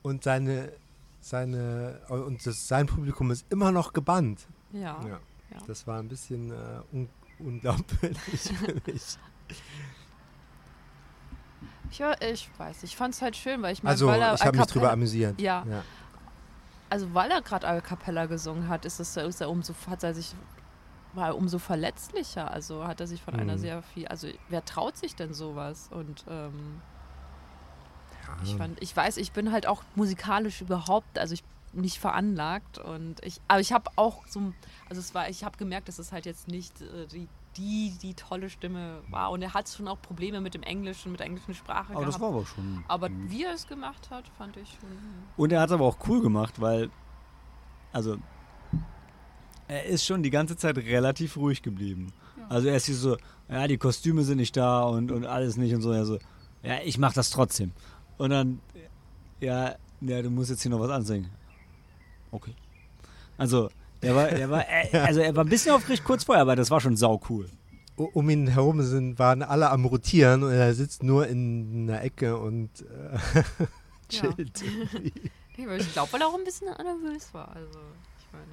Und seine, seine, und das, sein Publikum ist immer noch gebannt. Ja. Ja. Ja. Das war ein bisschen äh, un unglaubwürdig für mich. Ich, ich weiß, ich fand es halt schön, weil ich meine, Also, weil er ich habe mich drüber amüsiert. Ja. ja. Also weil er gerade A Cappella gesungen hat, ist, es, ist er umso, hat er sich, war er umso verletzlicher. Also hat er sich von einer Mhm. sehr viel, also wer traut sich denn sowas? Und ähm, ich fand, ich weiß, ich bin halt auch musikalisch überhaupt, also ich nicht veranlagt und ich, aber ich habe auch so, also es war, ich habe gemerkt, dass es halt jetzt nicht äh, die, die, die tolle Stimme war und er hat schon auch Probleme mit dem Englischen, mit der englischen Sprache aber das gehabt. war aber schon. aber wie er es gemacht hat, fand ich schon. Und er hat es aber auch cool gemacht, weil, also, er ist schon die ganze Zeit relativ ruhig geblieben. Also er ist hier so, ja, die Kostüme sind nicht da und, und alles nicht und so. Er so, ja, ich mach das trotzdem. Und dann, ja, ja, du musst jetzt hier noch was ansingen. Okay. Also, der war, der war, äh, also er war ein bisschen aufgeregt kurz vorher, aber das war schon sau cool. Um ihn herum sind, waren alle am Rotieren und er sitzt nur in einer Ecke und äh, Ja. chillt. irgendwie. Ich glaube, weil er auch ein bisschen nervös war. Also, ich meine.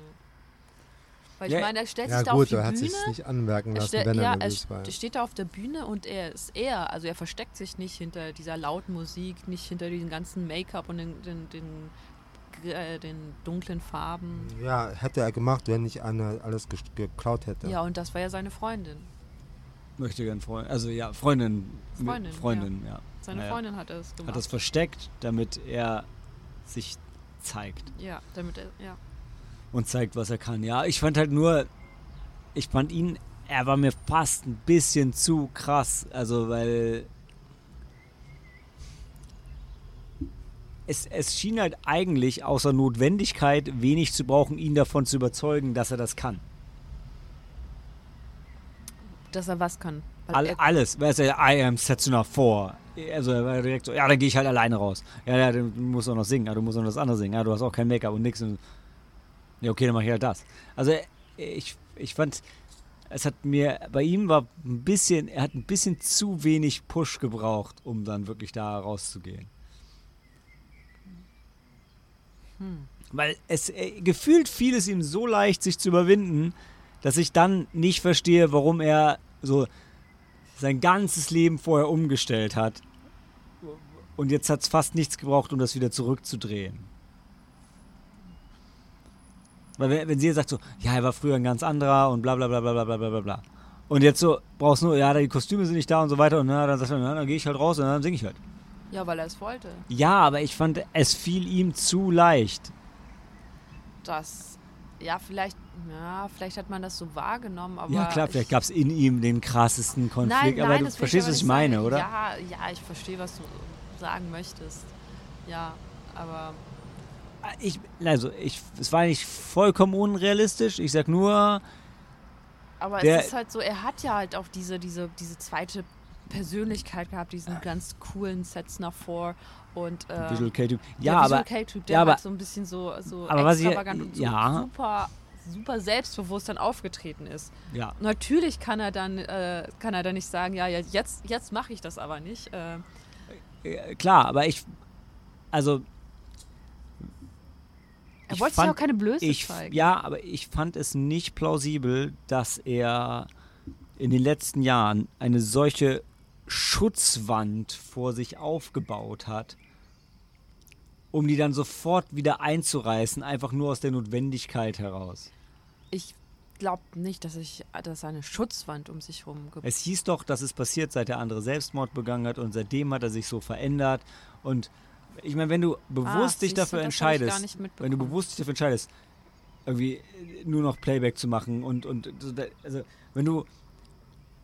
Weil ich Ja. meine, er stellt Ja sich da auf gut, die er hat Bühne. sich nicht anmerken er lassen, stell- wenn er ja, er nervös war. st- steht da auf der Bühne und er ist er. Also er versteckt sich nicht hinter dieser lauten Musik, nicht hinter diesem ganzen Make-up und den, den, den, äh, den dunklen Farben. Ja, hätte er gemacht, wenn nicht einer alles geklaut hätte. Ja, und das war ja seine Freundin. Möchte gern Freundin, also ja, Freundin. Freundin, Freundin, ja. Seine Naja. Freundin hat es gemacht. Hat das versteckt, damit er sich zeigt. ja, damit er, ja. und zeigt, was er kann. Ja, ich fand halt nur, ich fand ihn, er war mir fast ein bisschen zu krass. Also, weil es, es schien halt eigentlich außer Notwendigkeit wenig zu brauchen, ihn davon zu überzeugen, dass er das kann. Dass er was kann. All, er, alles. Weißt du, I am Setsuna 4. Also er war direkt so, ja, dann gehe ich halt alleine raus. Ja, ja, du musst auch noch singen, ja, du musst auch noch das andere singen. Ja, du hast auch kein Make-up und nix. Und ja, okay, dann mache ich halt das. Also ich, ich fand, es hat mir, bei ihm war ein bisschen, er hat ein bisschen zu wenig Push gebraucht, um dann wirklich da rauszugehen. Hm. Weil es äh, gefühlt fiel es ihm so leicht, sich zu überwinden, dass ich dann nicht verstehe, warum er so sein ganzes Leben vorher umgestellt hat. Und jetzt hat es fast nichts gebraucht, um das wieder zurückzudrehen. Weil wenn, wenn sie sagt so, ja, er war früher ein ganz anderer und bla bla bla bla bla bla bla bla. Und jetzt so, brauchst nur, ja, die Kostüme sind nicht da und so weiter und na, dann sagt er, na, dann gehe ich halt raus und dann singe ich halt. Ja, weil er es wollte. Ja, aber ich fand, es fiel ihm zu leicht. Das, ja, vielleicht, ja, vielleicht hat man das so wahrgenommen, aber. ja, klar, ich, vielleicht gab es in ihm den krassesten Konflikt, nein, aber nein, du das will verstehst, aber was ich meine, sagen. oder? Ja, ja, ich verstehe, was du sagen möchtest. Ja, aber Ich, also, ich, es war nicht vollkommen unrealistisch. Ich sag nur, Aber Der- es ist halt so, er hat ja halt auch diese, diese, diese zweite Persönlichkeit gehabt, diesen ganz coolen Sets nach vor und ähm, Visual K-Typ. der Ja, Visual aber K-Typ, der ja, aber- halt so ein bisschen so, so aber was ich- extravagant und so ja. super, super selbstbewusst dann aufgetreten ist. ja, Natürlich kann er dann, äh, kann er dann nicht sagen, ja, ja, jetzt, jetzt mache ich das aber nicht. Äh, äh, klar, aber ich, also er wollte sich auch keine Blöße ich, zeigen. ja, aber ich fand es nicht plausibel, dass er in den letzten Jahren eine solche Schutzwand vor sich aufgebaut hat, um die dann sofort wieder einzureißen, einfach nur aus der Notwendigkeit heraus. Ich glaube nicht, dass ich, dass eine Schutzwand um sich herum ge Es hieß doch, dass es passiert, seit der andere Selbstmord begangen hat und seitdem hat er sich so verändert. Und ich meine, wenn du bewusst dich siehst du, dafür ich entscheidest, wenn du bewusst dich dafür entscheidest, irgendwie nur noch Playback zu machen und, und also wenn du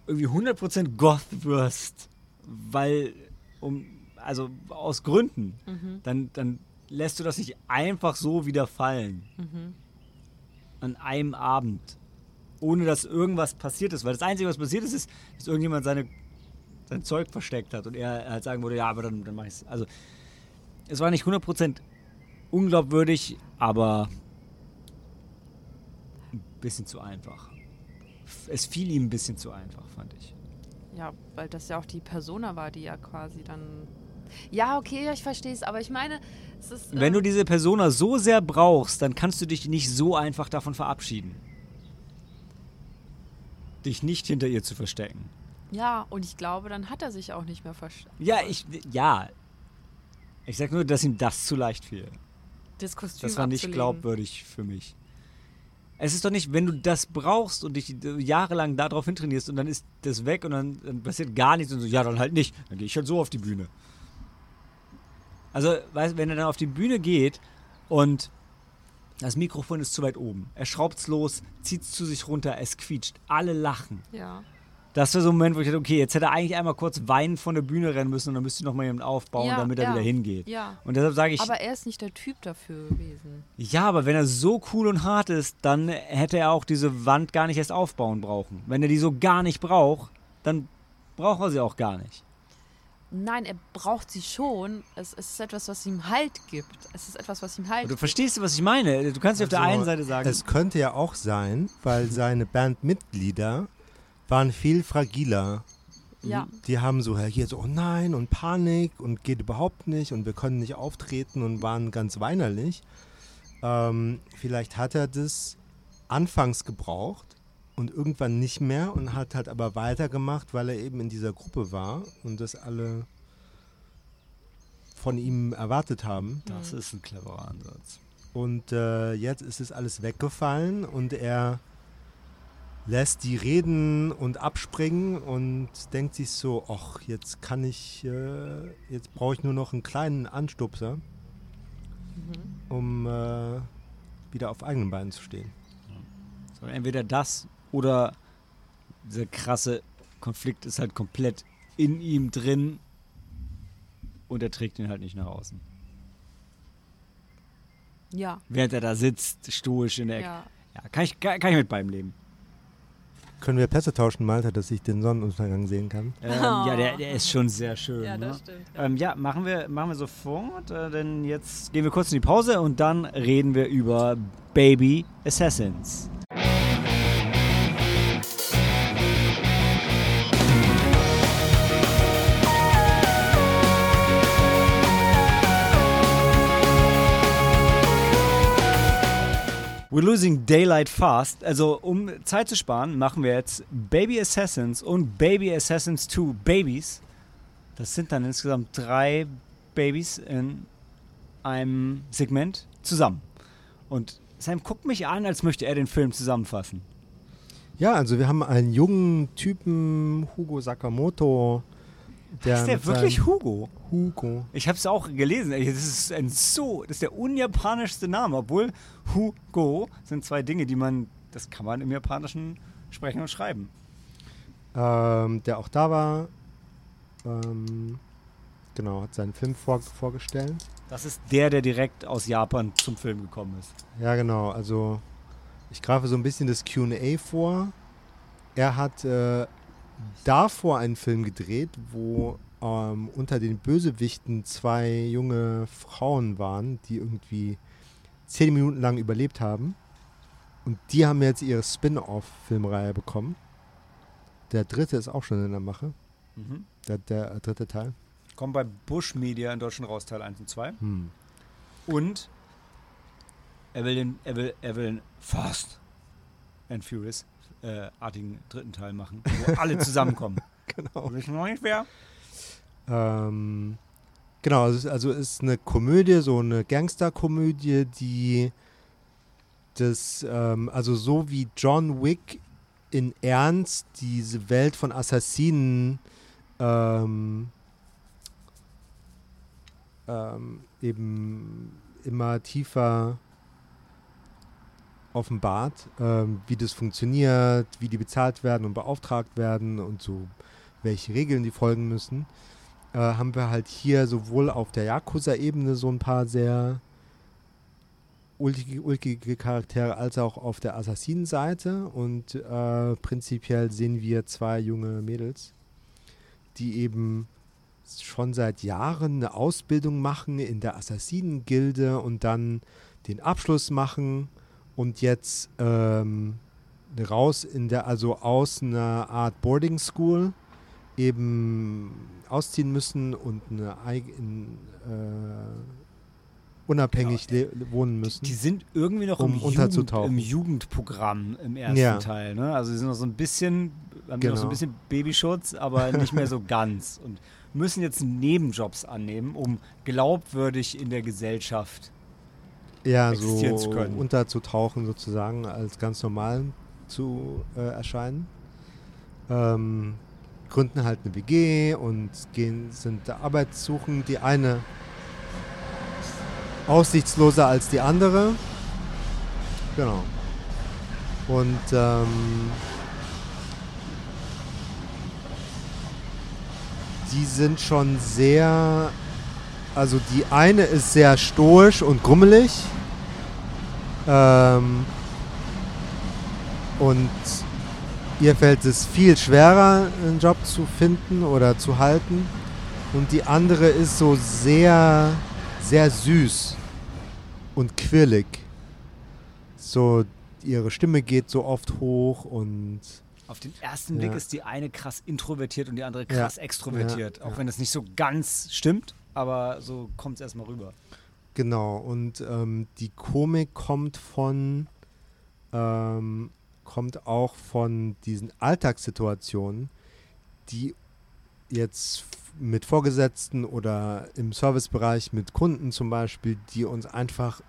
irgendwie 100% Goth wirst, weil, um, also aus Gründen, Mhm. dann, dann lässt du das nicht einfach so wieder fallen. Mhm. An einem Abend. Ohne dass irgendwas passiert ist. Weil das Einzige, was passiert ist, ist, dass irgendjemand seine, sein Zeug versteckt hat und er halt sagen würde, ja, aber dann, dann mach ich's. Also, es war nicht 100% unglaubwürdig, aber ein bisschen zu einfach. Es fiel ihm ein bisschen zu einfach, fand ich. Ja, weil das ja auch die Persona war, die ja quasi dann. Ja, okay, ich verstehe es, aber ich meine, es ist. Wenn du ähm, diese Persona so sehr brauchst, dann kannst du dich nicht so einfach davon verabschieden. Dich nicht hinter ihr zu verstecken. Ja, und ich glaube, dann hat er sich auch nicht mehr verstanden. Ja, ich, ja. Ich sag nur, dass ihm das zu leicht fiel. Das Kostüm Das war nicht abzulegen. glaubwürdig für mich. Es ist doch nicht, wenn du das brauchst und dich jahrelang darauf hintrainierst und dann ist das weg und dann, dann passiert gar nichts und so, ja, dann halt nicht. Dann gehe ich halt so auf die Bühne. Also, weißt, wenn er dann auf die Bühne geht und das Mikrofon ist zu weit oben, er schraubt's los, zieht's zu sich runter, es quietscht, alle lachen. Ja. Das war so ein Moment, wo ich dachte, okay, jetzt hätte er eigentlich einmal kurz weinend von der Bühne rennen müssen und dann müsste noch mal jemand aufbauen, Ja, damit er ja, wieder hingeht. Ja. Und deshalb sage ich, Aber er ist nicht der Typ dafür gewesen. ja, aber wenn er so cool und hart ist, dann hätte er auch diese Wand gar nicht erst aufbauen brauchen. Wenn er die so gar nicht braucht, dann braucht er sie auch gar nicht. Nein, er braucht sie schon. Es, es ist etwas, was ihm Halt gibt. Es ist etwas, was ihm Halt Und du gibt. verstehst, was ich meine. Du kannst dir auf der Also, einen Seite sagen, Es könnte ja auch sein, weil seine Bandmitglieder waren viel fragiler. Ja. Die haben so reagiert, so, oh nein, und Panik und geht überhaupt nicht und wir können nicht auftreten und waren ganz weinerlich. Ähm, vielleicht hat er das anfangs gebraucht und irgendwann nicht mehr und hat halt aber weitergemacht, weil er eben in dieser Gruppe war und das alle von ihm erwartet haben. das ist ein cleverer Ansatz. Und äh, jetzt ist es alles weggefallen und er lässt die reden und abspringen und denkt sich so, ach, jetzt kann ich, äh, jetzt brauche ich nur noch einen kleinen Anstupser, um äh, wieder auf eigenen Beinen zu stehen. So, entweder das oder dieser krasse Konflikt ist halt komplett in ihm drin und er trägt ihn halt nicht nach außen. Ja. Während er da sitzt, stoisch in der Ecke. Ja. Ja, kann, ich, kann, kann ich mit beim Leben. Können wir Pässe tauschen, Malta, dass ich den Sonnenuntergang sehen kann? Ähm, Ja, der, der ist schon sehr schön. Ja, ne? das stimmt. Ähm, ja, machen wir, machen wir sofort, äh, denn jetzt gehen wir kurz in die Pause und dann reden wir über Baby Assassins. We're losing daylight fast. Also, um Zeit zu sparen, machen wir jetzt Baby Assassins und Baby Assassins 2 Babies. Das sind dann insgesamt drei Babys in einem Segment zusammen. Und Sam guckt mich an, als möchte er den Film zusammenfassen. Ja, also wir haben einen jungen Typen, Hugo Sakamoto. Der ist der wirklich Hugo? Hugo? Ich habe es auch gelesen. Das ist ein so, das ist der unjapanischste Name, obwohl Hugo sind zwei Dinge, die man, das kann man im Japanischen sprechen und schreiben. ähm, der auch da war. Ähm, genau, hat seinen Film vor, vorgestellt. Das ist der, der direkt aus Japan zum Film gekommen ist. Ja, genau. Also ich greife so ein bisschen das QA vor. Er hat äh, davor einen Film gedreht, wo ähm, unter den Bösewichten zwei junge Frauen waren, die irgendwie zehn Minuten lang überlebt haben. Und die haben jetzt ihre Spin-off-Filmreihe bekommen. Der dritte ist auch schon in der Mache. Mhm. Der, der dritte Teil. Kommt bei Bush Media in Deutschland raus, Teil 1 und 2. Hm. Und er will den, er will, er will Fast and Furious äh, artigen dritten Teil machen, wo alle zusammenkommen. Genau. Wissen noch nicht wer. Ähm, genau, also ist eine Komödie, so eine Gangsterkomödie, die das, ähm, also so wie John Wick in Ernst diese Welt von Assassinen ähm, ähm, eben immer tiefer offenbart, ähm, wie das funktioniert, wie die bezahlt werden und beauftragt werden und so welche Regeln die folgen müssen, äh, haben wir halt hier sowohl auf der Yakuza-Ebene so ein paar sehr ulkige, ulkige Charaktere als auch auf der Assassinenseite. Und äh, prinzipiell sehen wir zwei junge Mädels, die eben schon seit Jahren eine Ausbildung machen in der Assassinengilde und dann den Abschluss machen und jetzt ähm, raus in der, also aus einer Art Boarding School eben ausziehen müssen und eine eigen, äh, unabhängig le- wohnen müssen. Die sind irgendwie noch Um im, Jugend, im Jugendprogramm im ersten Ja. Teil. Ne? Also sie sind noch so ein bisschen, haben noch so Genau. ein bisschen Babyschutz, aber nicht mehr so ganz. Und müssen jetzt Nebenjobs annehmen, um glaubwürdig in der Gesellschaft. ja, existieren so zu können. unterzutauchen sozusagen, als ganz normal zu äh, erscheinen. Ähm, gründen halt eine WG und gehen, sind da arbeitssuchend. Die eine aussichtsloser als die andere. Genau. Und ähm, die sind schon sehr, also die eine ist sehr stoisch und grummelig. Ähm, und ihr fällt es viel schwerer, einen Job zu finden oder zu halten. Und die andere ist so sehr, sehr süß und quirlig. So, ihre Stimme geht so oft hoch und Auf den ersten Blick Ja. ist die eine krass introvertiert und die andere krass Ja. extrovertiert. Ja, Auch wenn es nicht so ganz stimmt, aber so kommt es erstmal rüber. Genau, und ähm, die Komik kommt von, ähm, kommt auch von diesen Alltagssituationen, die jetzt mit Vorgesetzten oder im Servicebereich mit Kunden zum Beispiel, die uns einfach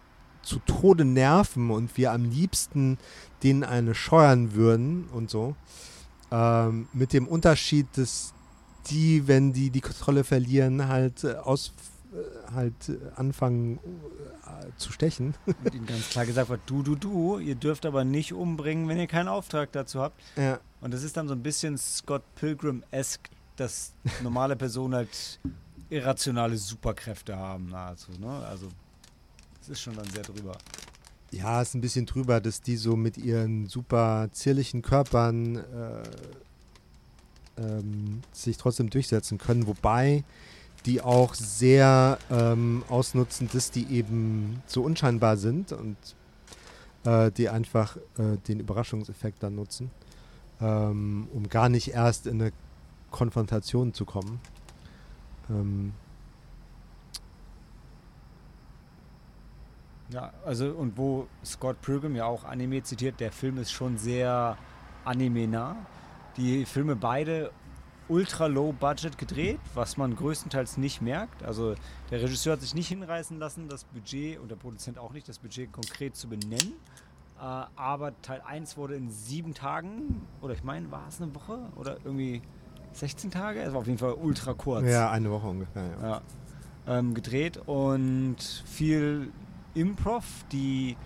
zu Tode nerven und wir am liebsten denen eine scheuern würden und so. Ähm, mit dem Unterschied, dass die, wenn die die Kontrolle verlieren, halt äh, aus halt äh, anfangen äh, zu stechen. Und ihnen ganz klar gesagt wird, du, du, du, ihr dürft aber nicht umbringen, wenn ihr keinen Auftrag dazu habt. Ja, Und das ist dann so ein bisschen Scott Pilgrim-esque, dass normale Personen halt irrationale Superkräfte haben nahezu. Ne? Also es ist schon dann sehr drüber. ja, ist ein bisschen drüber, dass die so mit ihren super zierlichen Körpern äh, ähm, sich trotzdem durchsetzen können, wobei die auch sehr ähm, ausnutzen, dass die eben so unscheinbar sind und äh, die einfach äh, den Überraschungseffekt dann nutzen, ähm, um gar nicht erst in eine Konfrontation zu kommen. Ähm, Ja, also und wo Scott Pilgrim ja auch Anime zitiert, der Film ist schon sehr anime-nah. Die Filme beide ultra low budget gedreht, was man größtenteils nicht merkt. Also der Regisseur hat sich nicht hinreißen lassen, das Budget und der Produzent auch nicht, das Budget konkret zu benennen. Äh, aber Teil 1 wurde in sieben Tagen, oder ich meine, war es eine Woche oder irgendwie 16 Tage? Es war auf jeden Fall ultra kurz. Ja, eine Woche ungefähr. Ja. Ja. Ähm, gedreht und viel Improv. Die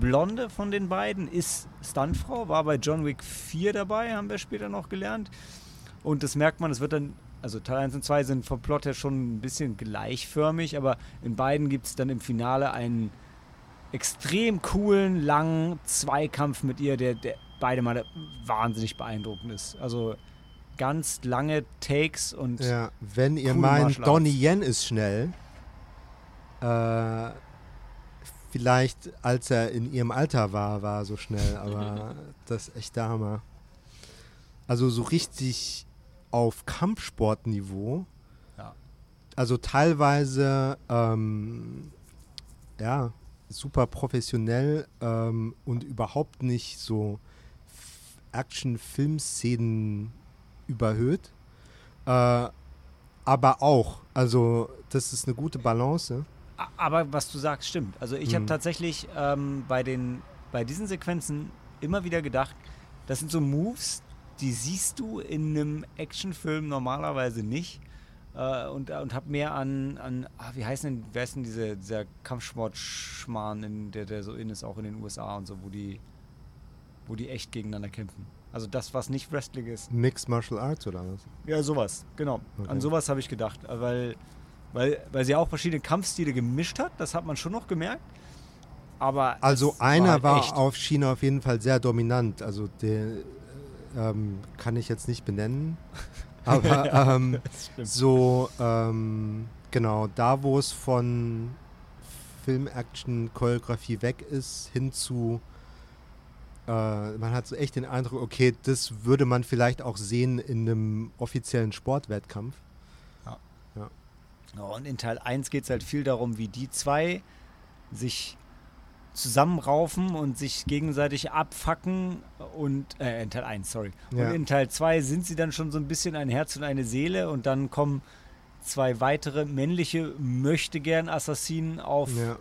Blonde von den beiden ist Stuntfrau, war bei John Wick 4 dabei, haben wir später noch gelernt. Und das merkt man, es wird dann, also Teil 1 und 2 sind vom Plot her schon ein bisschen gleichförmig, aber in beiden gibt es dann im Finale einen extrem coolen, langen Zweikampf mit ihr, der, der beide Male wahnsinnig beeindruckend ist. Also ganz lange Takes und Ja, wenn ihr meint, Donnie. Yen ist schnell, äh, vielleicht als er in ihrem Alter war, war er so schnell, aber das ist echt der Hammer. Also so richtig auf Kampfsportniveau. Ja. Also teilweise, ähm, ja, super professionell ähm, und überhaupt nicht so Action-Film-Szenen überhöht. Äh, aber auch, also das ist eine gute Balance. Aber was du sagst, stimmt. Also ich habe Mhm. tatsächlich ähm, bei, den, bei diesen Sequenzen immer wieder gedacht, das sind so Moves, die siehst du in einem Actionfilm normalerweise nicht. Äh, und und habe mehr an, an ah, wie heißt denn, wer ist denn diese, dieser Kampfsport-Schmarrn, in, der, der so in ist, auch in den USA und so, wo die, wo die echt gegeneinander kämpfen. Also das, was nicht Wrestling ist. Mixed Martial Arts oder was? Ja, sowas, genau. Okay. An sowas habe ich gedacht, äh, weil, weil, weil sie auch verschiedene Kampfstile gemischt hat, das hat man schon noch gemerkt. Aber Also einer halt war auf China auf jeden Fall sehr dominant. Also der ähm, kann ich jetzt nicht benennen. Aber ähm, stimmt. so, ähm, genau, da wo es von Film-Action-Choreografie weg ist, hin zu, äh, man hat so echt den Eindruck, okay, das würde man vielleicht auch sehen in einem offiziellen Sportwettkampf. Ja, und in Teil 1 geht es halt viel darum, wie die zwei sich zusammenraufen und sich gegenseitig abfacken und äh, in Teil 1, sorry. Ja. Und in Teil 2 sind sie dann schon so ein bisschen ein Herz und eine Seele und dann kommen zwei weitere männliche Möchtegern-Assassinen auf Ja.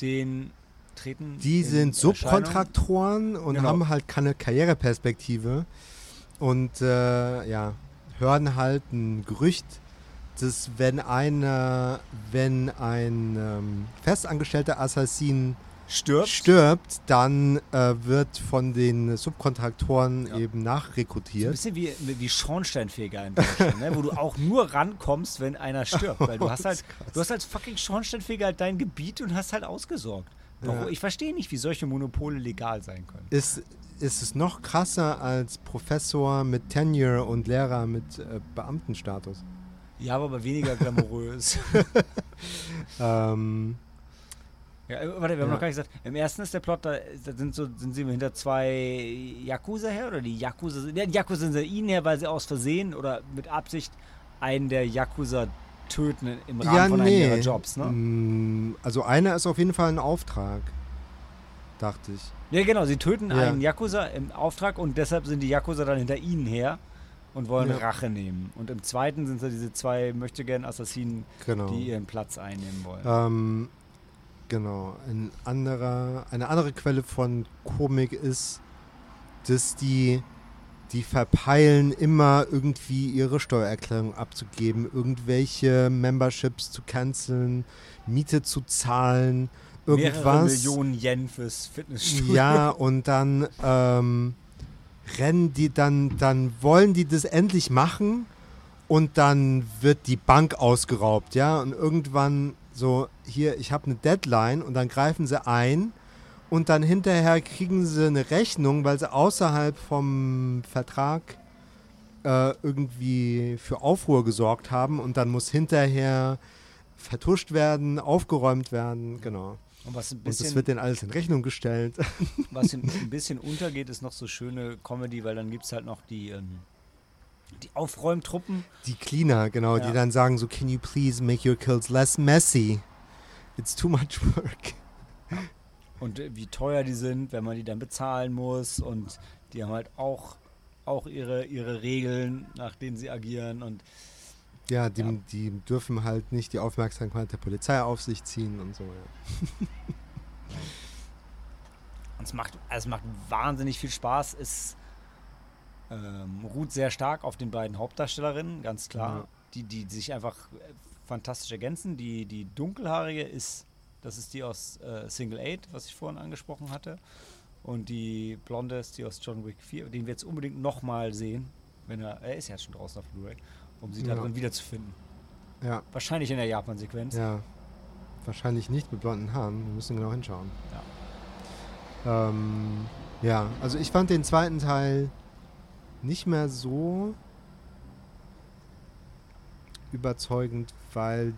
den treten. Die in sind. Subkontraktoren und Genau. haben halt keine Karriereperspektive und äh, ja, hören halt ein Gerücht, dass wenn einer, wenn ein ähm, festangestellter Assassin Stirbt. stirbt, dann äh, wird von den Subkontraktoren Ja. eben So ein nachrekrutiert. bisschen wie, wie Schornsteinfeger in Deutschland, ne? wo du auch nur rankommst, wenn einer stirbt. Weil du hast halt, du hast als fucking Schornsteinfeger halt dein Gebiet und hast halt ausgesorgt. Ja. Ich verstehe nicht, wie solche Monopole legal sein können. Ist, ist es noch krasser als Professor mit Tenure und Lehrer mit äh, Beamtenstatus? Ja, aber weniger glamourös. Ähm, ja, äh, warte, wir haben Ja. noch gar nicht gesagt. Im ersten ist der Plot, da, sind, so, sind sie hinter zwei Yakuza her oder die Yakuza sind. Ja, die Yakuza sind hinter ihnen her, weil sie aus Versehen oder mit Absicht einen der Yakuza töten im Rahmen ja, von einem nee. ihrer Jobs, ne? Mm, Also einer ist auf jeden Fall ein Auftrag, dachte ich. Ja, genau, sie töten Ja. einen Yakuza im Auftrag und deshalb sind die Yakuza dann hinter ihnen her und wollen Ja. Rache nehmen. Und im zweiten sind es diese zwei möchtegern Assassinen, Genau. die ihren Platz einnehmen wollen. Ähm, genau. Ein anderer, eine andere Quelle von Komik ist, dass die, die verpeilen immer irgendwie ihre Steuererklärung abzugeben, irgendwelche Memberships zu canceln, Miete zu zahlen, Mehrere irgendwas. Millionen Yen fürs Fitnessstudio. Ja, und dann ähm, rennen die, dann, dann wollen die das endlich machen und dann wird die Bank ausgeraubt, ja. Und irgendwann so, hier, ich habe eine Deadline und dann greifen sie ein und dann hinterher kriegen sie eine Rechnung, weil sie außerhalb vom Vertrag äh, irgendwie für Aufruhr gesorgt haben und dann muss hinterher vertuscht werden, aufgeräumt werden, genau. Und was ein Und das bisschen, wird denen alles in Rechnung gestellt. was ein ein bisschen untergeht, ist noch so schöne Comedy, weil dann gibt es halt noch die, ähm, die Aufräumtruppen. Die Cleaner, genau, Ja. die dann sagen so, can you please make your kills less messy? It's too much work. und äh, wie teuer die sind, wenn man die dann bezahlen muss. Und die haben halt auch auch ihre, ihre Regeln, nach denen sie agieren und Ja, die, Ja. die dürfen halt nicht die Aufmerksamkeit der Polizei auf sich ziehen und so. Ja. Und es macht, also es macht wahnsinnig viel Spaß. Es ähm, ruht sehr stark auf den beiden Hauptdarstellerinnen, ganz klar. Ja. Die, die sich einfach äh, fantastisch ergänzen. Die, die dunkelhaarige ist, das ist die aus äh, Single Eight, was ich vorhin angesprochen hatte. Und die blonde ist die aus John Wick 4, den wir jetzt unbedingt nochmal sehen. Wenn er, er ist ja schon draußen auf Blu-ray, um sie da Ja. drin wiederzufinden. Ja, Wahrscheinlich in der Japan-Sequenz. ja. Wahrscheinlich nicht mit blonden Haaren. Wir müssen genau hinschauen. Ja. Ähm, ja, also ich fand den zweiten Teil nicht mehr so überzeugend, weil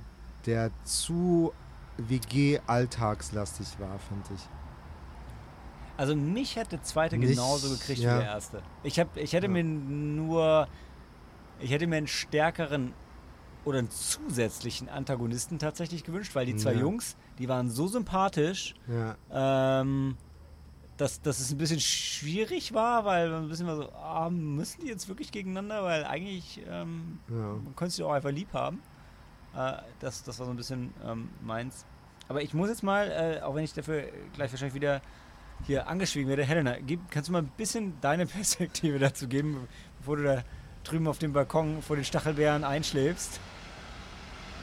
der zu WG-alltagslastig war, fand ich. Also mich hätte der zweite Nicht- genauso gekriegt ja. wie der erste. Ich, hab, ich hätte Ja. mir nur, ich hätte mir einen stärkeren oder einen zusätzlichen Antagonisten tatsächlich gewünscht, weil die zwei Ja. Jungs, die waren so sympathisch, Ja, ähm, dass, dass es ein bisschen schwierig war, weil man ein bisschen war so, ah, müssen die jetzt wirklich gegeneinander, weil eigentlich ähm, ja. man könnte sie auch einfach lieb haben. Äh, das, das war so ein bisschen ähm, meins. Aber ich muss jetzt mal, äh, auch wenn ich dafür gleich wahrscheinlich wieder hier angeschwiegen werde, Helena, gib, kannst du mal ein bisschen deine Perspektive dazu geben, bevor du da drüben auf dem Balkon vor den Stachelbeeren einschläfst?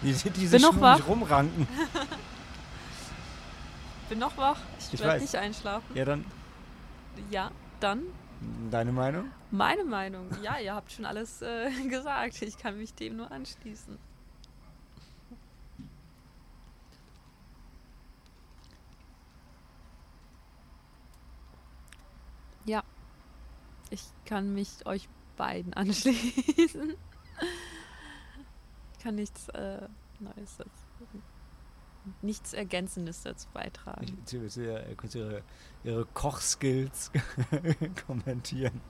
Die, die sich noch um rumranken. Bin noch wach. Ich, Ich werde nicht einschlafen. Ja, dann Ja, dann deine Meinung? meine Meinung. Ja, ihr habt schon alles äh, gesagt. Ich kann mich dem nur anschließen. Ja, ich kann mich euch beiden anschließen. Ich kann nichts äh, Neues dazu, nichts Ergänzendes dazu beitragen. Ich, sie, sie, äh, könnt ihre, ihre Kochskills kommentieren.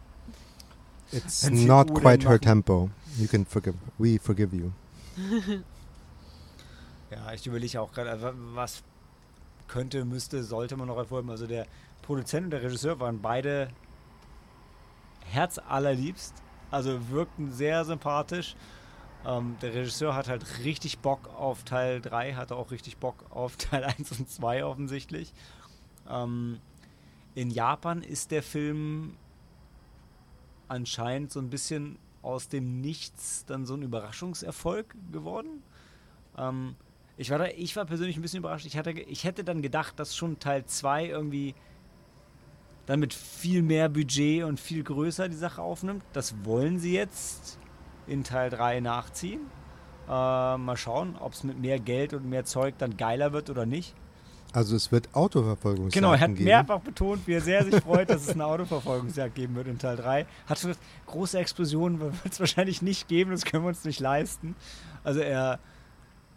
It's not Uhren quite her machen. tempo. You can forgive. We forgive you. Ja, ich überlege auch gerade, was könnte, müsste, sollte man noch erfolgen. Also der Produzent und der Regisseur waren beide herzallerliebst, also wirkten sehr sympathisch. Ähm, der Regisseur hat halt richtig Bock auf Teil 3, hatte auch richtig Bock auf Teil 1 und 2 offensichtlich. Ähm, in Japan ist der Film anscheinend so ein bisschen aus dem Nichts dann so ein Überraschungserfolg geworden. Ähm, ich, war da, ich war persönlich ein bisschen überrascht. Ich, hatte, ich hätte dann gedacht, dass schon Teil 2 irgendwie dann mit viel mehr Budget und viel größer die Sache aufnimmt. Das wollen sie jetzt in Teil 3 nachziehen. Äh, mal schauen, ob es mit mehr Geld und mehr Zeug dann geiler wird oder nicht. Also es wird Autoverfolgungsjagden Genau, er hat geben. mehrfach betont, wie er sehr sich freut, dass es eine Autoverfolgungsjagd geben wird in Teil 3. Hat schon gesagt, große Explosionen wird es wahrscheinlich nicht geben, das können wir uns nicht leisten. Also er,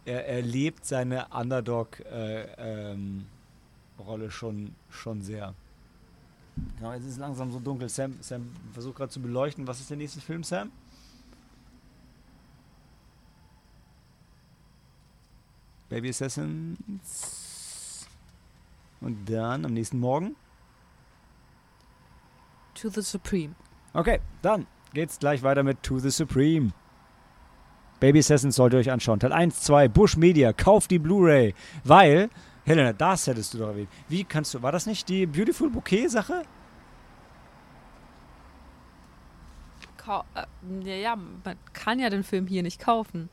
er, er lebt seine Underdog-Rolle ähm, Rolle schon, schon sehr. Genau, jetzt ist es langsam so dunkel. Sam, Sam versucht gerade zu beleuchten. Was ist der nächste Film, Sam? Baby Assassins. Und dann am nächsten Morgen. To the Supreme. Okay, dann geht's gleich weiter mit To the Supreme. Baby Assassins solltet ihr euch anschauen. Teil 1, 2, Bush Media, kauft die Blu-ray, weil, Helena, das hättest du doch erwähnt. Wie kannst du, war das nicht die Beautiful Bouquet-Sache? Äh, ja, ja, man kann ja den Film hier nicht kaufen.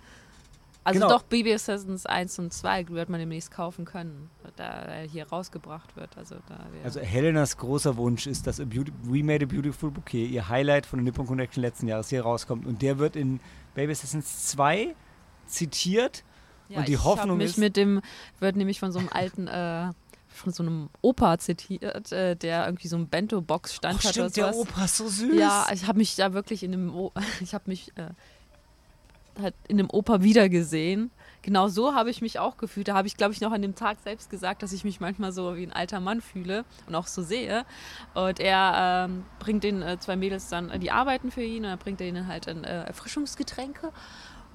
Also Genau. doch, Baby Assassins 1 und 2 wird man demnächst kaufen können, da er hier rausgebracht wird. Also, da wir Also Helenas großer Wunsch ist, dass We Made a Beautiful Bouquet, ihr Highlight von der Nippon Connection letzten Jahres, hier rauskommt. Und der wird in Baby Assassins 2 zitiert. ja, und die ich Hoffnung mich ist- mit dem, wird nämlich von so einem alten, äh, von so einem Opa zitiert, äh, der irgendwie so einen Bento-Box-Stand Oh, hat oder stimmt, der sowas. Opa ist so süß. Ja, ich habe mich da wirklich in dem, o ich habe mich äh, halt in dem Opa wiedergesehen. Genau so habe ich mich auch gefühlt. Da habe ich, glaube ich, noch an dem Tag selbst gesagt, dass ich mich manchmal so wie ein alter Mann fühle und auch so sehe. Und er ähm, bringt den äh, zwei Mädels dann, äh, die arbeiten für ihn, und dann bringt er ihnen halt dann, äh, Erfrischungsgetränke.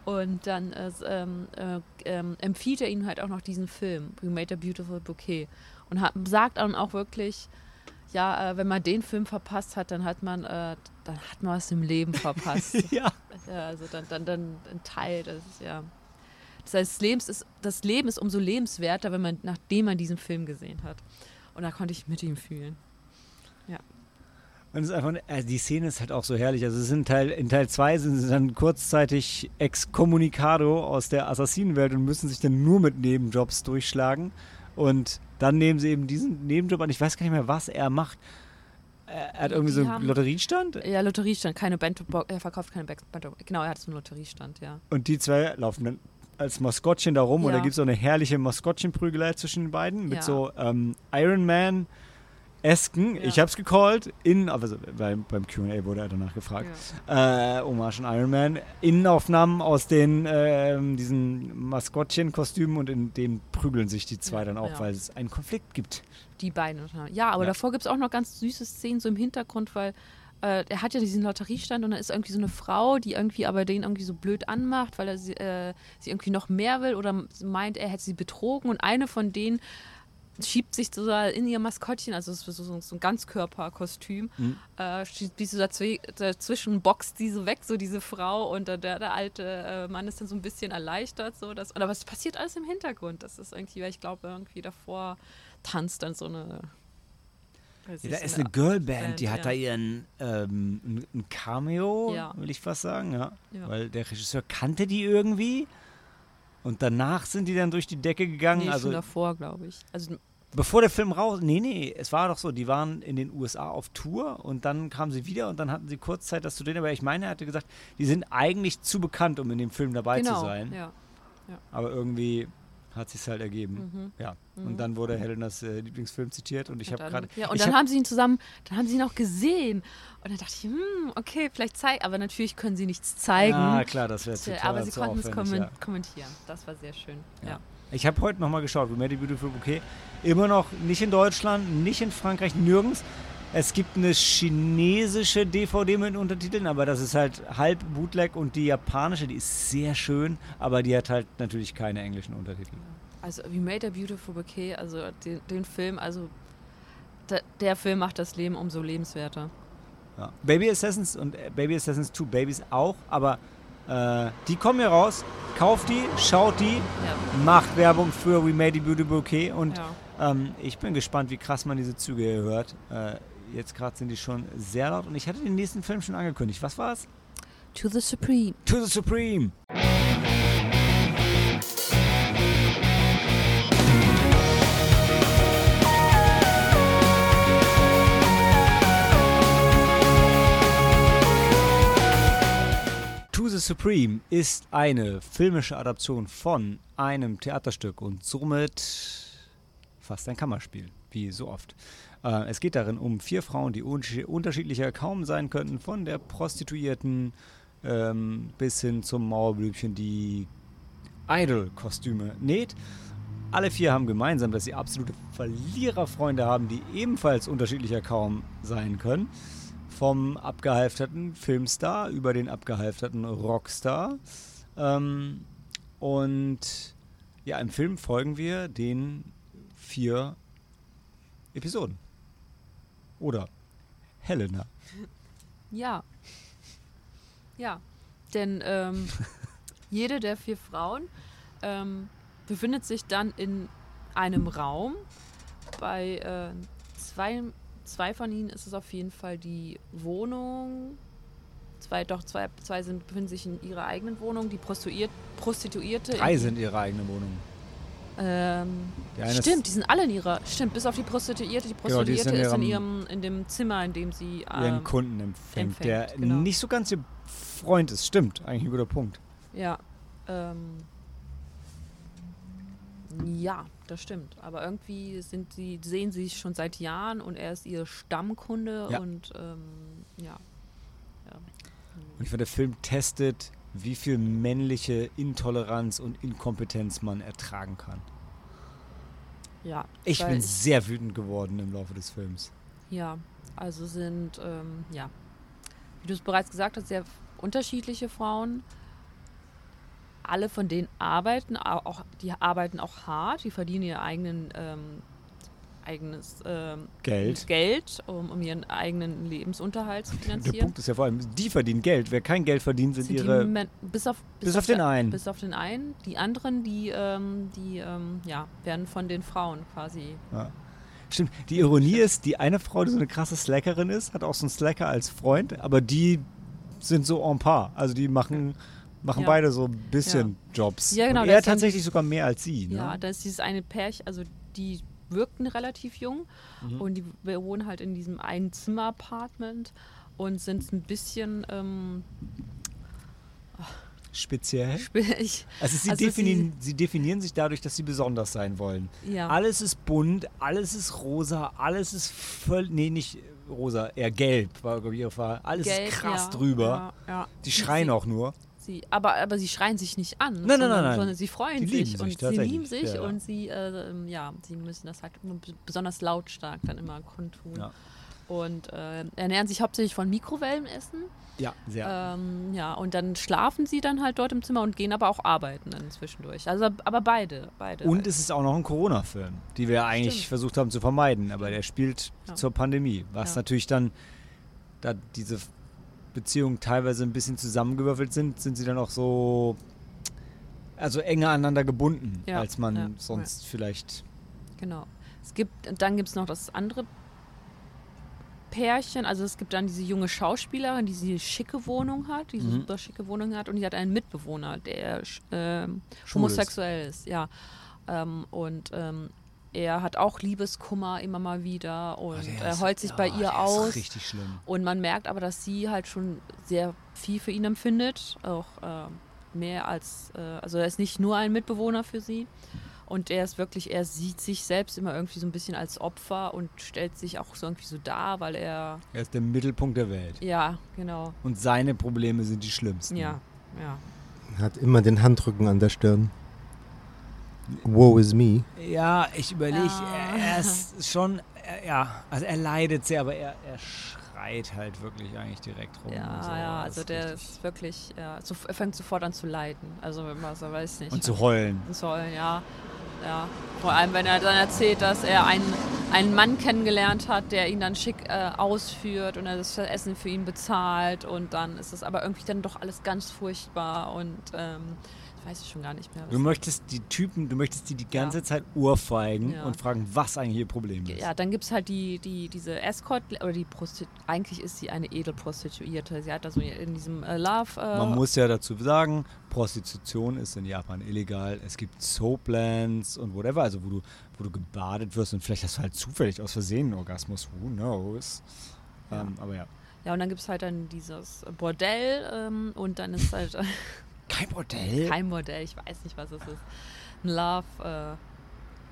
Und dann äh, ähm, äh, ähm, empfiehlt er ihnen halt auch noch diesen Film, We Made a Beautiful Bouquet. Und hat, sagt dann auch wirklich, ja, äh, wenn man den Film verpasst hat, dann hat man, äh, dann hat man was im Leben verpasst. ja. ja, also dann, dann, dann ein Teil, das ist ja. Das heißt, das, Lebens ist, das Leben ist umso lebenswerter, wenn man, nachdem man diesen Film gesehen hat. Und da konnte ich mit ihm fühlen. Und es ist einfach, also die Szene ist halt auch so herrlich. Also es sind Teil, in Teil 2 sind sie dann kurzzeitig excommunicado aus der Assassinenwelt und müssen sich dann nur mit Nebenjobs durchschlagen. Und dann nehmen sie eben diesen Nebenjob an. Ich weiß gar nicht mehr, was er macht. Er hat irgendwie Die so einen haben- Lotteriestand Ja, Lotteriestand, keine Bento er verkauft keine Bento Genau, er hat so einen Lotteriestand, ja. und die zwei laufen dann als Maskottchen da rum und da Ja. gibt es auch eine herrliche Maskottchenprügelei zwischen den beiden mit Ja. so ähm, Iron Man Esken, Ja. ich hab's gecallt, in, also beim, beim QA wurde er danach gefragt, äh, Hommage an Iron Man, Innenaufnahmen aus den ähm, diesen Maskottchenkostümen und in dem prügeln sich die zwei Ja, dann auch, ja. weil es einen Konflikt gibt. Die beiden. Ja, aber Ja. davor gibt es auch noch ganz süße Szenen so im Hintergrund, weil äh, er hat ja diesen Lotteriestand und da ist irgendwie so eine Frau, die irgendwie aber den irgendwie so blöd anmacht, weil er sie, äh, sie irgendwie noch mehr will oder meint, er hätte sie betrogen und eine von denen schiebt sich so in ihr Maskottchen, also so, so, so ein Ganzkörperkostüm, Mhm. äh, schiebt so dazwi dazwischen, boxt die so weg, so diese Frau und der, der, alte äh, Mann ist dann so ein bisschen erleichtert, so dass, aber es passiert alles im Hintergrund, das ist irgendwie, weil ich glaube, irgendwie davor tanzt dann so eine Ja, da ist eine Girlband, Band, die hat ja. da ihren ähm, ein, Cameo, Ja. will ich fast sagen, ja. Weil der Regisseur kannte die irgendwie. Und danach sind die dann durch die Decke gegangen. Nee, also schon davor, glaube ich. Also bevor der Film raus. Nee, nee, es war doch so, die waren in den USA auf Tour und dann kamen sie wieder und dann hatten sie kurz Zeit, das zu drehen. Aber ich meine, er hatte gesagt, die sind eigentlich zu bekannt, um in dem Film dabei genau, zu sein. Ja. Aber irgendwie hat sich halt ergeben. Mhm. Ja. Mhm. Und dann wurde Helenas äh, Lieblingsfilm zitiert und ich habe gerade. Ja, und dann hab- haben sie ihn zusammen, dann haben sie ihn auch gesehen. Und dann dachte ich, hm, okay, vielleicht zeigen, aber natürlich können sie nichts zeigen. Ja, klar, das wäre Tja, total aber sie zu konnten es aufwendig, kommen ja. kommentieren. Das war sehr schön. Ja. Ja. Ich habe heute nochmal geschaut, a Beautiful Bouquet. Immer noch nicht in Deutschland, nicht in Frankreich, nirgends. Es gibt eine chinesische DVD mit Untertiteln, aber das ist halt halb Bootleg und die japanische, die ist sehr schön, aber die hat halt natürlich keine englischen Untertitel. Also We Made a Beautiful Bouquet, also den, den Film, also der, der Film macht das Leben umso lebenswerter. Ja. Baby Assassins und äh, Baby Assassins 2 Babies auch, aber äh, die kommen hier raus. Kauft die, schaut die, Ja. macht Werbung für We Made a Beautiful Bouquet und ja. Ähm, ich bin gespannt, wie krass man diese Züge hier hört. Äh, jetzt gerade sind die schon sehr laut und ich hatte den nächsten Film schon angekündigt. Was war es? To the Supreme. To the Supreme. The Supreme ist eine filmische Adaption von einem Theaterstück und somit fast ein Kammerspiel, wie so oft. Äh, es geht darin um vier Frauen, die unterschiedlicher kaum sein könnten, von der Prostituierten ähm, bis hin zum Mauerblümchen, die Idol-Kostüme näht. Alle vier haben gemeinsam, dass sie absolute Verliererfreunde haben, die ebenfalls unterschiedlicher kaum sein können. Vom abgehalfterten Filmstar über den abgehalfterten Rockstar. Ähm, und ja, im Film folgen wir den vier Episoden. Oder Helena. Ja. Ja. Denn ähm, jede der vier Frauen ähm, befindet sich dann in einem Raum. Bei äh, zwei, zwei von ihnen ist es auf jeden Fall die Wohnung. Zwei, doch, zwei, zwei sind, befinden sich in ihrer eigenen Wohnung. Die Prostituiert, Prostituierte. Drei in, sind ihre eigene Wohnung. Ähm, Die stimmt, die sind alle in ihrer. Stimmt, bis auf die Prostituierte. Die Genau, die ist Prostituierte in ist in, ihrem- in dem Zimmer, in dem sie. ihren ähm, Kunden empfängt, empfängt, der genau. nicht so ganz ihr Freund ist. Stimmt, eigentlich ein guter Punkt. Ja. Ähm, ja, das stimmt. Aber irgendwie sind sie, sehen sie sich schon seit Jahren und er ist ihr Stammkunde Ja. und ähm, ja. ja. Und ich finde, der Film testet, wie viel männliche Intoleranz und Inkompetenz man ertragen kann. Ja, Ich bin sehr wütend geworden im Laufe des Films. Ja, also sind, ähm, ja, wie du es bereits gesagt hast, sehr unterschiedliche Frauen. Alle von denen arbeiten, au- auch, die arbeiten auch hart, die verdienen ihren eigenen, ähm, eigenes ähm, Geld. Geld um, um ihren eigenen Lebensunterhalt zu Der finanzieren. Punkt ist ja vor allem, die verdienen Geld. Wer kein Geld verdient, sind, Sind die ihre. Men- bis auf, bis auf den der- einen. Bis auf den einen. Die anderen, die, ähm, die ähm, ja, werden von den Frauen quasi. Ja. Stimmt. Die Ironie ist, die eine Frau, die so eine krasse Slackerin ist, hat auch so einen Slacker als Freund, aber die sind so en par. Also die machen, machen Ja. beide so ein bisschen Jobs. Ja, genau, Und er tatsächlich sogar mehr als sie. Ne? Ja, da ist dieses eine Pärchen, also die wirkten relativ jung Mhm. und die wohnen halt in diesem Einzimmer-Apartment und sind ein bisschen ähm, Speziell. schwierig. Also, sie, Also definieren, sie, definieren sich dadurch, dass sie besonders sein wollen. Ja. Alles ist bunt, alles ist rosa, alles ist völlig. Nee, nicht rosa, eher gelb, war, glaube ich, ihre Frage. Alles Gelb, ist krass ja, drüber. Ja, ja. Die schreien sie, auch nur. Sie, aber, aber sie schreien sich nicht an, Nein, nein, sondern, nein, nein. sondern sie freuen sich, sich und sie lieben sich ja, und sie, äh, ähm, ja, sie müssen das halt besonders lautstark dann immer kundtun. Ja. Und äh, ernähren sich hauptsächlich von Mikrowellenessen. Ja, sehr. Ähm, ja, und dann schlafen sie dann halt dort im Zimmer und gehen aber auch arbeiten dann zwischendurch. Also, aber beide, beide. Und halt. es ist auch noch ein Corona-Film, die wir eigentlich Stimmt. versucht haben zu vermeiden, aber der spielt Ja. zur Pandemie, was Ja. natürlich dann, da diese Beziehungen teilweise ein bisschen zusammengewürfelt sind, sind sie dann auch so, also enger aneinander gebunden, Ja, als man ja, sonst vielleicht. Genau. Es gibt, dann gibt es noch das andere Pärchen, also es gibt dann diese junge Schauspielerin, die diese schicke Wohnung hat, diese Mhm. super schicke Wohnung hat und die hat einen Mitbewohner, der ist. homosexuell ist, ja. Ähm, und ähm, er hat auch Liebeskummer immer mal wieder und Der er ist- heult sich bei oh, ihr der aus. Ist richtig schlimm. Und man merkt aber, dass sie halt schon sehr viel für ihn empfindet, auch äh, mehr als, äh, also er ist nicht nur ein Mitbewohner für sie. Und er ist wirklich, er sieht sich selbst immer irgendwie so ein bisschen als Opfer und stellt sich auch so irgendwie so dar, weil er, Er ist der Mittelpunkt der Welt. ja, genau, Und seine Probleme sind die schlimmsten. ja, ja. Hat immer den Handrücken an der Stirn. Woe is me. Ja, ich überlege, Ja. er, er ist schon, er, ja, also er leidet sehr, aber er, er schreit halt wirklich eigentlich direkt rum. Ja, und so. ja, also ist der ist wirklich, ja, so, er fängt sofort an zu leiden. Also, also weiß nicht. Und zu heulen. sollen, ja. Ja. Vor allem, wenn er dann erzählt, dass er einen, einen Mann kennengelernt hat, der ihn dann schick äh, ausführt und er das Essen für ihn bezahlt und dann ist es aber irgendwie dann doch alles ganz furchtbar und ähm, weiß ich schon gar nicht mehr. Du möchtest die Typen, du möchtest die die ganze Ja. Zeit ohrfeigen Ja. und fragen, was eigentlich ihr Problem ist. ja, dann gibt es halt die, die, diese Escort, oder die Prostitu eigentlich ist sie eine Edelprostituierte. Sie hat da so in diesem äh, Love. Äh, Man muss ja dazu sagen, Prostitution ist in Japan illegal. Es gibt Soaplands und whatever, also wo du, wo du gebadet wirst und vielleicht hast du halt zufällig aus Versehen einen Orgasmus. Who knows? Ja. Ähm, aber ja. ja, und dann gibt es halt dann dieses Bordell ähm, und dann ist halt Kein Bordell. kein Bordell, ich weiß nicht, was es ist. Ein Love. Äh,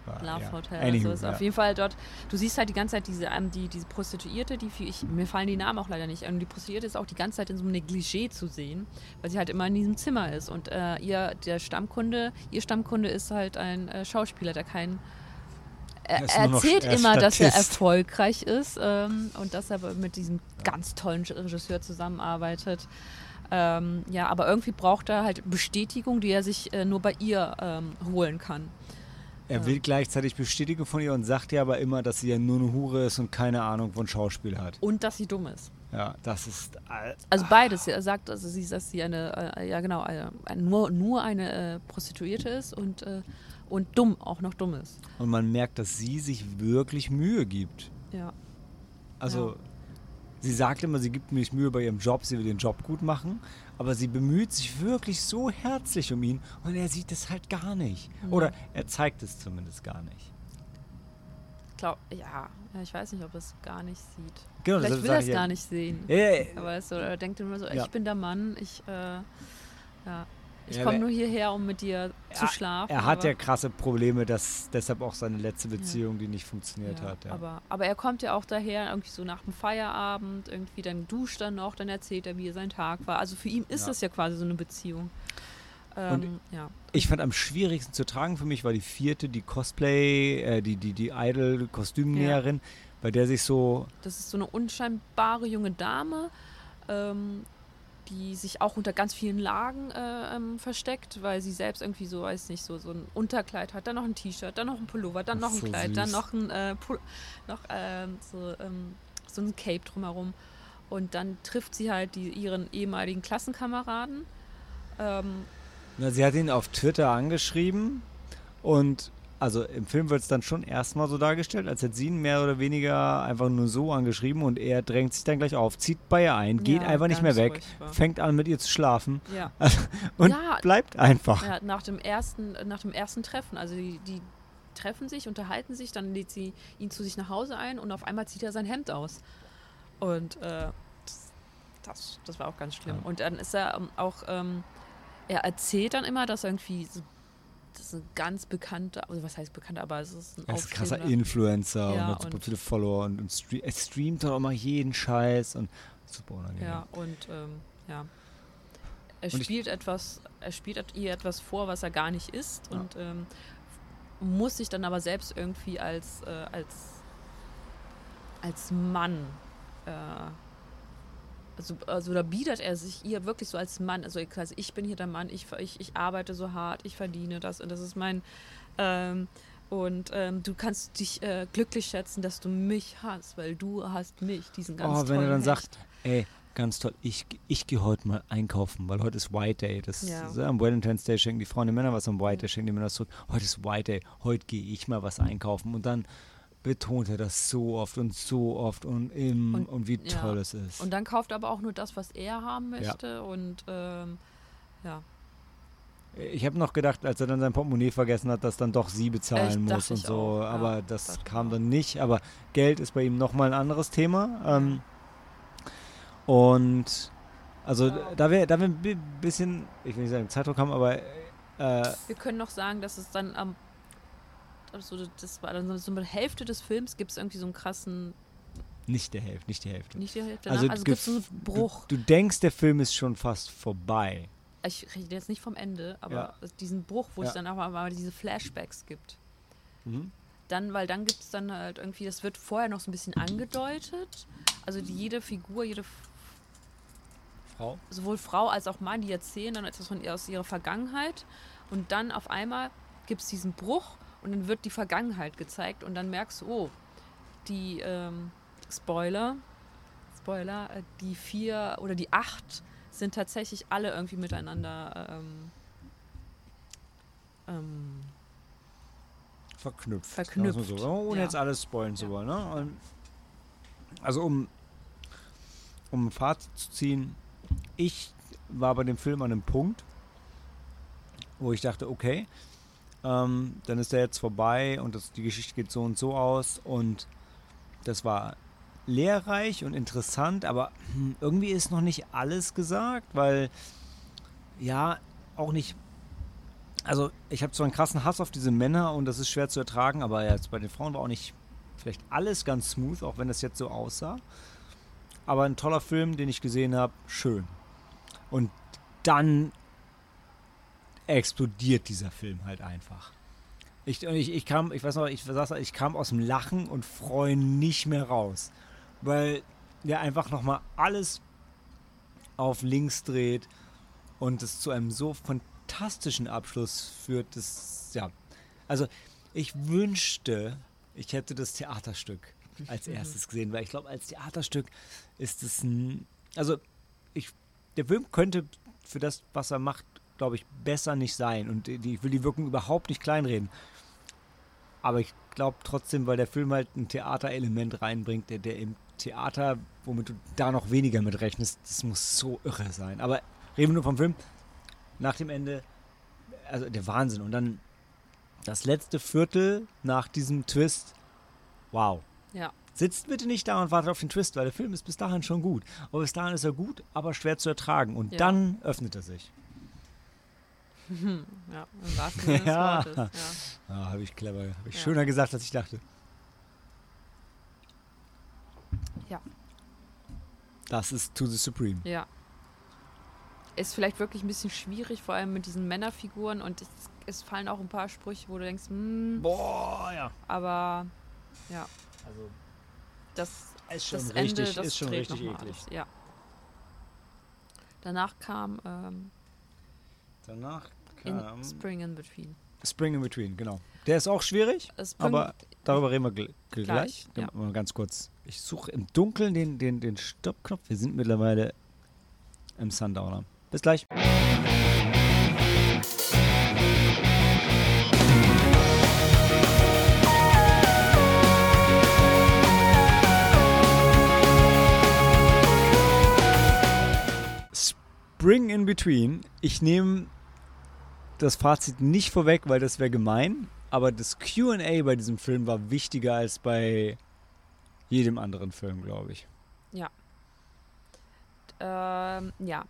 Ah, Love ja. Hotel. Anywho, so ist ja. auf jeden Fall dort. Du siehst halt die ganze Zeit diese, ähm, die, diese Prostituierte, die ich, mir fallen die Namen auch leider nicht. Und die Prostituierte ist auch die ganze Zeit in so einem Negligé zu sehen, weil sie halt immer in diesem Zimmer ist. Und äh, ihr, der Stammkunde, ihr Stammkunde ist halt ein äh, Schauspieler, der kein er, Er er erzählt er immer, dass er Statist. erfolgreich ist ähm, und dass er mit diesem ganz tollen Regisseur zusammenarbeitet. Ähm, ja, aber irgendwie braucht er halt Bestätigung, die er sich äh, nur bei ihr ähm, holen kann. Er will gleichzeitig Bestätigung von ihr und sagt ihr aber immer, dass sie ja nur eine Hure ist und keine Ahnung von Schauspiel hat. Und dass sie dumm ist. Ja, das ist. all- Also beides. Er sagt, also sie, dass sie eine, äh, ja genau, eine, eine, nur, nur eine äh, Prostituierte ist und, äh, und dumm, auch noch dumm ist. Und man merkt, dass sie sich wirklich Mühe gibt. Ja. Also, Ja. Sie sagt immer, sie gibt sich Mühe bei ihrem Job, sie will den Job gut machen, aber sie bemüht sich wirklich so herzlich um ihn und er sieht es halt gar nicht. Mhm. Oder er zeigt es zumindest gar nicht. Glaub, ja, ja, ich weiß nicht, ob er es gar nicht sieht. Genau, Vielleicht will er es ja. gar nicht sehen. Ja, ja. Aber du, er denkt immer so, ich bin der Mann, ich, äh, ja, ich Ja, komme nur hierher, um mit dir zu schlafen. Er hat ja krasse Probleme, dass deshalb auch seine letzte Beziehung, die nicht funktioniert ja, hat. Ja. Aber, aber er kommt ja auch daher, irgendwie so nach dem Feierabend, irgendwie dann duscht er noch, dann erzählt er, wie sein Tag war. Also für ihn ist Ja. das ja quasi so eine Beziehung. Ähm, ja. Ich fand am schwierigsten zu tragen für mich war die vierte, die Cosplay, äh, die, die, die Idol-Kostümnäherin, bei der sich so Das ist so eine unscheinbare junge Dame, ähm, die sich auch unter ganz vielen Lagen äh, ähm, versteckt, weil sie selbst irgendwie so, weiß nicht, so, so ein Unterkleid hat, dann noch ein T-Shirt, dann noch ein Pullover, dann noch ein So Kleid, dann süß. noch ein, äh, noch, ähm, so, ähm, so ein Cape drumherum. Und dann trifft sie halt die, ihren ehemaligen Klassenkameraden. Ähm, Na, sie hat ihn auf Twitter angeschrieben und also im Film wird es dann schon erstmal so dargestellt, als hätte sie ihn mehr oder weniger einfach nur so angeschrieben und er drängt sich dann gleich auf, zieht bei ihr ein, geht Ja, einfach nicht mehr weg, furchtbar. fängt an mit ihr zu schlafen ja. und Ja. bleibt einfach. Nach dem ersten, nach dem ersten Treffen. Also die, die treffen sich, unterhalten sich, dann lädt sie ihn zu sich nach Hause ein und auf einmal zieht er sein Hemd aus. Und äh, das, das, das war auch ganz schlimm. Und dann ist er ähm, auch, ähm, er erzählt dann immer, dass er irgendwie so, das ist ein ganz bekannter, also was heißt bekannter, aber es ist ein Er ist ein krasser aufstrebender- Influencer Ja, und hat super und- viele Follower und, und stre er streamt dann auch mal jeden Scheiß und super unangenehm. Ja, und ähm, ja. Er Und spielt etwas, er spielt ihr etwas vor, was er gar nicht ist Ja. und ähm, muss sich dann aber selbst irgendwie als, äh, als, als Mann, äh, also, also da bietet er sich ihr wirklich so als Mann, also quasi ich bin hier der Mann, ich, ich, ich arbeite so hart, ich verdiene das und das ist mein, ähm, und ähm, du kannst dich äh, glücklich schätzen, dass du mich hast, weil du hast mich, diesen ganz Oh, wenn er dann Hecht. sagt, ey, ganz toll, ich, ich gehe heute mal einkaufen, weil heute ist White Day. Das Ja. ist, äh, am Valentine's Day schenken die Frauen den Männern was, am White Day schenken die Männer was zurück. Heute ist White Day, heute gehe ich mal was einkaufen. Und dann betont er das so oft und so oft und, im, und, Und- wie ja. toll es ist. Und dann kauft er aber auch nur das, was er haben möchte. Und ähm, ja, ich habe noch gedacht, als er dann sein Portemonnaie vergessen hat, dass dann doch sie bezahlen Echt, muss und ich so. auch, ja, aber das dachte ich kam dann nicht. Aber Geld ist bei ihm nochmal ein anderes Thema. Ähm, und also da wir, da wir ein bi- bisschen, ich will nicht sagen Zeitdruck haben, aber äh, wir können noch sagen, dass es dann am. Also das war dann so mit Hälfte des Films gibt es irgendwie so einen krassen. nicht der Hälfte, nicht die Hälfte. Nicht die Hälfte, also, also gibt es so einen Bruch. Du, du denkst, der Film ist schon fast vorbei. Ich rede jetzt nicht vom Ende, aber Ja. diesen Bruch, wo Ja. es dann aber mal diese Flashbacks gibt. Mhm. Dann, weil dann gibt es dann halt irgendwie, das wird vorher noch so ein bisschen angedeutet. Also die, jede Figur, jede Frau? sowohl Frau als auch Mann, die erzählen dann etwas von ihr aus ihrer Vergangenheit. Und dann auf einmal gibt es diesen Bruch und dann wird die Vergangenheit gezeigt und dann merkst du, oh, die ähm, Spoiler, Spoiler, äh, die vier oder die acht sind tatsächlich alle irgendwie miteinander ähm, ähm, verknüpft. Verknüpft, wir's So, ohne ja. jetzt alles spoilen zu Ja. wollen. Ne? Also um, um ein Fazit zu ziehen, ich war bei dem Film an einem Punkt, wo ich dachte, okay, ähm, dann ist der jetzt vorbei und das, die Geschichte geht so und so aus und das war lehrreich und interessant, aber hm, irgendwie ist noch nicht alles gesagt, weil ja, auch nicht also ich habe zwar einen krassen Hass auf diese Männer und das ist schwer zu ertragen, aber jetzt bei den Frauen war auch nicht vielleicht alles ganz smooth, auch wenn das jetzt so aussah. Aber ein toller Film, den ich gesehen habe, schön. Und dann explodiert dieser Film halt einfach. Ich, ich, ich kam, ich weiß noch, ich saß, ich kam aus dem Lachen und Freuen nicht mehr raus, weil der einfach nochmal alles auf links dreht und es zu einem so fantastischen Abschluss führt. Das, ja, also ich wünschte, ich hätte das Theaterstück als erstes gesehen, weil ich glaube, als Theaterstück ist es ein, also ich, der Film könnte für das, was er macht, glaube ich, besser nicht sein und die, ich will die Wirkung überhaupt nicht kleinreden. Aber ich glaube trotzdem, weil der Film halt ein Theaterelement reinbringt, der, der im Theater, womit du da noch weniger mit rechnest, das muss so irre sein. Aber reden wir nur vom Film. Nach dem Ende, also der Wahnsinn. Und dann das letzte Viertel nach diesem Twist, wow. ja. Sitzt bitte nicht da und wartet auf den Twist, weil der Film ist bis dahin schon gut. Aber bis dahin ist er gut, aber schwer zu ertragen. Und Ja. dann öffnet er sich. Ja, im wahrsten Sinne des Ja. Wortes. Ja. Ah, habe ich clever, habe ich Ja. schöner gesagt, als ich dachte. Ja. Das ist To the Supreme. Ja. Ist vielleicht wirklich ein bisschen schwierig, vor allem mit diesen Männerfiguren und es, es fallen auch ein paar Sprüche, wo du denkst, hm, Boah, ja. aber ja, Also, das, ist schon das richtig, Ende, das ist schon richtig eklig. alles. Ja. Danach kam ähm, Danach in kam Spring in Between. Spring in Between, genau. Der ist auch schwierig, Äh, Spring, aber darüber reden wir gl gleich. Gleich, Dann ja. Mal ganz kurz. Ich suche im Dunkeln den, den, den Stoppknopf. Wir sind mittlerweile im Sundowner. Bis gleich. Spring in Between. Ich nehme das Fazit nicht vorweg, weil das wäre gemein. Aber das QA bei diesem Film war wichtiger als bei jedem anderen Film, glaube ich. ähm, ja.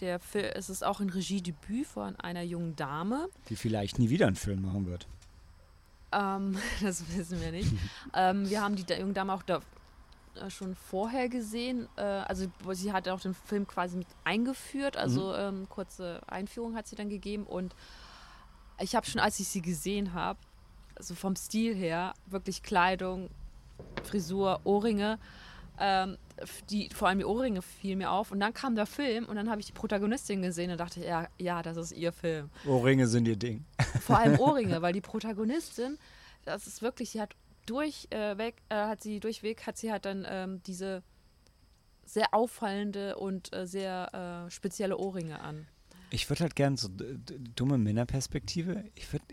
Der Film, es ist auch ein Regiedebüt von einer jungen Dame. Die vielleicht nie wieder einen Film machen wird. Ähm, das wissen wir nicht. ähm, wir haben die junge Dame auch da schon vorher gesehen. Äh, also sie hat auch den Film quasi mit eingeführt. Also ähm, kurze Einführung hat sie dann gegeben. Und ich habe schon, als ich sie gesehen habe, also vom Stil her, wirklich Kleidung, Frisur, Ohrringe, ähm, die, vor allem die Ohrringe fielen mir auf. Und dann kam der Film und dann habe ich die Protagonistin gesehen und dachte, ja, ja, das ist ihr Film Ohrringe sind ihr Ding. vor allem Ohrringe, weil die Protagonistin, das ist wirklich, sie hat durchweg, äh, äh, hat sie durchweg, hat sie halt dann ähm, diese sehr auffallende und äh, sehr äh, spezielle Ohrringe an. Ich würde halt gern so dumme Männerperspektive. Ich würde,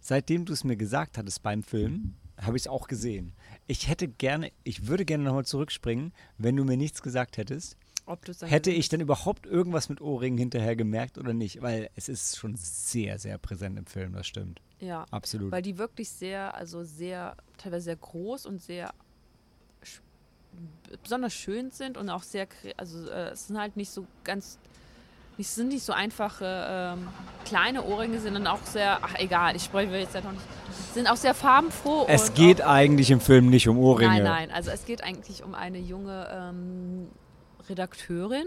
seitdem du es mir gesagt hattest beim Film, habe ich es auch gesehen. Ich hätte gerne, ich würde gerne nochmal zurückspringen, wenn du mir nichts gesagt hättest. Dann Hätte ich dann überhaupt irgendwas mit Ohrringen hinterher gemerkt oder nicht? Weil es ist schon sehr, sehr präsent im Film, das stimmt. Ja, Absolut. weil die wirklich sehr, also sehr, teilweise sehr groß und sehr besonders schön sind und auch sehr, also äh, es sind halt nicht so ganz, nicht, sind nicht so einfache ähm, kleine Ohrringe, sondern auch sehr, ach egal, ich spreche jetzt ja noch nicht, sind auch sehr farbenfroh. es geht auch, eigentlich im Film nicht um Ohrringe. Nein, nein, also es geht eigentlich um eine junge ähm, Redakteurin,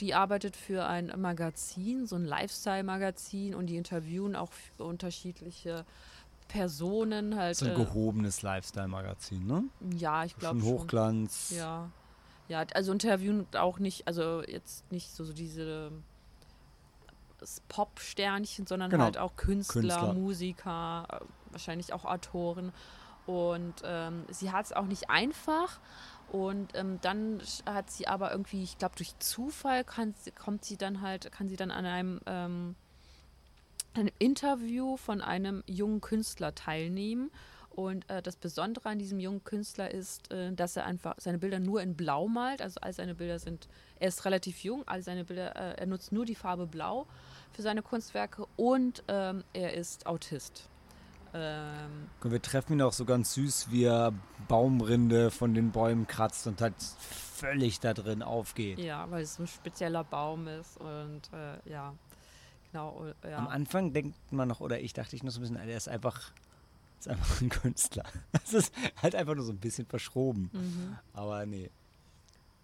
die arbeitet für ein Magazin, so ein Lifestyle-Magazin und die interviewen auch unterschiedliche Personen halt. So ein äh, gehobenes Lifestyle-Magazin, ne? ja, ich glaube Schon schon. Hochglanz. Ja. Ja, also interviewen auch nicht, also jetzt nicht so, so diese Pop-Sternchen, sondern Genau. halt auch Künstler, Künstler. Musiker, wahrscheinlich auch Autoren. Und ähm, sie hat es auch nicht einfach. Und ähm, dann hat sie aber irgendwie, ich glaube, durch Zufall kann, sie- kommt sie dann halt, kann sie dann an einem, ähm, einem Interview von einem jungen Künstler teilnehmen. Und äh, das Besondere an diesem jungen Künstler ist, äh, dass er einfach seine Bilder nur in Blau malt. Also all seine Bilder sind, er ist relativ jung, all seine Bilder, äh, er nutzt nur die Farbe Blau für seine Kunstwerke und ähm, er ist Autist. Ähm, wir treffen ihn auch so ganz süß, wie er Baumrinde von den Bäumen kratzt und halt völlig da drin aufgeht. ja, weil es ein spezieller Baum ist und äh, ja, genau. äh, Ja. Am Anfang denkt man noch, oder ich dachte ich noch so ein bisschen, er ist einfach, ist einfach ein Künstler. Das ist halt einfach nur so ein bisschen verschroben. Mhm. Aber nee.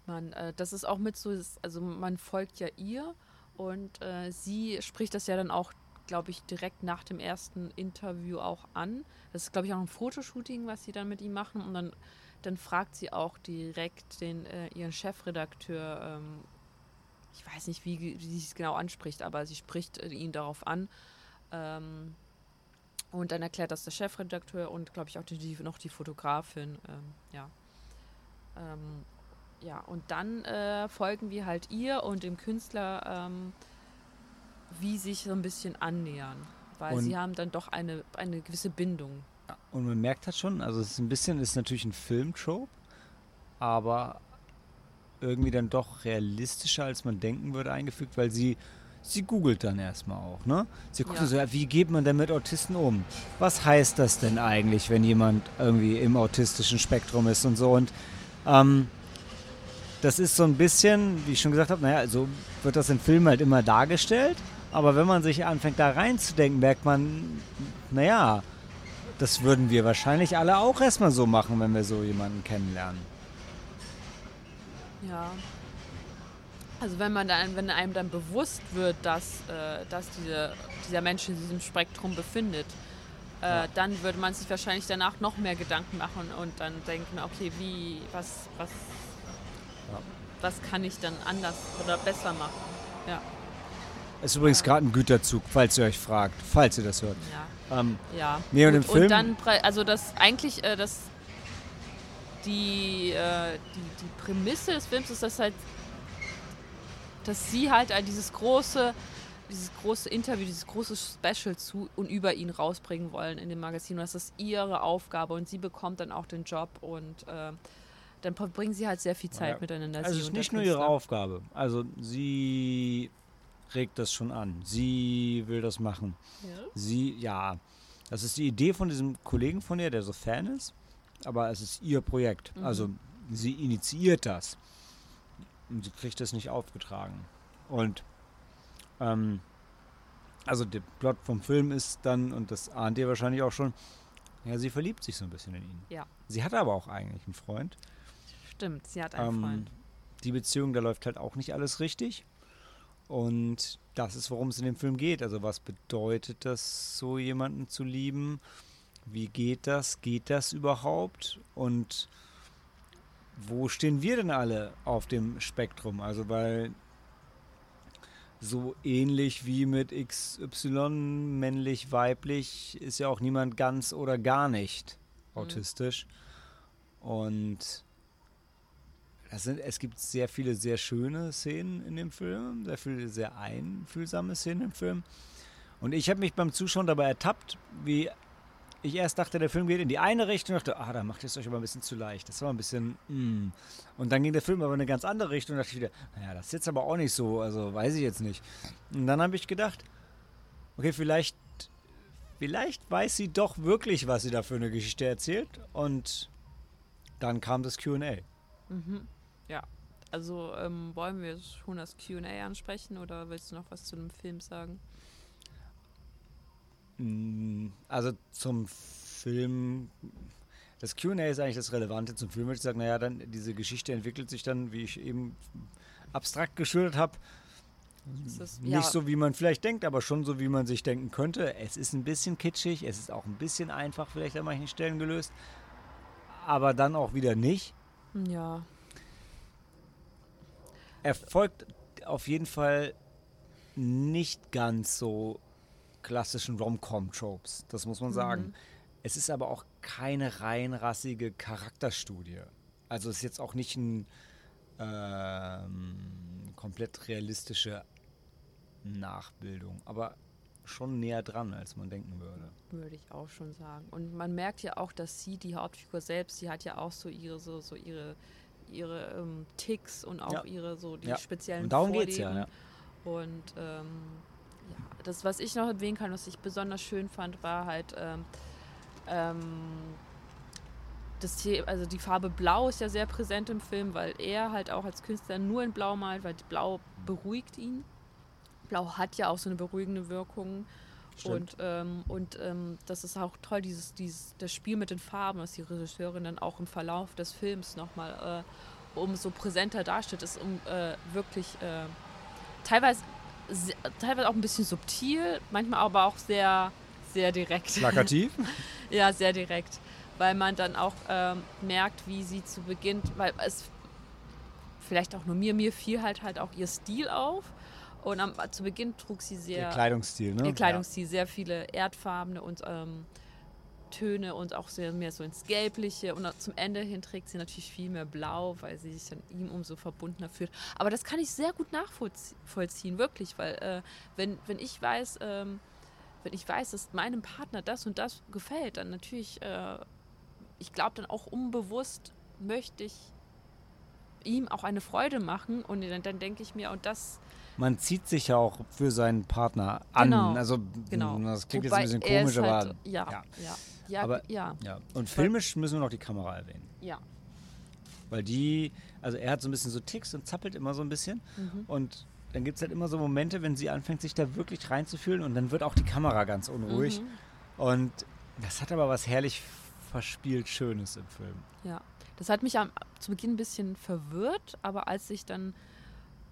Man, äh, das ist auch mit so, also man folgt ja ihr und äh, sie spricht das ja dann auch, glaube ich, direkt nach dem ersten Interview auch an. Das ist, glaube ich, auch ein Fotoshooting, was sie dann mit ihm machen und dann, dann fragt sie auch direkt den, äh, ihren Chefredakteur, ähm, ich weiß nicht, wie, wie sie es genau anspricht, aber sie spricht äh, ihn darauf an. Ähm, und dann erklärt das der Chefredakteur und, glaube ich, auch die, noch die Fotografin. Ähm, ja. Ähm, ja, und dann äh, folgen wir halt ihr und dem Künstler, ähm, wie sich so ein bisschen annähern. Weil Und- sie haben dann doch eine, eine gewisse Bindung. Und man merkt halt schon, also es ist ein bisschen, ist natürlich ein Filmtrope, aber irgendwie dann doch realistischer, als man denken würde, eingefügt, weil sie, sie googelt dann erstmal auch, ne? Sie guckt Ja. so, ja, wie geht man denn mit Autisten um? Was heißt das denn eigentlich, wenn jemand irgendwie im autistischen Spektrum ist und so? Und ähm, das ist so ein bisschen, wie ich schon gesagt habe, naja, so wird das in Filmen halt immer dargestellt. Aber wenn man sich anfängt da reinzudenken, merkt man, naja, das würden wir wahrscheinlich alle auch erstmal so machen, wenn wir so jemanden kennenlernen. Ja. Also wenn man dann, wenn einem dann bewusst wird, dass, äh, dass diese, dieser Mensch in diesem Spektrum befindet, äh, Ja. dann würde man sich wahrscheinlich danach noch mehr Gedanken machen und dann denken, okay, wie, was, was, was kann ich dann anders oder besser machen. Ja, Ist übrigens gerade ein Güterzug, falls ihr euch fragt, falls ihr das hört. ja. Ähm, Ja. Nee, und im Film- Und dann, also das eigentlich, äh, das, die, äh, die, die Prämisse des Films ist, dass halt, dass sie halt äh, dieses große, dieses große Interview, dieses große Special zu und über ihn rausbringen wollen in dem Magazin. Und das ist ihre Aufgabe und sie bekommt dann auch den Job und äh, dann verbringen sie halt sehr viel Zeit Ja. miteinander. Also es ist nicht nur ihre. Aufgabe. Also sie regt das schon an. Sie will das machen. Ja. Sie, ja, das ist die Idee von diesem Kollegen von ihr, der so Fan ist. Aber es ist ihr Projekt. Mhm. Also sie initiiert das. Und sie kriegt das nicht aufgetragen. Und ähm, also der Plot vom Film ist dann, und das ahnt ihr wahrscheinlich auch schon, ja, sie verliebt sich so ein bisschen in ihn. Ja. Sie hat aber auch eigentlich einen Freund. Stimmt, sie hat einen Ähm, Freund. Die Beziehung, da läuft halt auch nicht alles richtig. Und das ist, worum es in dem Film geht. Also was bedeutet das, so jemanden zu lieben? Wie geht das? Geht das überhaupt? Und wo stehen wir denn alle auf dem Spektrum? Also weil so ähnlich wie mit XY, männlich, weiblich, ist ja auch niemand ganz oder gar nicht autistisch. Und das sind, es gibt sehr viele sehr schöne Szenen in dem Film, sehr viele sehr einfühlsame Szenen im Film. Und ich habe mich beim Zuschauen dabei ertappt, wie ich erst dachte, der Film geht in die eine Richtung und dachte, ah, da macht es euch aber ein bisschen zu leicht. Das war ein bisschen, mm. Und dann ging der Film aber in eine ganz andere Richtung und dachte ich wieder, naja, das ist jetzt aber auch nicht so, also weiß ich jetzt nicht. Und dann habe ich gedacht, okay, vielleicht, vielleicht weiß sie doch wirklich, was sie da für eine Geschichte erzählt. Und dann kam das QA. Mhm. Also ähm, wollen wir schon das QA ansprechen oder willst du noch was zu dem Film sagen? Mm, Also zum Film. Das QA ist eigentlich das Relevante zum Film. Würde ich sagen, naja, dann diese Geschichte entwickelt sich dann, wie ich eben abstrakt geschildert habe. Ist- Nicht ja. so, wie man vielleicht denkt, aber schon so, wie man sich denken könnte. Es ist ein bisschen kitschig, es ist auch ein bisschen einfach vielleicht an manchen Stellen gelöst, aber dann auch wieder nicht. Ja. Er folgt auf jeden Fall nicht ganz so klassischen Rom-Com-Tropes, das muss man sagen. Mhm. Es ist aber auch keine rein rassige Charakterstudie. Also es ist jetzt auch nicht ein ähm, komplett realistische Nachbildung, aber schon näher dran, als man denken würde. Würde ich auch schon sagen. Und man merkt ja auch, dass sie, die Hauptfigur selbst, die hat ja auch so ihre, so, so ihre, ihre ähm, Ticks und auch Ja. ihre so die Ja. speziellen Und darum Vorlieben. geht's ja, ja. Und ähm, ja, das, was ich noch erwähnen kann, was ich besonders schön fand, war halt ähm, ähm, das The also die Farbe Blau ist ja sehr präsent im Film, weil er halt auch als Künstler nur in Blau malt, weil Blau beruhigt ihn. Blau hat ja auch so eine beruhigende Wirkung. Stimmt. Und, ähm, und ähm, das ist auch toll, dieses, dieses, das Spiel mit den Farben, was die Regisseurin dann auch im Verlauf des Films nochmal äh, umso präsenter darstellt, ist um äh, wirklich äh, teilweise, se- teilweise auch ein bisschen subtil, manchmal aber auch sehr, sehr direkt. Plakativ? Ja, sehr direkt. Weil man dann auch ähm, merkt, wie sie zu Beginn, weil es vielleicht auch nur mir, mir fiel halt halt auch ihr Stil auf. Und am, zu Beginn trug sie sehr Der Kleidungsstil, ne? ihr Kleidungsstil, sehr viele erdfarbene und ähm, Töne und auch sehr mehr so ins Gelbliche. Und zum Ende hin trägt sie natürlich viel mehr Blau, weil sie sich dann ihm umso verbundener fühlt. Aber das kann ich sehr gut nachvollziehen, wirklich, weil äh, wenn, wenn ich weiß, ähm, wenn ich weiß, dass meinem Partner das und das gefällt, dann natürlich, äh, ich glaube dann auch unbewusst möchte ich ihm auch eine Freude machen und dann, dann denke ich mir, und das Man zieht sich ja auch für seinen Partner an. Genau, Also, genau. das klingt Wobei jetzt ein bisschen komisch, ist aber. halt, ja, ja. ja, ja, Aber- ja, Ja. Und filmisch müssen wir noch die Kamera erwähnen. ja. Weil die, also er hat so ein bisschen so Ticks und zappelt immer so ein bisschen. Mhm. Und dann gibt es halt immer so Momente, wenn sie anfängt, sich da wirklich reinzufühlen und dann wird auch die Kamera ganz unruhig. Mhm. Und das hat aber was herrlich verspielt Schönes im Film. Ja, das hat mich am, zu Beginn ein bisschen verwirrt, aber als ich dann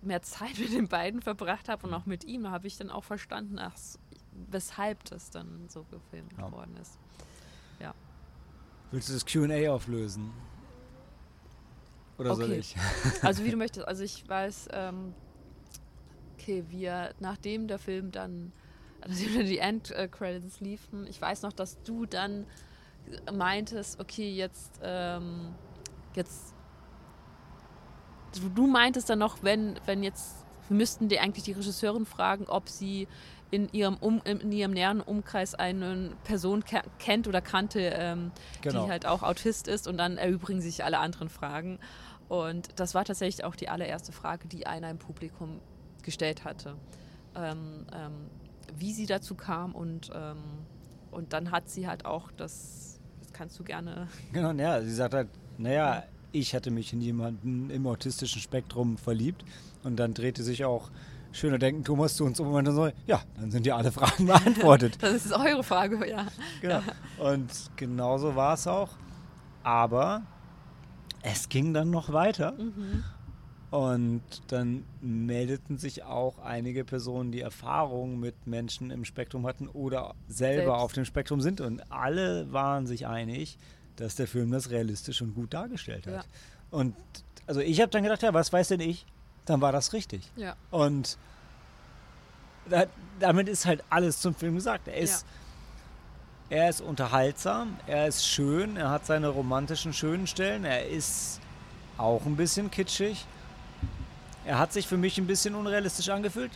mehr Zeit mit den beiden verbracht habe und auch mit ihm, habe ich dann auch verstanden, ach, weshalb das dann so gefilmt Ja. worden ist. Willst du das QA auflösen? Oder soll Okay. ich? Also wie du möchtest. Also ich weiß, ähm, okay, wir, nachdem der Film dann, nachdem dann die End-Credits liefen, ich weiß noch, dass du dann meintest, okay, jetzt, ähm, jetzt, du, du meintest dann noch, wenn, wenn jetzt, wir müssten die eigentlich die Regisseurin fragen, ob sie in ihrem, um, in ihrem näheren Umkreis eine Person ke kennt oder kannte, ähm, Genau. die halt auch Autist ist und dann erübrigen sich alle anderen Fragen. Und das war tatsächlich auch die allererste Frage, die einer im Publikum gestellt hatte. Ähm, ähm, wie sie dazu kam und, ähm, und dann hat sie halt auch das, das kannst du gerne, Genau, ja, sie sagt halt, naja, ich hatte mich in jemanden im autistischen Spektrum verliebt und dann drehte sich auch schöner Denken Thomas zu uns um und dann so, ja, dann sind ja alle Fragen beantwortet. das ist eure Frage, ja. genau. Und genauso war es auch. Aber es ging dann noch weiter. Mhm. Und dann meldeten sich auch einige Personen, die Erfahrung mit Menschen im Spektrum hatten oder selber Selbst. auf dem Spektrum sind. Und alle waren sich einig, dass der Film das realistisch und gut dargestellt hat. Ja. Und also ich habe dann gedacht, ja, was weiß denn ich? Dann war das richtig. Ja, Und da, damit ist halt alles zum Film gesagt. Er ist, er ist unterhaltsam, er ist schön, er hat seine romantischen schönen Stellen, er ist auch ein bisschen kitschig. Er hat sich für mich ein bisschen unrealistisch angefühlt.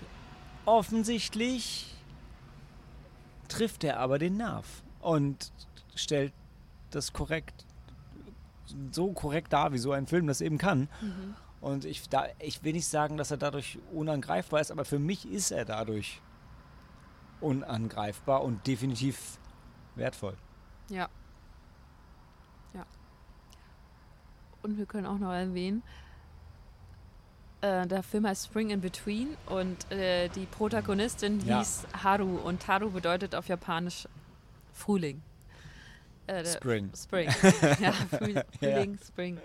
Offensichtlich trifft er aber den Nerv und stellt das korrekt, so korrekt dar, wie so ein Film das eben kann. Mhm. Und ich, da, ich will nicht sagen, dass er dadurch unangreifbar ist, aber für mich ist er dadurch unangreifbar und definitiv wertvoll. ja. Ja. Und wir können auch noch erwähnen, äh, der Film heißt Spring in Between und äh, die Protagonistin Ja. hieß Haru und Haru bedeutet auf Japanisch Frühling. Äh, Spring. Spring. ja, Früh, Frühling, Spring.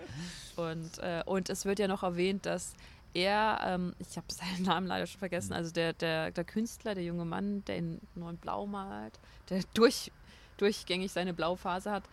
Und, äh, und es wird ja noch erwähnt, dass er, ähm, ich habe seinen Namen leider schon vergessen, also der, der, der Künstler, der junge Mann, der in neuen Blau malt, der durch, durchgängig seine Blauphase hat,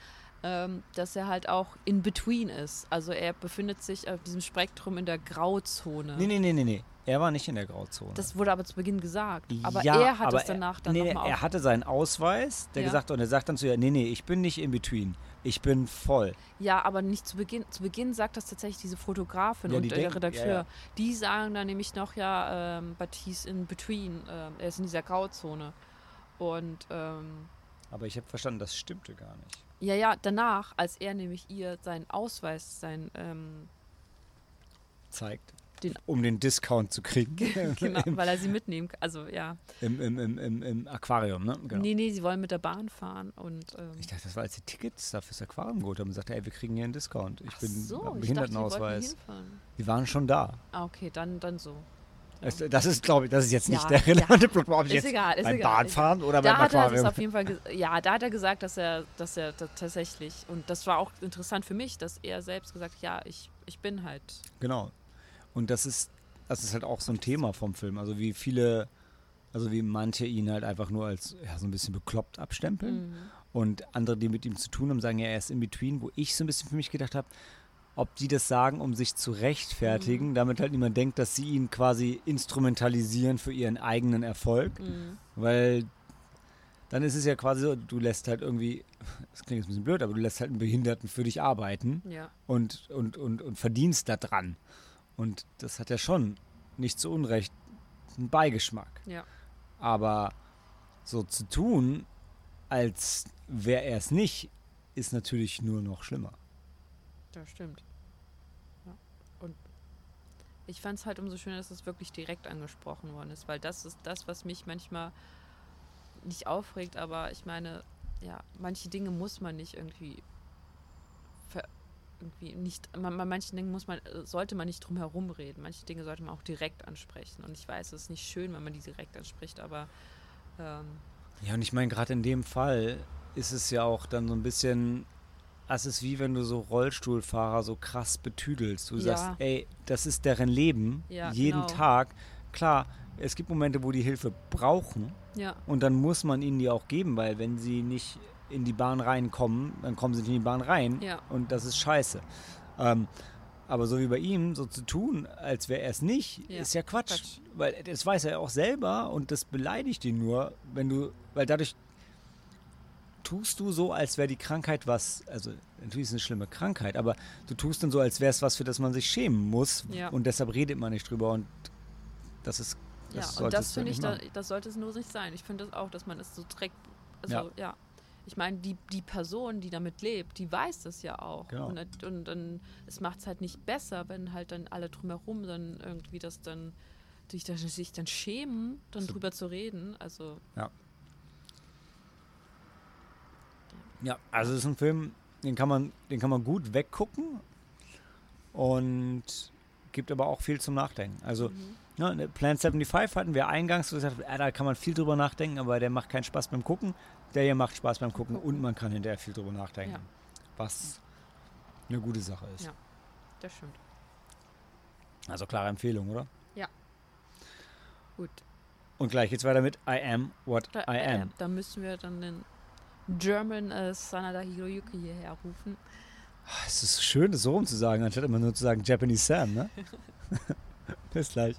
ähm, dass er halt auch in between ist. Also er befindet sich auf diesem Spektrum in der Grauzone. Nee, nee, nee, nee, nee. Er war nicht in der Grauzone. Das wurde aber zu Beginn gesagt. Aber Ja, er hat aber es danach dann nee, nochmal Er hatte seinen Ausweis, der Ja. gesagt und er sagt dann zu ihr, nee, nee, ich bin nicht in between. Ich bin voll. Ja, aber nicht zu Beginn. Zu Beginn sagt das tatsächlich diese Fotografin Ja, und die der denken- Redakteur. ja. Die sagen dann nämlich noch, ja, ähm, but he's in between. Ähm, er ist in dieser Grauzone. Und ähm, Aber ich habe verstanden, das stimmte gar nicht. Ja, ja, danach, als er nämlich ihr seinen Ausweis, sein, ähm, Zeigt. Den- um den Discount zu kriegen. genau, weil er sie mitnehmen kann. Also ja. Im, im, im, im, Im Aquarium, ne? Genau. Nee, nee, sie wollen mit der Bahn fahren und ähm, Ich dachte, das war, als die Tickets da fürs Aquarium geholt haben und sagte, ey, wir kriegen hier einen Discount. Ich ach bin so, einen ich dachte, Behindertenausweis. Die waren schon da. Ah, okay, dann, dann so. Ja. Das, ist, glaube ich, das ist jetzt nicht Ja, der relevante Plot, ob ich Ist jetzt egal, ist beim egal. Bahnfahren oder da beim Aquarium. auf jeden Fall, ja, da hat er gesagt, dass er, dass er tatsächlich, und das war auch interessant für mich, dass er selbst gesagt hat, ja, ich, ich bin halt, Genau. Und das ist, das ist halt auch so ein Thema vom Film. Also wie viele, also wie manche ihn halt einfach nur als ja, so ein bisschen bekloppt abstempeln. Mhm. Und andere, die mit ihm zu tun haben, sagen, ja, er ist in between, wo ich so ein bisschen für mich gedacht habe, ob die das sagen, um sich zu rechtfertigen, Mhm. damit halt niemand denkt, dass sie ihn quasi instrumentalisieren für ihren eigenen Erfolg. Mhm. Weil dann ist es ja quasi so, du lässt halt irgendwie, das klingt jetzt ein bisschen blöd, aber du lässt halt einen Behinderten für dich arbeiten ja, und, und, und, und verdienst da dran. Und das hat ja schon nicht zu Unrecht einen Beigeschmack. ja, Aber so zu tun, als wäre er es nicht, ist natürlich nur noch schlimmer. Das stimmt. Ja. Und ich fand es halt umso schöner, dass es wirklich direkt angesprochen worden ist, weil das ist das, was mich manchmal nicht aufregt, aber ich meine, ja, manche Dinge muss man nicht irgendwie irgendwie nicht, man, bei manchen Dingen muss man, äh, sollte man nicht drum herum reden. Manche Dinge sollte man auch direkt ansprechen. Und ich weiß, es ist nicht schön, wenn man die direkt anspricht, aber ähm, Ja, und ich meine, gerade in dem Fall ist es ja auch dann so ein bisschen, es ist wie wenn du so Rollstuhlfahrer so krass betüdelst. Du Ja. sagst, ey, das ist deren Leben, Ja, jeden genau. Tag. Klar, es gibt Momente, wo die Hilfe brauchen ja, und dann muss man ihnen die auch geben, weil wenn sie nicht in die Bahn reinkommen, dann kommen sie nicht in die Bahn rein Ja. und das ist scheiße. Ähm, Aber so wie bei ihm, so zu tun, als wäre er es nicht, Ja, ist ja Quatsch. Quatsch. Weil das weiß er auch selber und das beleidigt ihn nur, wenn du, weil dadurch tust du so, als wäre die Krankheit was, also natürlich ist es eine schlimme Krankheit, aber du tust dann so, als wäre es was, für das man sich schämen muss Ja. und deshalb redet man nicht drüber und das ist, das Ja, und das finde ich, da, das sollte es nur nicht sein. Ich finde das auch, dass man es so trägt. Also, Ja. ja. Ich meine, die, die Person, die damit lebt, die weiß das ja auch. Genau. Und, und dann, es macht es halt nicht besser, wenn halt dann alle drumherum dann irgendwie das dann, sich, dann- sich dann schämen, dann So. drüber zu reden. Also, Ja, also es ist ein Film, den kann man, den kann man gut weggucken und gibt aber auch viel zum Nachdenken. Also ja, ne, Plan 75 hatten wir eingangs gesagt, äh, da kann man viel drüber nachdenken, aber der macht keinen Spaß beim Gucken. Der hier macht Spaß beim Gucken und man kann hinterher viel drüber nachdenken. Ja. Was eine gute Sache ist. Ja. das stimmt. Also klare Empfehlung, oder? Gut. Und gleich geht's weiter mit I am what Da, I am. da müssen wir dann den German äh, Sanada Hiroyuki hierher rufen. Es ist schön, das so rum zu sagen, anstatt immer nur zu sagen Japanese Sam, ne? Bis gleich.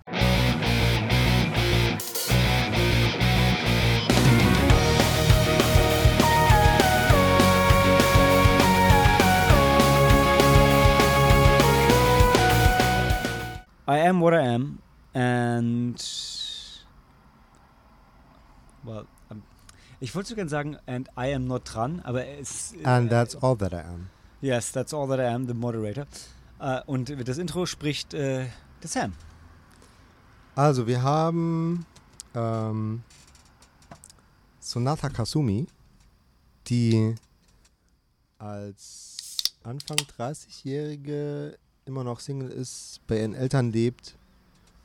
I am what I am and well, ich wollte so gern sagen and I am not dran, aber es And that's all that I am. Yes, that's all that I am, the moderator. Äh, und das Intro spricht äh, der Sam. Also, wir haben ähm, Sonata Kasumi, die als Anfang 30-Jährige immer noch Single ist, bei ihren Eltern lebt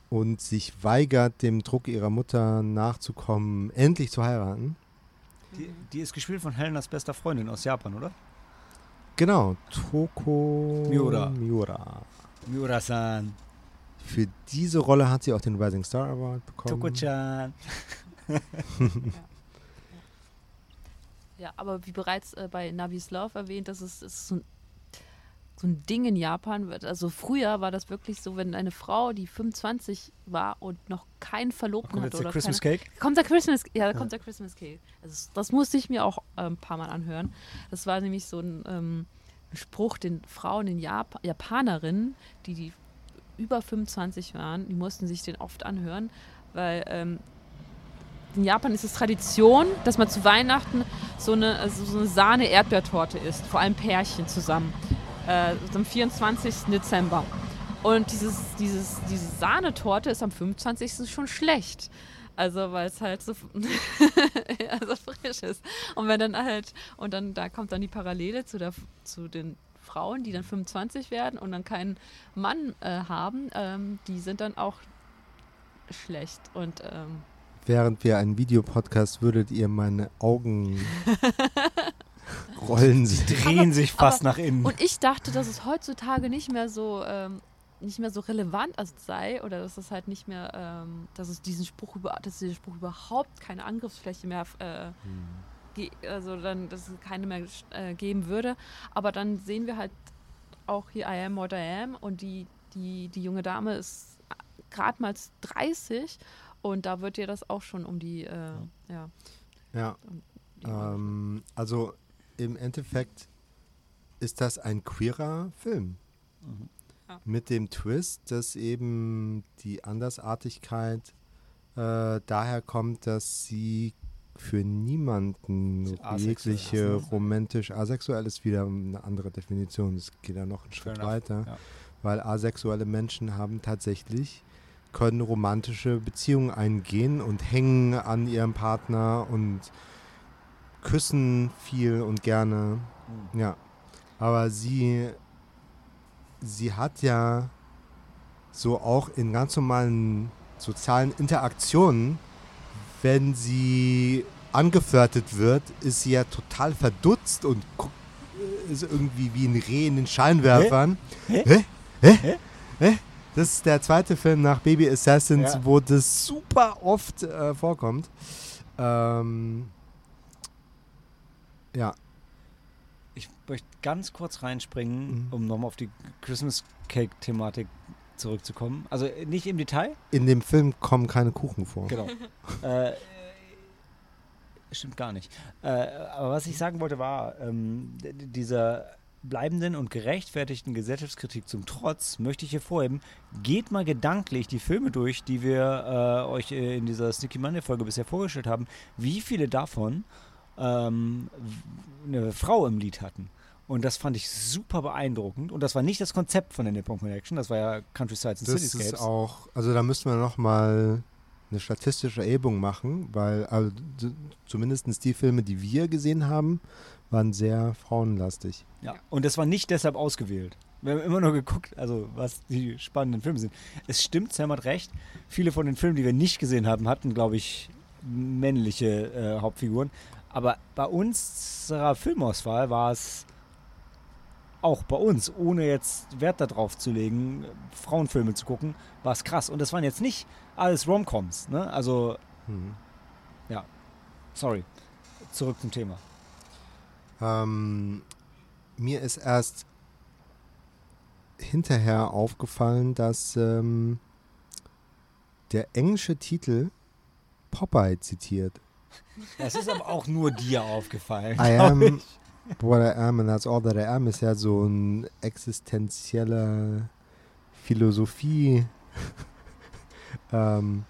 und sich weigert, dem Druck ihrer Mutter nachzukommen, endlich zu heiraten. Die, die ist gespielt von Helenas bester Freundin aus Japan, oder? Genau, Toko Miura. Miura. Miura-san, Für diese Rolle hat sie auch den Rising Star Award bekommen. Toko-chan. Ja, aber wie bereits äh, bei Navis Love erwähnt, das ist, ist so, ein, so ein Ding in Japan. wird- Also früher war das wirklich so, wenn eine Frau, die 25 war und noch keinen Verlobten Kommt hat jetzt der oder Christmas keine, Cake? kommt der Christmas, ja, da kommt der Christmas Cake. Also das, musste ich mir auch äh, ein paar Mal anhören. Das war nämlich so ein, ähm, Spruch, den Frauen, den Jap Japanerinnen, die, die über 25 waren, die mussten sich den oft anhören, weil ähm, in Japan ist es Tradition, dass man zu Weihnachten so eine, also so eine Sahne-Erdbeertorte isst, vor allem Pärchen zusammen, äh, am 24. Dezember. Und dieses, dieses, diese Sahnetorte ist am 25. schon schlecht. Also weil es halt so, ja, so frisch ist. Und wenn dann halt, und dann da kommt dann die Parallele zu, der, zu den Frauen, die dann 25 werden und dann keinen Mann äh, haben, ähm, die sind dann auch schlecht. Und ähm, Während wir einen Videopodcast würdet ihr meine Augen rollen sehen. Drehen sich fast aber- nach innen. Und ich dachte, dass es heutzutage nicht mehr so ähm, nicht mehr so relevant sei oder dass es halt nicht mehr, ähm, dass es diesen Spruch über, dass dieser Spruch überhaupt keine Angriffsfläche mehr, äh, ge- also dann, dass es keine mehr äh, geben würde. Aber dann sehen wir halt auch hier I am what I am und die die die junge Dame ist gerade mal 30 und da wird ihr das auch schon um die äh, ja. Ja, Ohren ähm, also im Endeffekt ist das ein queerer Film. Mhm. Ja. Mit dem Twist, dass eben die Andersartigkeit äh, daher kommt, dass sie für niemanden jegliche romantisch asexuell ist wieder eine andere Definition. Es geht ja noch einen Schritt enough, weiter, ja. weil asexuelle Menschen haben tatsächlich können romantische Beziehungen eingehen und hängen an ihrem Partner und küssen viel und gerne. Mhm. Ja, aber sie, sie hat ja so auch in ganz normalen sozialen Interaktionen, wenn sie angeflirtet wird, ist sie ja total verdutzt und guckt, ist irgendwie wie ein Reh in den Scheinwerfern. Hä? Hä? Hä? Hä? Hä? Das ist der zweite Film nach Baby Assassins, Ja. wo das super oft äh, vorkommt. Ähm, ja, Ich, möchte ganz kurz reinspringen, Mhm. um nochmal auf die Christmas Cake-Thematik zurückzukommen. Also äh, nicht im Detail, In dem Film kommen keine Kuchen vor. Genau. äh, stimmt gar nicht. Äh, aber was ich sagen wollte war, ähm, dieser bleibenden und gerechtfertigten Gesellschaftskritik zum Trotz möchte ich hervorheben, geht mal gedanklich die Filme durch, die wir äh, euch äh, in dieser Sneaky Monday Folge bisher vorgestellt haben, wie viele davon ähm, eine Frau im Lied hatten. Und das fand ich super beeindruckend. Und das war nicht das Konzept von der Nippon Connection, das war ja Countrysides and Das Cityscapes. ist auch, also da müssten wir nochmal eine statistische Erhebung machen, weil also, zumindest die Filme, die wir gesehen haben, waren sehr frauenlastig. Ja, und das war nicht deshalb ausgewählt. Wir haben immer nur geguckt, also was die spannenden Filme sind. Es stimmt, Sam hat recht. Viele von den Filmen, die wir nicht gesehen haben, hatten, glaube ich, männliche äh, Hauptfiguren. Aber bei unserer Filmauswahl war es auch bei uns, ohne jetzt Wert darauf zu legen, Frauenfilme zu gucken, war es krass. Und das waren jetzt nicht alles Romcoms, ne? Also, Hm. sorry. Zurück zum Thema. Ähm, mir ist erst hinterher aufgefallen, dass ähm, der englische Titel Popeye zitiert. Das ist aber auch nur dir aufgefallen. I am ich. what I am and that's all that I am ist ja so ein existenzieller Philosophie ähm,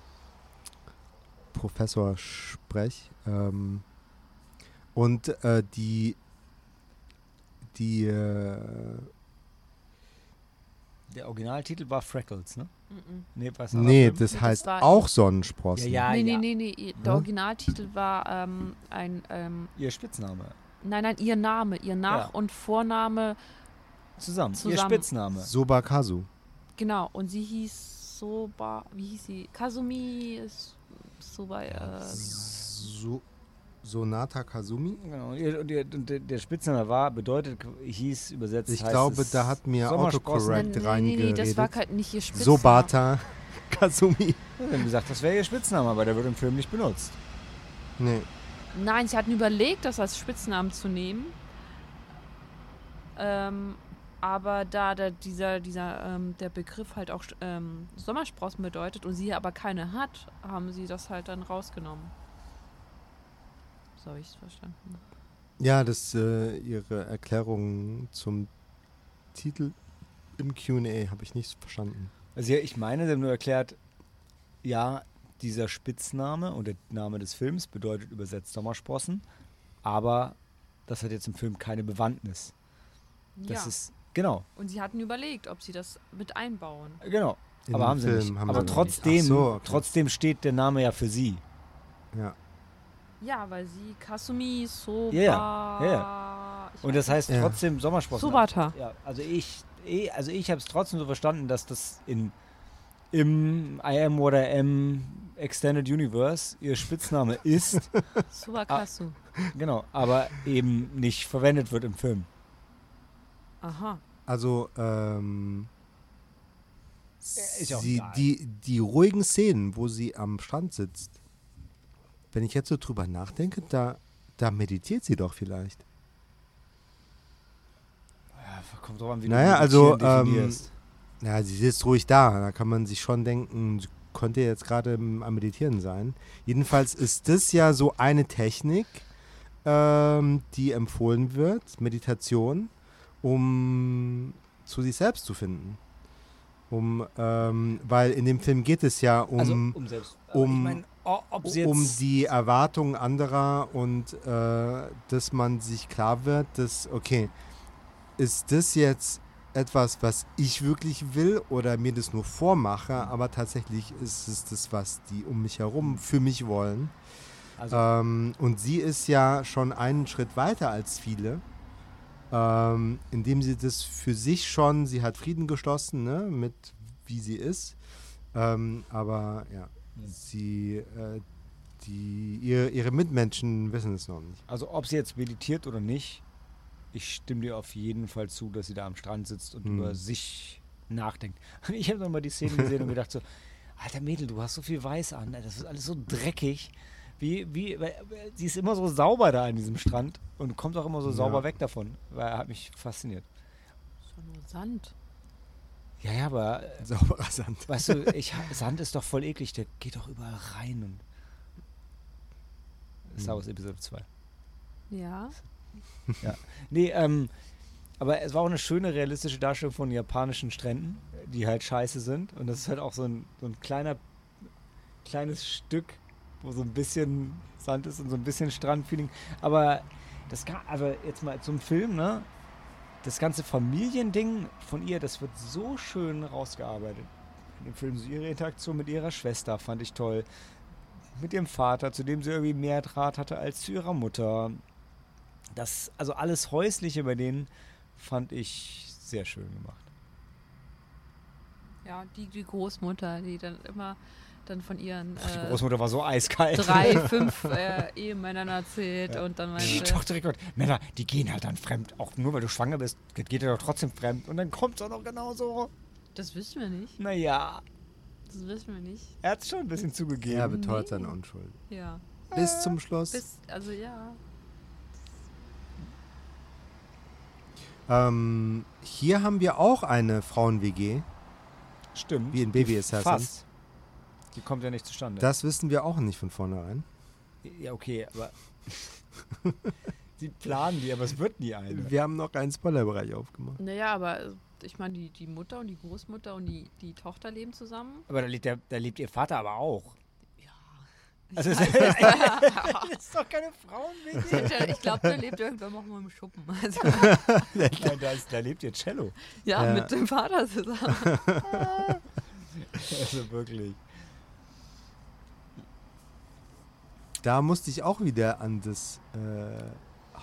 Professor Sprech. Ähm, und äh, die die äh, Der Originaltitel war Freckles, ne? Mhm. Nee, was nee, das Das heißt war- auch Sonnensprossen. Ja, ja. nee, nee, nee, nee. Der Hä? Originaltitel war ähm, ein, ähm, Ihr Spitzname. nein, nein, ihr Name, ihr Nach- Ja. und Vorname, Zusammen. Ihr Zusammen. Spitzname. Sobakazu. genau. Und sie hieß Soba, wie hieß sie? Kazumi ist Soba, äh, So, Sonata Kazumi? Genau. Und und der, der Spitzname war, bedeutet, hieß übersetzt. Ich heißt glaube, es da hat mir. Autocorrect nein, nee, nee, das war reingeredet. halt nicht ihr Spitzname. Sobata Kazumi. Wir haben gesagt, das wäre ihr Spitzname, aber der wird im Film nicht benutzt. Nee. Nein, sie hatten überlegt, das als Spitznamen zu nehmen. Ähm, aber da der, dieser, dieser, ähm, der Begriff halt auch ähm, Sommersprossen bedeutet und sie aber keine hat, haben sie das halt dann rausgenommen. So habe ich es verstanden. Ja, das äh, Ihre Erklärung zum Titel im QA habe ich nicht verstanden. Also ja, ich meine, sie haben nur erklärt, ja, dieser Spitzname und der Name des Films bedeutet übersetzt Sommersprossen, aber das hat jetzt im Film keine Bewandtnis. Das ja. ist, genau, und sie hatten überlegt, ob sie das mit einbauen. genau. In aber haben sie Film nicht. haben aber sie trotzdem, so, okay. trotzdem steht der Name ja für sie. Ja. Ja, weil sie Kasumi, Soba. Ja, ja, ich Und das heißt Ja. trotzdem Sommersprossen. Sobata. Ja, also ich, eh- also ich habe es trotzdem so verstanden, dass das in im I Am What I Am Extended Universe ihr Spitzname ist. Subakasu. genau, aber eben nicht verwendet wird im Film. Aha. Also, ähm, Ist ja auch sie, die, die ruhigen Szenen, wo sie am Strand sitzt, wenn ich jetzt so drüber nachdenke, da, da meditiert sie doch vielleicht. Ja, kommt drauf an, wie Naja, du also, ähm. Ja, sie sitzt ruhig da. Da kann man sich schon denken, sie könnte jetzt gerade am Meditieren sein. Jedenfalls ist das ja so eine Technik, ähm, die empfohlen wird, Meditation, um zu sich selbst zu finden. Um, ähm, weil in dem Film geht es ja um, also um selbst. um- ich mein, um die Erwartungen anderer und äh, dass man sich klar wird, dass, okay, ist das jetzt etwas, was ich wirklich will oder mir das nur vormache, aber tatsächlich ist es das, was die um mich herum für mich wollen. also, Ähm, und sie ist ja schon einen Schritt weiter als viele, ähm, indem sie das für sich schon, sie hat Frieden geschlossen, ne, mit wie sie ist. Ähm, aber ja. Sie, äh, die, ihre, ihre Mitmenschen wissen es noch nicht. also ob sie jetzt meditiert oder nicht, ich stimme dir auf jeden Fall zu, dass sie da am Strand sitzt und Hm. über sich nachdenkt. Und ich habe dann mal die Szene gesehen und gedacht so, alter Mädel, du hast so viel Weiß an, das ist alles so dreckig. Wie, wie, sie ist immer so sauber da an diesem Strand und kommt auch immer so Ja. sauber weg davon. Weil hat mich fasziniert. ist doch nur Sand. Ja, ja, aber äh, Sauberer Sand. weißt du, ich, Sand ist doch voll eklig, der geht doch überall rein und. Star Wars Episode 2. Ja. Nee, ähm, aber es war auch eine schöne realistische Darstellung von japanischen Stränden, die halt scheiße sind. Und das ist halt auch so ein, so ein kleiner, kleines Stück, wo so ein bisschen Sand ist und so ein bisschen Strandfeeling. Aber das kann, aber jetzt mal zum Film, ne? Das ganze Familiending von ihr, das wird so schön rausgearbeitet. In dem Film, ihre Interaktion mit ihrer Schwester fand ich toll. Mit ihrem Vater, zu dem sie irgendwie mehr Draht hatte als zu ihrer Mutter. Das, also alles Häusliche bei denen fand ich sehr schön gemacht. Ja, die, die Großmutter, die dann immer dann von ihren Die äh, Großmutter war so eiskalt. drei, fünf äh, Ehemännern erzählt Ja. und dann Die meinte, Tochter Rekord. Männer, die gehen halt dann fremd. Auch nur weil du schwanger bist, geht er doch trotzdem fremd. Und dann kommt es auch noch genauso. das wissen wir nicht. Naja, Das wissen wir nicht. er hat es schon ein bisschen zugegeben. Er beteuert Nee. seine Unschuld. Ja. Bis zum Schluss. Bis, also ja. Ähm, hier haben wir auch eine Frauen-WG, Stimmt. wie in Baby Assassins. Fast. Die kommt ja nicht zustande. Das wissen wir auch nicht von vornherein. ja, okay, aber. Sie planen die, aber es wird nie eine. Wir haben noch einen Spoilerbereich aufgemacht. Naja, aber äh, ich meine, die, die Mutter und die Großmutter und die, die Tochter leben zusammen. Aber da lebt, der, da lebt ihr Vater aber auch. Ja. Also, das ist doch keine Frauenwege. ich glaube, der lebt irgendwann auch mal im Schuppen. Also, Nein, da, ist, da lebt ihr Cello. ja, Ja. mit dem Vater zusammen. Also wirklich. Da musste ich auch wieder an das äh,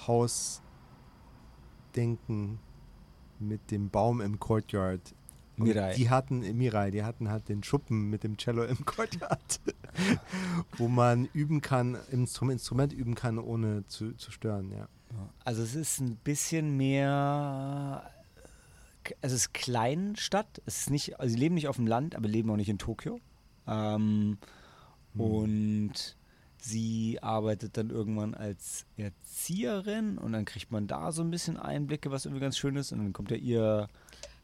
Haus denken mit dem Baum im Courtyard. Und Mirai. Die hatten, äh, Mirai, die hatten halt den Schuppen mit dem Cello im Courtyard, wo man üben kann, Instrum, Instrument üben kann, ohne zu, zu stören, ja. Also es ist ein bisschen mehr. äh, Es ist Kleinstadt. Es ist nicht, also sie leben nicht auf dem Land, aber leben auch nicht in Tokio. Ähm, Und sie arbeitet dann irgendwann als Erzieherin und dann kriegt man da so ein bisschen Einblicke, was irgendwie ganz schön ist. Und dann kommt ja ihr.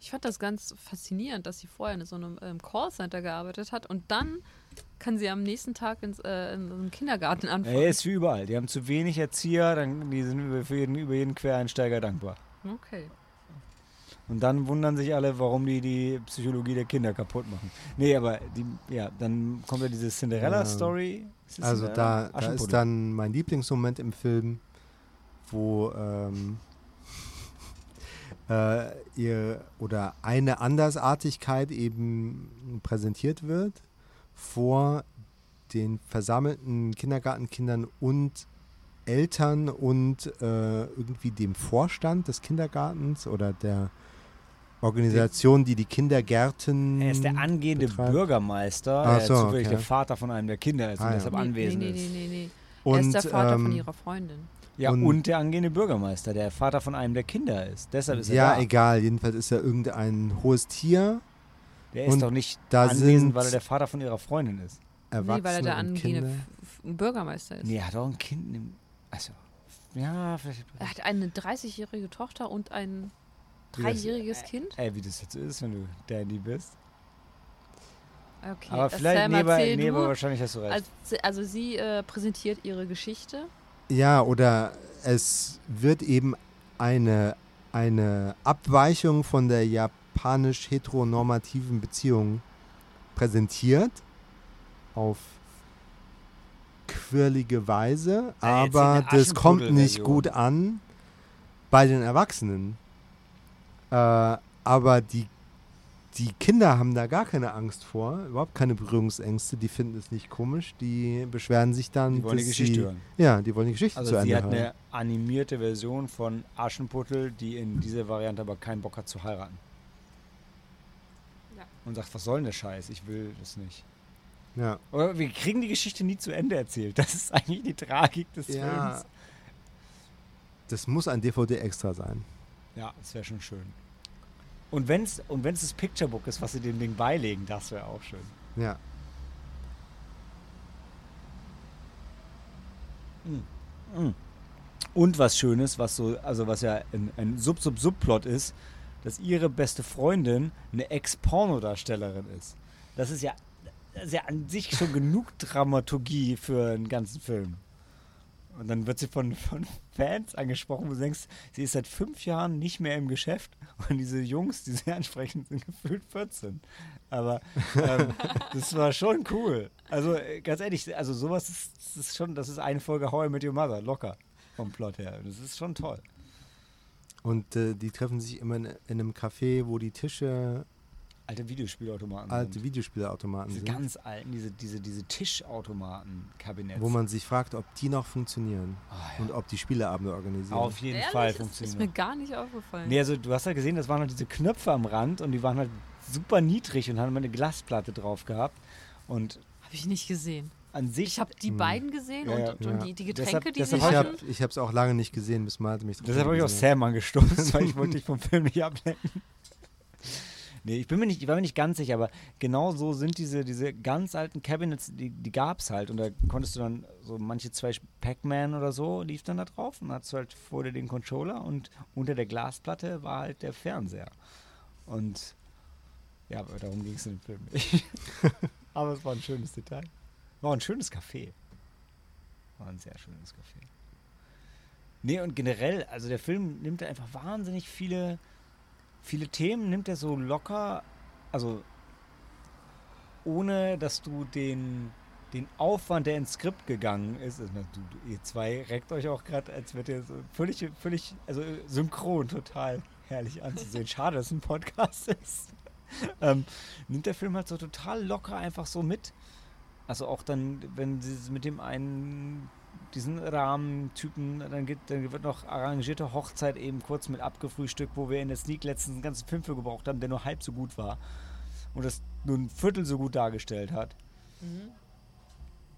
Ich fand das ganz faszinierend, dass sie vorher in so einem ähm, Callcenter gearbeitet hat und dann kann sie am nächsten Tag ins, äh, in so einem Kindergarten anfangen. Er ist wie überall. Die haben zu wenig Erzieher, dann, die sind über, für jeden, über jeden Quereinsteiger dankbar. Okay. Und dann wundern sich alle, warum die die Psychologie der Kinder kaputt machen. Nee, aber die, ja, dann kommt ja diese Cinderella-Story. Also da, da ist dann mein Lieblingsmoment im Film, wo ähm, äh, ihr oder eine Andersartigkeit eben präsentiert wird vor den versammelten Kindergartenkindern und Eltern und äh, irgendwie dem Vorstand des Kindergartens oder der Organisation, die die Kindergärten. Er ist der angehende betreibt. Bürgermeister, Ach der so, zufällig okay. der Vater von einem der Kinder ist Ah, und ja. deshalb Nee, anwesend nee, nee, ist. nee, nee. Und, er ist der Vater von ähm, ihrer Freundin. Ja, Und- und, der angehende Bürgermeister, der Vater von einem der Kinder ist. Deshalb ist er Ja, da. egal. Jedenfalls ist er irgendein hohes Tier. Der ist doch nicht da anwesend, sind- weil er der Vater von ihrer Freundin ist. Erwachsene Nee, weil er der und angehende Bürgermeister ist. Nee, er hat auch ein Kind. Im, achso. Ja, vielleicht. Er hat eine 30-jährige Tochter und ein Wie das- dreijähriges Kind. Ey, wie das jetzt ist, wenn du Daddy bist. Okay, aber vielleicht, Sam, nee, nee, aber wahrscheinlich hast du recht. Also, also sie äh, präsentiert ihre Geschichte. Ja, oder es wird eben eine, eine Abweichung von der japanisch heteronormativen Beziehung präsentiert auf quirlige Weise, aber das kommt nicht gut an bei den Erwachsenen. Äh, aber die, die Kinder haben da gar keine Angst vor, überhaupt keine Berührungsängste, die finden es nicht komisch, die beschweren sich dann, die wollen die Geschichte sie, hören. Ja, die wollen die Geschichte Also zu sie Ende hat hören. eine animierte Version von Aschenputtel, die in dieser Variante aber keinen Bock hat zu heiraten. Ja. Und sagt, was soll denn der Scheiß? Ich will das nicht. Ja. Aber wir kriegen die Geschichte nie zu Ende erzählt. Das ist eigentlich die Tragik des Ja. Films. Das muss ein DVD extra sein. Ja, das wäre schon schön. Und wenn es und wenn's das Picturebook ist, was sie dem Ding beilegen, das wäre auch schön. Ja. Und was Schönes, was so, also was ja ein, ein Sub-Sub-Subplot ist, dass ihre beste Freundin eine Ex-Pornodarstellerin ist. Das ist ja, das ist ja an sich schon genug Dramaturgie für einen ganzen Film. Und dann wird sie von, von Fans angesprochen, wo du denkst, sie ist seit fünf Jahren nicht mehr im Geschäft. Und diese Jungs, die sie ansprechen, sind gefühlt 14. Aber ähm, das war schon cool. Also äh, ganz ehrlich, also sowas ist, das ist schon, das ist eine Folge How I Met Your Mother, locker vom Plot her. Das ist schon toll. Und äh, die treffen sich immer in, in einem Café, wo die Tische Alte Videospielautomaten. alte sind. Videospielautomaten Diese sind. ganz alten, diese, diese, diese Tischautomaten-Kabinetts. Wo man sich fragt, ob die noch funktionieren Ah, ja. und ob die Spieleabende organisieren. Auf jeden Ehrlich? Fall Ist- Ist mir funktioniert. gar nicht aufgefallen. Nee, also du hast ja gesehen, das waren halt diese Knöpfe am Rand und die waren halt super niedrig und haben immer eine Glasplatte drauf gehabt. Und Habe ich nicht gesehen. an sich. Ich habe die Hm. beiden gesehen Ja, ja. und, und Ja. die, die Deshalb- Getränke, die deshalb sie ich habe hatten. ich es auch lange nicht gesehen, bis Malte mich drauf Deshalb habe ich auch. Sam angestoßen, weil ich wollte dich vom Film nicht ablenken. Nee, ich bin mir nicht, ich war mir nicht ganz sicher, aber genau so sind diese, diese ganz alten Cabinets, die, die gab es halt. Und da konntest du dann so manche zwei Pac-Man oder so lief dann da drauf und hast du halt vor dir den Controller und unter der Glasplatte war halt der Fernseher. Und ja, aber darum ging es in dem Film nicht. aber es war ein schönes Detail. War ein schönes Café. War ein sehr schönes Café. Nee, und generell, also der Film nimmt einfach wahnsinnig viele, viele Themen, nimmt er so locker, also ohne dass du den, den Aufwand, der ins Skript gegangen ist, also, du, du, ihr zwei reckt euch auch gerade, als wird ihr so völlig, völlig, also synchron total herrlich anzusehen. Schade, dass es ein Podcast ist. ähm, nimmt der Film halt so total locker einfach so mit. Also auch dann, wenn sie mit dem einen diesen Rahmentypen, dann, gibt, dann wird noch arrangierte Hochzeit eben kurz mit abgefrühstückt, wo wir in der Sneak letztens einen ganzen Film für gebraucht haben, der nur halb so gut war und das nur ein Viertel so gut dargestellt hat. Mhm.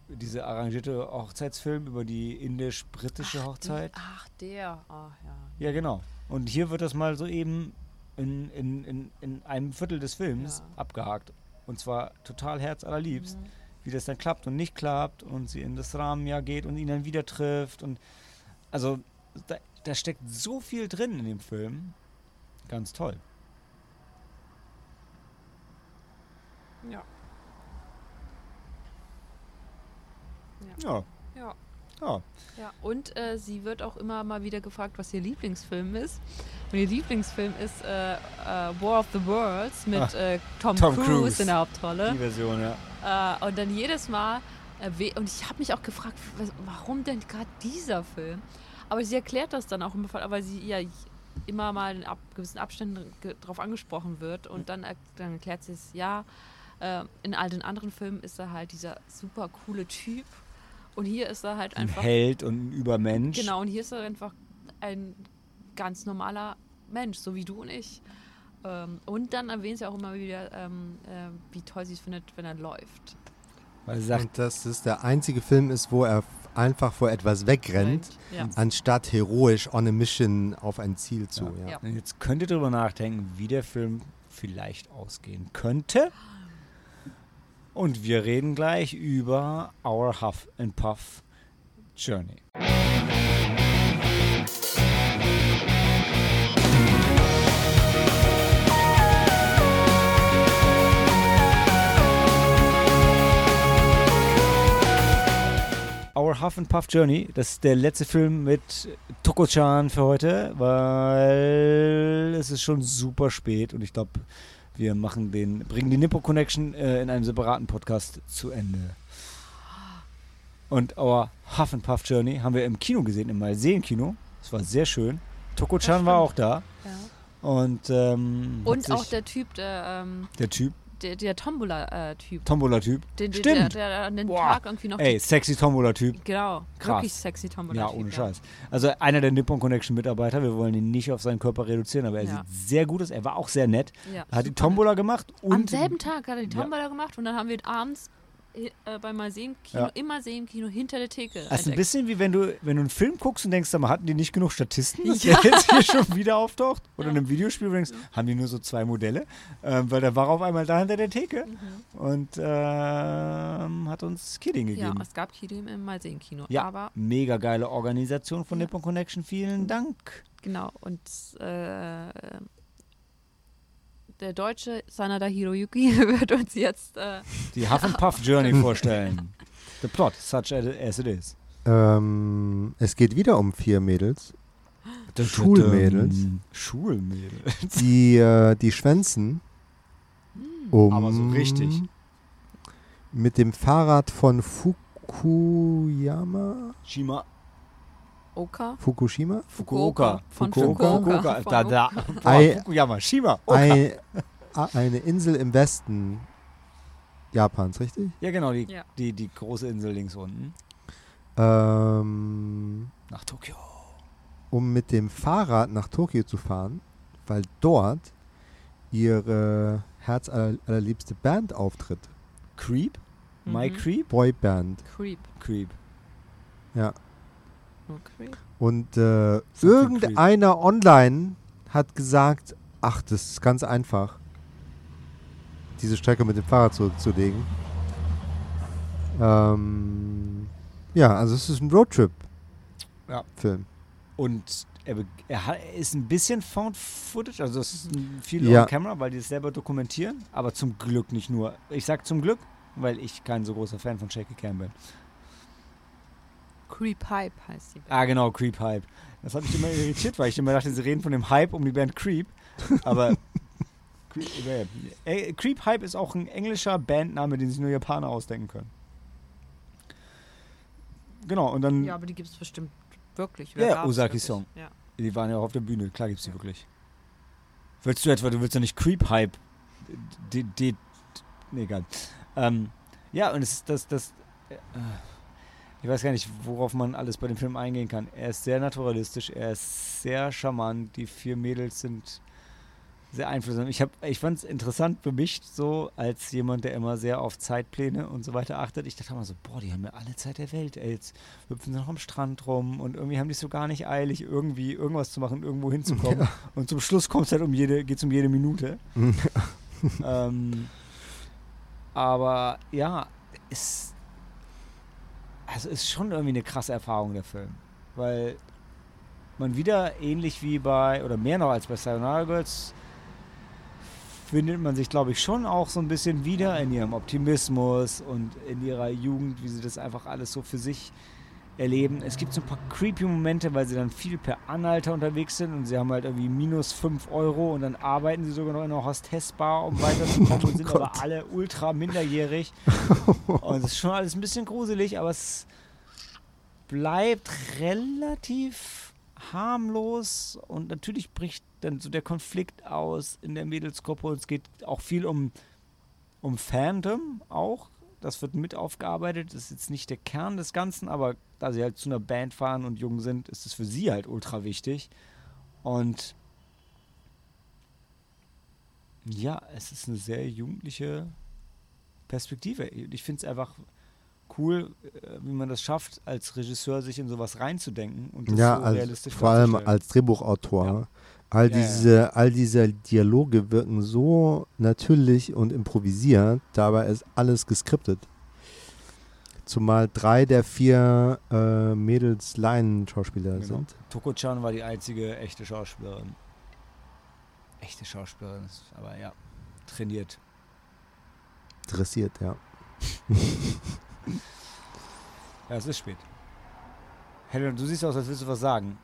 Diese arrangierte Hochzeitsfilm über die indisch-britische Hochzeit. Ach, der. Ach, ja. Ja, genau. Und hier wird das mal so eben in, in, in, in einem Viertel des Films Ja. abgehakt. Und zwar total herzallerliebst, Mhm. Wie das dann klappt und nicht klappt und sie in das Rahmenjahr geht und ihn dann wieder trifft. Und also da, da steckt so viel drin in dem Film. Ganz toll. Ja. Ja. Ja. Ja. Ja, und äh, sie wird auch immer mal wieder gefragt, was ihr Lieblingsfilm ist. Und ihr Lieblingsfilm ist äh, äh, War of the Worlds mit Ah, äh, Tom, Tom Cruise, Cruise. in der Hauptrolle. Die Version, ja. Äh, und dann jedes Mal, erwäh- und ich habe mich auch gefragt, was, warum denn gerade dieser Film? Aber sie erklärt das dann auch immer, weil sie ja immer mal in ab, gewissen Abständen drauf angesprochen wird. Und dann, er, dann erklärt sie es, ja, äh, in all den anderen Filmen ist er halt dieser super coole Typ. Und hier ist er halt Ein einfach. Held und ein Übermensch. Genau, und hier ist er einfach ein ganz normaler Mensch, so wie du und ich. Ähm, und dann erwähnt sie auch immer wieder, ähm, äh, wie toll sie es findet, wenn er läuft. Weil sie sagt, Und dass es der einzige Film ist, wo er einfach vor etwas wegrennt, Ja. anstatt heroisch on a mission auf ein Ziel zu. Ja. Ja. Und jetzt könnt ihr darüber nachdenken, wie der Film vielleicht ausgehen könnte. Und wir reden gleich über Our Huff and Puff Journey. Our Huff and Puff Journey, das ist der letzte Film mit Toko-chan für heute, weil es ist schon super spät und ich glaube, wir machen den, bringen die Nippo Connection äh, in einem separaten Podcast zu Ende. Und Our Huff and Puff Journey haben wir im Kino gesehen, im Malseen-Kino. Das war sehr schön. Toko-chan war auch da. Ja. Und, ähm, Und sich auch der Typ, der, ähm, der Typ, der, der Tombola-Typ. Tombola-Typ. Den, der, Stimmt. Der, der an den Boah. Tag irgendwie noch. Ey, sexy Tombola-Typ. genau, krass. wirklich sexy Ja, Tombola-Typ. ohne Scheiß. Also einer der Nippon Connection Mitarbeiter, wir wollen ihn nicht auf seinen Körper reduzieren, aber er Ja. sieht sehr gut aus. Er war auch sehr nett. Ja, Er hat die Tombola gemacht nett. Am und selben Tag hat er die Ja. Tombola gemacht und dann haben wir abends äh, beim Kino, Ja. immer sehen Kino hinter der Theke. Das ist ein bisschen wie wenn du, wenn du einen Film guckst und denkst, mal, hatten die nicht genug Statisten, dass Ja. der jetzt hier schon wieder auftaucht? Oder Ja. in einem Videospiel, wo du denkst, haben die nur so zwei Modelle? Ähm, weil der war auf einmal da hinter der Theke Mhm. und ähm, hat uns Kidding Ja, gegeben. es gab Kino im Mal sehen Kino. Ja, Aber mega geile Organisation von Ja. Nippon Connection. Vielen Dank. genau. Und äh, der deutsche Sanada Hiroyuki wird uns jetzt äh, Die Huff and Puff Journey vorstellen. The plot, such as it is. Ähm, es geht wieder um vier Mädels, Schulmädels. Schulmädels. die, äh, die schwänzen, um Aber so richtig. mit dem Fahrrad von Fukuyama, Shima. Oka. Fukushima, Fukuoka. Von Fukuoka. Fukuoka. Da, da. Boah, Fukuyama. Shima. Oka. eine Insel im Westen Japans, richtig? Ja, genau, die, Ja. die, die große Insel links unten. Ähm, Nach Tokio. um mit dem Fahrrad nach Tokio zu fahren, weil dort ihre herzallerliebste Band auftritt. Creep? My Mhm. Creep? Boyband. Creep. Creep. Ja. Creep. Und äh, irgendeiner online hat gesagt, ach, das ist ganz einfach, diese Strecke mit dem Fahrrad zurückzulegen. Ähm, ja, also es ist ein Roadtrip-Film. Und er, er, hat, er ist ein bisschen Found Footage, also es ist viel Ja. on Camera, weil die es selber dokumentieren, aber zum Glück nicht nur. Ich sag zum Glück, weil ich kein so großer Fan von Shaky Cam bin. Creep Hype heißt die. Ah, genau, Creep Hype. Das hat mich immer irritiert, weil ich immer dachte, sie reden von dem Hype um die Band Creep. Aber Creep, äh, äh, Creep Hype ist auch ein englischer Bandname, den sich nur Japaner ausdenken können. Genau, und dann, Ja, aber die gibt es bestimmt wirklich. Ja, gab's Osaki wirklich? Song. Ja. die waren ja auch auf der Bühne, klar gibt's die wirklich. Willst du etwa, du willst ja nicht Creep Hype. Die, die, nee, egal. Ähm, ja, und es ist das, das, äh, ich weiß gar nicht, worauf man alles bei dem Film eingehen kann. Er ist sehr naturalistisch, er ist sehr charmant, die vier Mädels sind sehr einflussreich. Ich, hab- ich fand es interessant für mich so, als jemand, der immer sehr auf Zeitpläne und so weiter achtet. Ich dachte immer so, boah, die haben ja alle Zeit der Welt, ey. Jetzt hüpfen sie noch am Strand rum und irgendwie haben die es so gar nicht eilig, irgendwie irgendwas zu machen, irgendwo hinzukommen. Und zum Schluss kommt es halt um jede, geht's um jede Minute. ähm, aber ja, ist, also ist schon irgendwie eine krasse Erfahrung, der Film. Weil man wieder ähnlich wie bei, oder mehr noch als bei Sayonara Girls, findet man sich, glaube ich, schon auch so ein bisschen wieder in ihrem Optimismus und in ihrer Jugend, wie sie das einfach alles so für sich erleben. Es gibt so ein paar creepy Momente, weil sie dann viel per Anhalter unterwegs sind und sie haben halt irgendwie minus 5 Euro und dann arbeiten sie sogar noch in einer Hostessbar, um weiterzukommen und sind aber alle ultra minderjährig. und es ist schon alles ein bisschen gruselig, aber es bleibt relativ harmlos und natürlich bricht dann so der Konflikt aus in der Mädelsgruppe und es geht auch viel um, um Fandom auch. Das wird mit aufgearbeitet. Das ist jetzt nicht der Kern des Ganzen, aber da sie halt zu einer Band fahren und jung sind, ist es für sie halt ultra wichtig. Und ja, es ist eine sehr jugendliche Perspektive. Ich finde es einfach cool, äh, wie man das schafft, als Regisseur sich in sowas reinzudenken und das Ja, so als, realistisch vor allem als Drehbuchautor. Ja. All, Ja, ja. diese, all diese Dialoge wirken so natürlich und improvisiert, dabei ist alles geskriptet. Zumal drei der vier äh, Mädels Laienschauspieler Genau. sind. Toko-chan war die einzige echte Schauspielerin. Echte Schauspielerin, aber ja, trainiert. Dressiert, ja. Ja, es ist spät. Helen, du siehst aus, als willst du was sagen.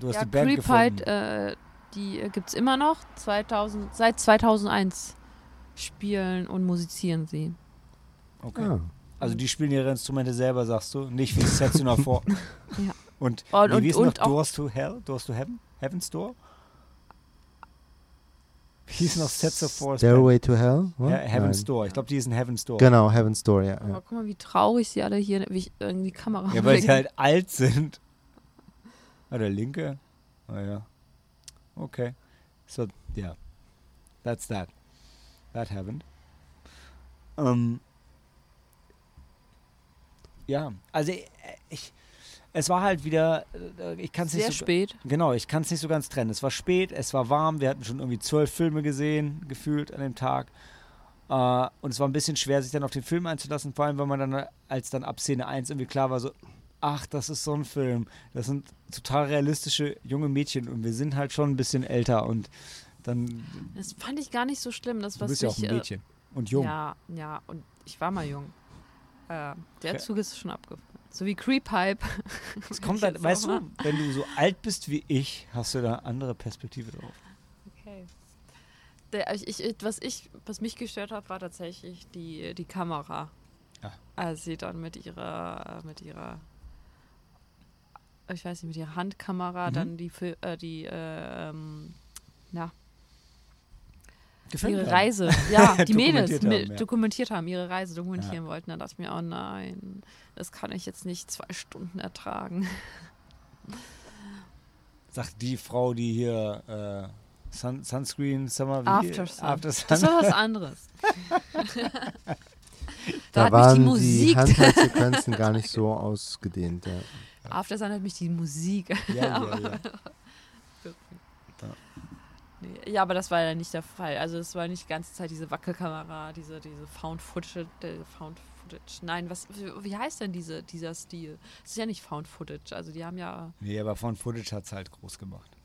Du hast ja, die Band Creep gefunden. Hype, äh, die äh, gibt es immer noch. 2000, seit 2001 spielen und musizieren sie. okay. Ah. Also die spielen ihre Instrumente selber, sagst du? Nicht wie Setsuna vor. Ja. Und, Und- und- wie ist und noch Doors to Hell? Doors to Heaven? Heaven's Door? Wie hieß noch Sets of Force? Stairway to Hell? Ja, Heaven's Nein. Door. Ich glaube, die ist in Heaven's Door. Genau, Heaven's Door, ja. Aber ja. guck mal, wie traurig sie alle hier wie ich, in die Kamera Ja, weil sie halt alt sind. Ah, der linke? Ah ja. Okay. So, yeah. That's that. That happened. Ähm, ja, also ich, ich es war halt wieder, äh, ich kann es nicht Sehr so, spät. Genau, ich kann es nicht so ganz trennen. Es war spät, es war warm, wir hatten schon irgendwie zwölf Filme gesehen, gefühlt an dem Tag. Äh, und es war ein bisschen schwer, sich dann auf den Film einzulassen, vor allem, wenn man dann, als dann ab Szene 1 irgendwie klar war, so, ach, das ist so ein Film. Das sind total realistische junge Mädchen und wir sind halt schon ein bisschen älter und dann, Das fand ich gar nicht so schlimm. Das, du was bist ja auch ein Mädchen und jung. Ja, ja, und ich war mal jung. Äh, der. Zug ist schon abgefahren. So wie Creep Hype. Es kommt halt, weißt du, wenn du so alt bist wie ich, hast du da eine andere Perspektive drauf. Okay. Der, ich, ich, was, ich, was mich gestört hat, war tatsächlich die, die Kamera. Ah. Als sie dann mit ihrer, mit ihrer, ich weiß nicht, mit ihrer Handkamera Mhm. dann die, Fil- äh, die, äh, ähm, na, Gefällt ihre mir. Reise, ja, die Mädels haben, ja. dokumentiert haben, ihre Reise dokumentieren wollten. Dann dachte ich mir, oh nein, das kann ich jetzt nicht zwei Stunden ertragen. Sagt die Frau, die hier äh, Sun, Sunscreen Summer? After Sun. After Sun. Das war was anderes. Da, hat mich die waren die, Musik- Handzeitsequenzen gar nicht so ausgedehnt. Ja. After Sun hat mich die Musik. ja, ja, ja. Nee, ja, aber das war ja nicht der Fall. Also es war nicht die ganze Zeit diese Wackelkamera, diese, diese Found Footage, äh, Found Footage. Nein, was, wie, heißt denn diese, dieser Stil? Es ist ja nicht Found Footage. Also die haben ja. Nee, aber von Footage hat es halt groß gemacht.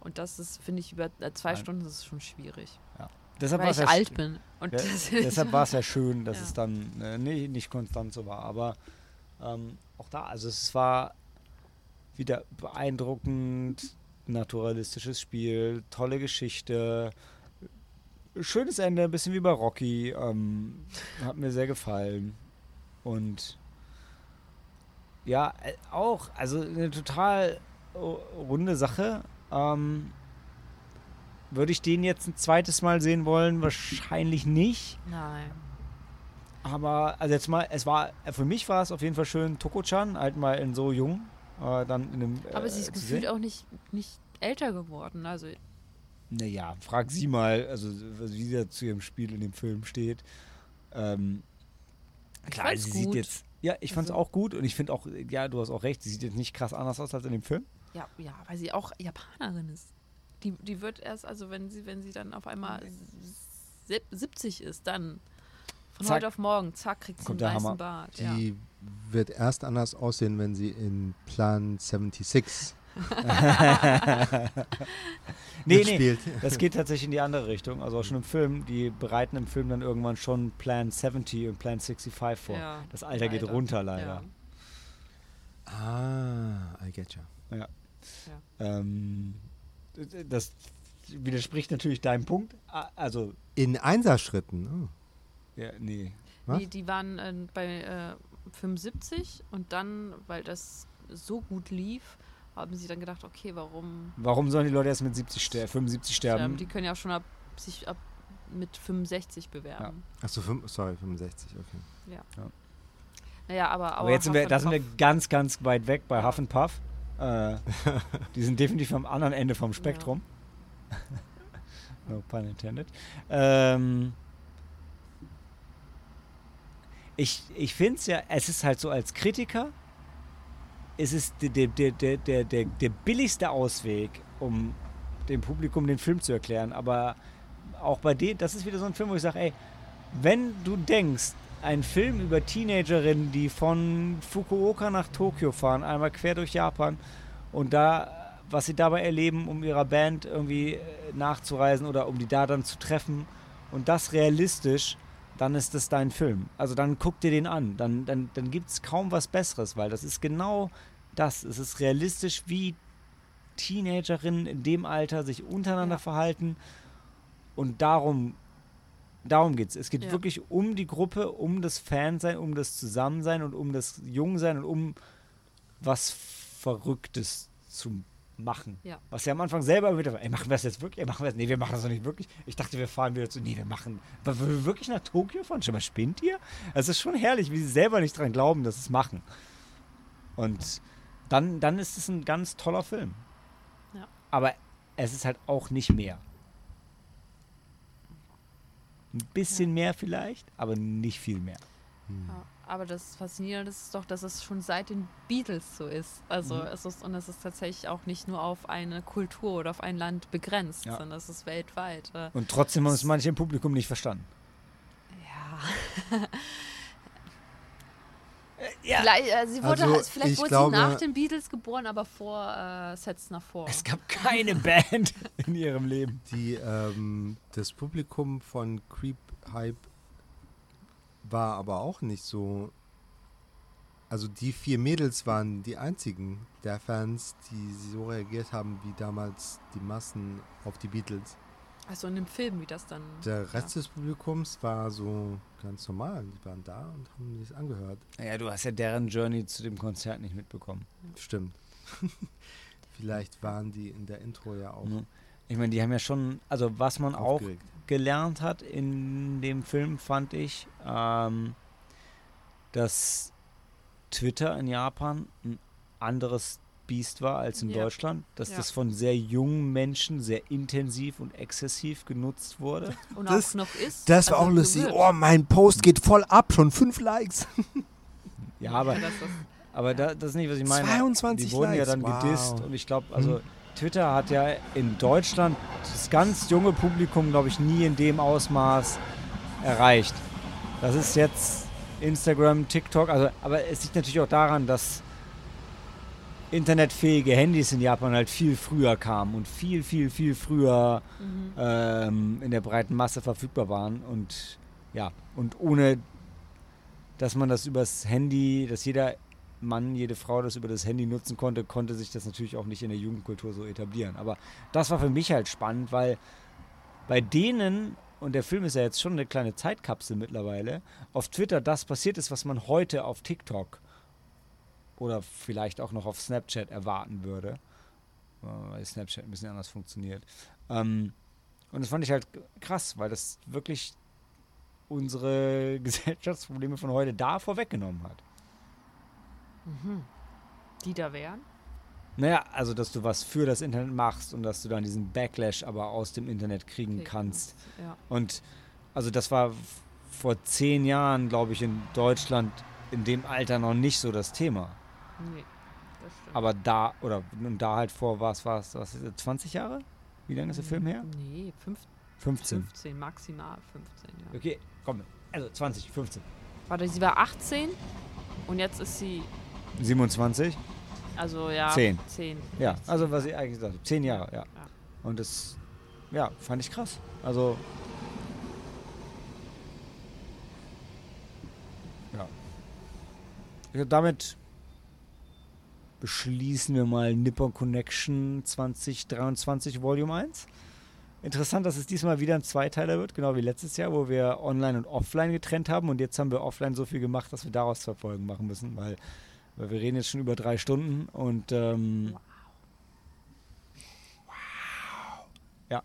Und das ist, finde ich, über äh, zwei Nein. Stunden ist es schon schwierig. Deshalb weil ich alt bin. Und Ja, deshalb war es ja schön, dass Ja. es dann äh, nee, nicht konstant so war. Aber ähm, auch da, also es war wieder beeindruckend, naturalistisches Spiel, tolle Geschichte, schönes Ende, ein bisschen wie bei Rocky. Ähm, hat mir sehr gefallen. Und ja, äh, auch, also eine total äh, runde Sache. Ähm, würde ich den jetzt ein zweites Mal sehen wollen? Wahrscheinlich nicht. Nein. Aber, also jetzt mal, es war, für mich war es auf jeden Fall schön, Toko-chan, halt mal in so jung, äh, dann in einem. Aber äh, sie ist gefühlt sehen. auch nicht, nicht älter geworden. Also Naja, frag sie mal, also wie sie zu ihrem Spiel in dem Film steht. Ähm, klar, sie sieht gut. jetzt. Ja, ich fand's Also- auch gut und ich finde auch, ja, du hast auch recht, sie sieht jetzt nicht krass anders aus als in dem Film. Ja, ja, weil sie auch Japanerin ist. Die, die wird erst, also wenn sie, wenn sie dann auf einmal sieb- 70 ist, dann von Zack. heute auf morgen, zack, kriegt sie Kommt einen weißen Hammer. Bart. Ja. Die wird erst anders aussehen, wenn sie in Plan 76 Nee, nee, das geht tatsächlich in die andere Richtung. Also auch schon im Film, die bereiten im Film dann irgendwann schon Plan 70 und Plan 65 vor. Ja, Das Alter geht leider. runter leider. Ja. Ah, I get you. Ähm, das widerspricht natürlich deinem Punkt. Also, In Einserschritten. Oh. ja, nee. Was? Die, die waren äh, bei äh, 75 und dann, weil das so gut lief, haben sie dann gedacht, okay, warum Warum sollen die Leute erst mit 70 ster 75 sterben? Die können ja schon ab, sich ab mit 65 bewerben. Achso, sorry, 65, okay. Naja, aber, Aber jetzt sind wir, da sind wir ganz, ganz weit weg bei Huff and Puff. Äh, die sind definitiv am anderen Ende vom Spektrum. no pun intended. Ähm, ich ich finde es ja, es ist halt so als Kritiker, es ist der, der, der, der, der, der, billigste Ausweg, um dem Publikum den Film zu erklären. Aber auch bei dem, das ist wieder so ein Film, wo ich sage, ey, wenn du denkst, ein Film über Teenagerinnen, die von Fukuoka nach Tokio fahren, einmal quer durch Japan und da, was sie dabei erleben, um ihrer Band irgendwie äh, nachzureisen oder um die da dann zu treffen und das realistisch, dann ist das dein Film. Also dann guck dir den an. Dann, dann, dann gibt es kaum was Besseres, weil das ist genau das. Es ist realistisch, wie Teenagerinnen in dem Alter sich untereinander Ja. verhalten. Und darum, darum geht es. Es geht Ja. wirklich um die Gruppe, um das Fansein, um das Zusammensein und um das Jungsein und um was Verrücktes zu machen. Ja. Was ja am Anfang selber wieder, ey, machen wir das jetzt wirklich? Ey, machen wir das? Nee, wir machen das doch nicht wirklich. Ich dachte, wir fahren wieder zu, nee, wir machen, weil wir wirklich nach Tokio fahren? Schon mal spinnt ihr? Es ist schon herrlich, wie sie selber nicht dran glauben, dass sie es machen. Und dann, dann ist es ein ganz toller Film. Ja. Aber es ist halt auch nicht mehr. Ein bisschen mehr vielleicht, aber nicht viel mehr. Ja, aber das Faszinierende ist doch, dass es schon seit den Beatles so ist. Also Mhm. es ist und es ist tatsächlich auch nicht nur auf eine Kultur oder auf ein Land begrenzt, Ja. sondern es ist weltweit. Äh, Und trotzdem haben es manche im Publikum nicht verstanden. ja. Vielleicht, äh, sie wurde, Also, halt- vielleicht ich wurde glaube- sie nach den Beatles geboren, aber vor äh, Sets nach vor. Es gab keine Band in ihrem Leben. Die, ähm, das Publikum von Creep Hype war aber auch nicht so. Also die vier Mädels waren die einzigen der Fans, die so reagiert haben wie damals die Massen auf die Beatles. Also in dem Film, wie das dann. Der Rest des Publikums war so ganz normal. Die waren da und haben sich angehört. Naja, du hast ja deren Journey zu dem Konzert nicht mitbekommen. Stimmt. Vielleicht waren die in der Intro ja auch? Ich meine, die haben ja schon, also was man auch aufgeregt. gelernt hat in dem Film, fand ich, ähm, dass Twitter in Japan ein anderes Biest war als in Ja. Deutschland, dass Ja. das von sehr jungen Menschen sehr intensiv und exzessiv genutzt wurde. Und Das- auch noch ist. Das war also auch lustig. wird. Oh, mein Post geht voll ab, schon fünf Likes. Ja, aber, Ja, das ist, aber da, das ist nicht, was ich meine. 22 Die wurden ja Likes, dann wow. gedisst und ich glaube, also Twitter hat ja in Deutschland das ganz junge Publikum, glaube ich, nie in dem Ausmaß erreicht. Das ist jetzt Instagram, TikTok, also, aber es liegt natürlich auch daran, dass internetfähige Handys in Japan halt viel früher kamen und viel, viel, viel früher mhm. ähm, in der breiten Masse verfügbar waren und ja, und ohne dass man das übers Handy, dass jeder Mann, jede Frau das über das Handy nutzen konnte, konnte sich das natürlich auch nicht in der Jugendkultur so etablieren. Aber das war für mich halt spannend, weil bei denen, und der Film ist ja jetzt schon eine kleine Zeitkapsel mittlerweile, auf Twitter das passiert ist, was man heute auf TikTok oder vielleicht auch noch auf Snapchat erwarten würde. Äh, Weil Snapchat ein bisschen anders funktioniert. Ähm, und das fand ich halt krass, weil das wirklich unsere Gesellschaftsprobleme von heute da vorweggenommen hat. Mhm. Die da wären? Naja, also dass du was für das Internet machst und dass du dann diesen Backlash aber aus dem Internet kriegen Okay, kannst. Ja. Und also das war vor zehn Jahren, glaube ich, in Deutschland in dem Alter noch nicht so das Thema. Nee, das stimmt. Aber da, oder da halt vor, was war es, was ist das, 20 Jahre? Wie lange ist der Film her? Nee, fünf, 15. 15, maximal 15, ja. Okay, komm, also 20, 15. Warte, sie war 18 und jetzt ist sie, 27? also ja, Zehn. 10. Ja, also was ich eigentlich gesagt habe, 10 Jahre, ja. Ja. Und das, ja, fand ich krass. Also, ja. Damit beschließen wir mal Nippon Connection 2023 Volume 1. Interessant, dass es diesmal wieder ein Zweiteiler wird, genau wie letztes Jahr, wo wir online und offline getrennt haben. Und jetzt haben wir offline so viel gemacht, dass wir daraus zwei Folgen machen müssen, weil, weil wir reden jetzt schon über drei Stunden und ähm, ja.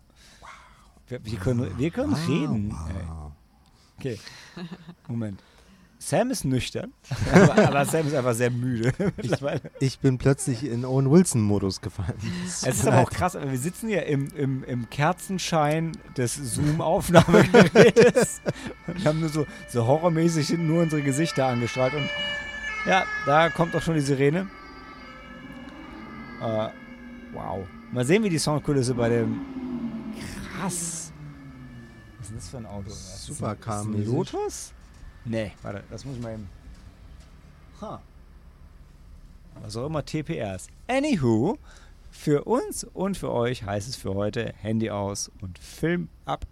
Wir, wir können, wir können reden. Ey. Okay. Moment. Sam ist nüchtern, aber, aber Sam ist einfach sehr müde mittlerweile. Ich bin plötzlich in Owen Wilson-Modus gefallen. Es ist aber auch krass, aber wir sitzen hier im, im, im Kerzenschein des Zoom-Aufnahmegerätes und haben nur so, so horrormäßig nur unsere Gesichter angestrahlt. Und ja, da kommt auch schon die Sirene. Äh, wow. Mal sehen, wie die Soundkulisse bei dem. Krass. Was ist das für ein Auto? Ist ein Lotus? Nee, warte, das muss ich mal eben. Ha. Was auch immer TPR ist. Anywho, für uns und für euch heißt es für heute Handy aus und Film ab.